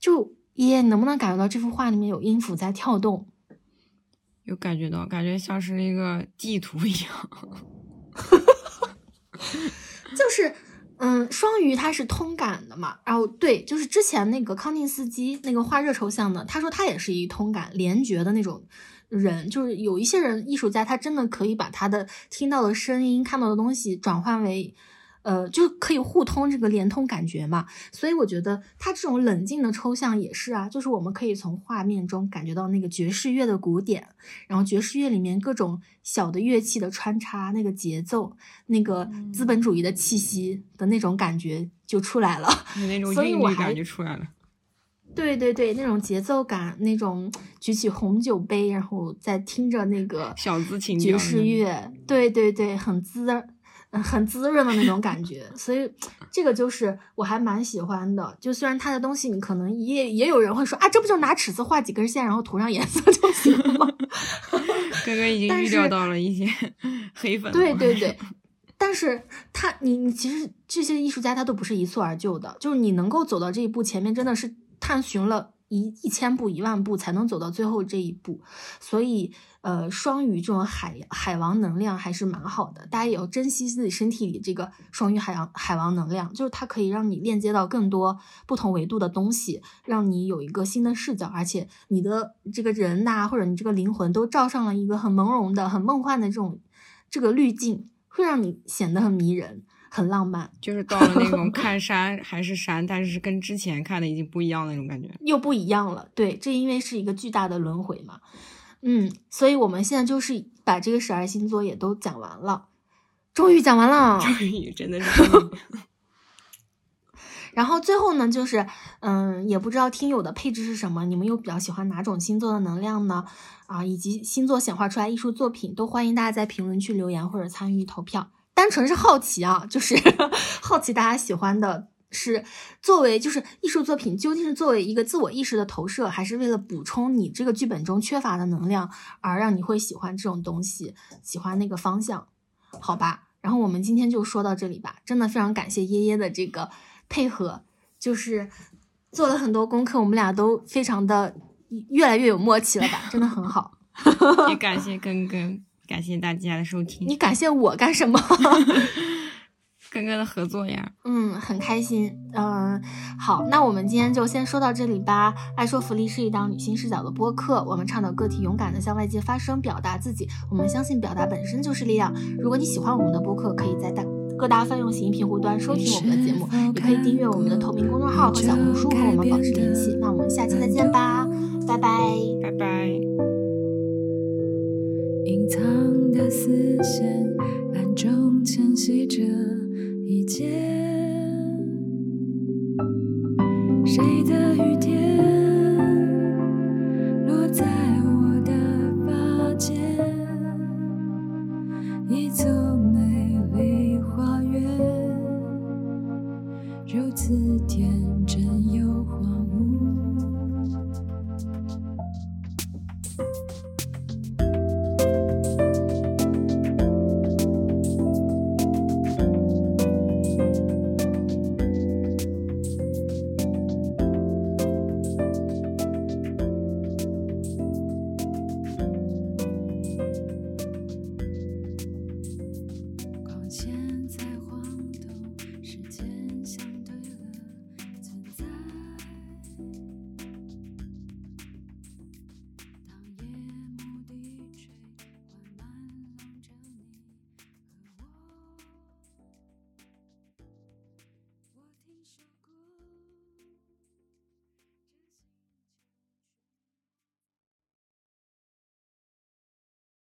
[SPEAKER 1] 就耶，能不能感觉到这幅画里面有音符在跳动？
[SPEAKER 2] 有感觉到，感觉像是一个地图一样，
[SPEAKER 1] 就是。嗯，双鱼他是通感的嘛，然后对，就是之前那个康定斯基那个画热抽象的，他说他也是一通感联觉的那种人，就是有一些人艺术家他真的可以把他的听到的声音、看到的东西转换为。呃，就可以互通这个连通感觉嘛，所以我觉得它这种冷静的抽象也是啊，就是我们可以从画面中感觉到那个爵士乐的鼓点，然后爵士乐里面各种小的乐器的穿插，那个节奏，那个资本主义的气息的那种感觉就出来了，
[SPEAKER 2] 那种韵律感就出来了。
[SPEAKER 1] 对对对，那种节奏感，那种举起红酒杯，然后再听着那个
[SPEAKER 2] 小资情
[SPEAKER 1] 爵士乐，对对对，很滋。很滋润的那种感觉，所以这个就是我还蛮喜欢的。就虽然它的东西，你可能也也有人会说啊，这不就拿尺子画几根线，然后涂上颜色就行了吗？
[SPEAKER 2] 哥哥已经预料到了一些黑粉。
[SPEAKER 1] 对对对，但是他你你其实这些艺术家他都不是一蹴而就的，就是你能够走到这一步，前面真的是探寻了一一千步一万步才能走到最后这一步，所以。呃，双鱼这种海海王能量还是蛮好的，大家也要珍惜自己身体里这个双鱼海洋海王能量，就是它可以让你链接到更多不同维度的东西，让你有一个新的视角，而且你的这个人呐，或者你这个灵魂都照上了一个很朦胧的、很梦幻的这种这个滤镜，会让你显得很迷人、很浪漫。
[SPEAKER 2] 就是 到了那种 看山还是山，但是跟之前看的已经不一样那种感觉，
[SPEAKER 1] 又不一样了。对，这因为是一个巨大的轮回嘛。嗯，所以我们现在就是把这个十二星座也都讲完了，终于讲完了，
[SPEAKER 2] 终于真的是。
[SPEAKER 1] 然后最后呢，就是嗯，也不知道听友的配置是什么，你们又比较喜欢哪种星座的能量呢？啊，以及星座显化出来艺术作品，都欢迎大家在评论区留言或者参与投票。单纯是好奇啊，就是 好奇大家喜欢的是作为就是艺术作品究竟是作为一个自我意识的投射，还是为了补充你这个剧本中缺乏的能量而让你会喜欢这种东西，喜欢那个方向？好吧，然后我们今天就说到这里吧。真的非常感谢耶耶的这个配合，就是做了很多功课，我们俩都非常的越来越有默契了吧？真的很好。
[SPEAKER 2] 也感谢根根。感谢大家的收听。
[SPEAKER 1] 你感谢我干什么？
[SPEAKER 2] 跟哥的合作呀。
[SPEAKER 1] 嗯，很开心。嗯，好，那我们今天就先说到这里吧。爱说福利是一档女性视角的播客，我们倡导个体勇敢的向外界发声，表达自己。我们相信表达本身就是力量。如果你喜欢我们的播客，可以在大各大泛用型频户端收听我们的节目，也可以订阅我们的同名公众号和小红书和我们保持联系。那我们下期再见吧，拜拜，
[SPEAKER 2] 拜拜。
[SPEAKER 3] 隐藏的丝线，暗中牵系着一见。谁的雨天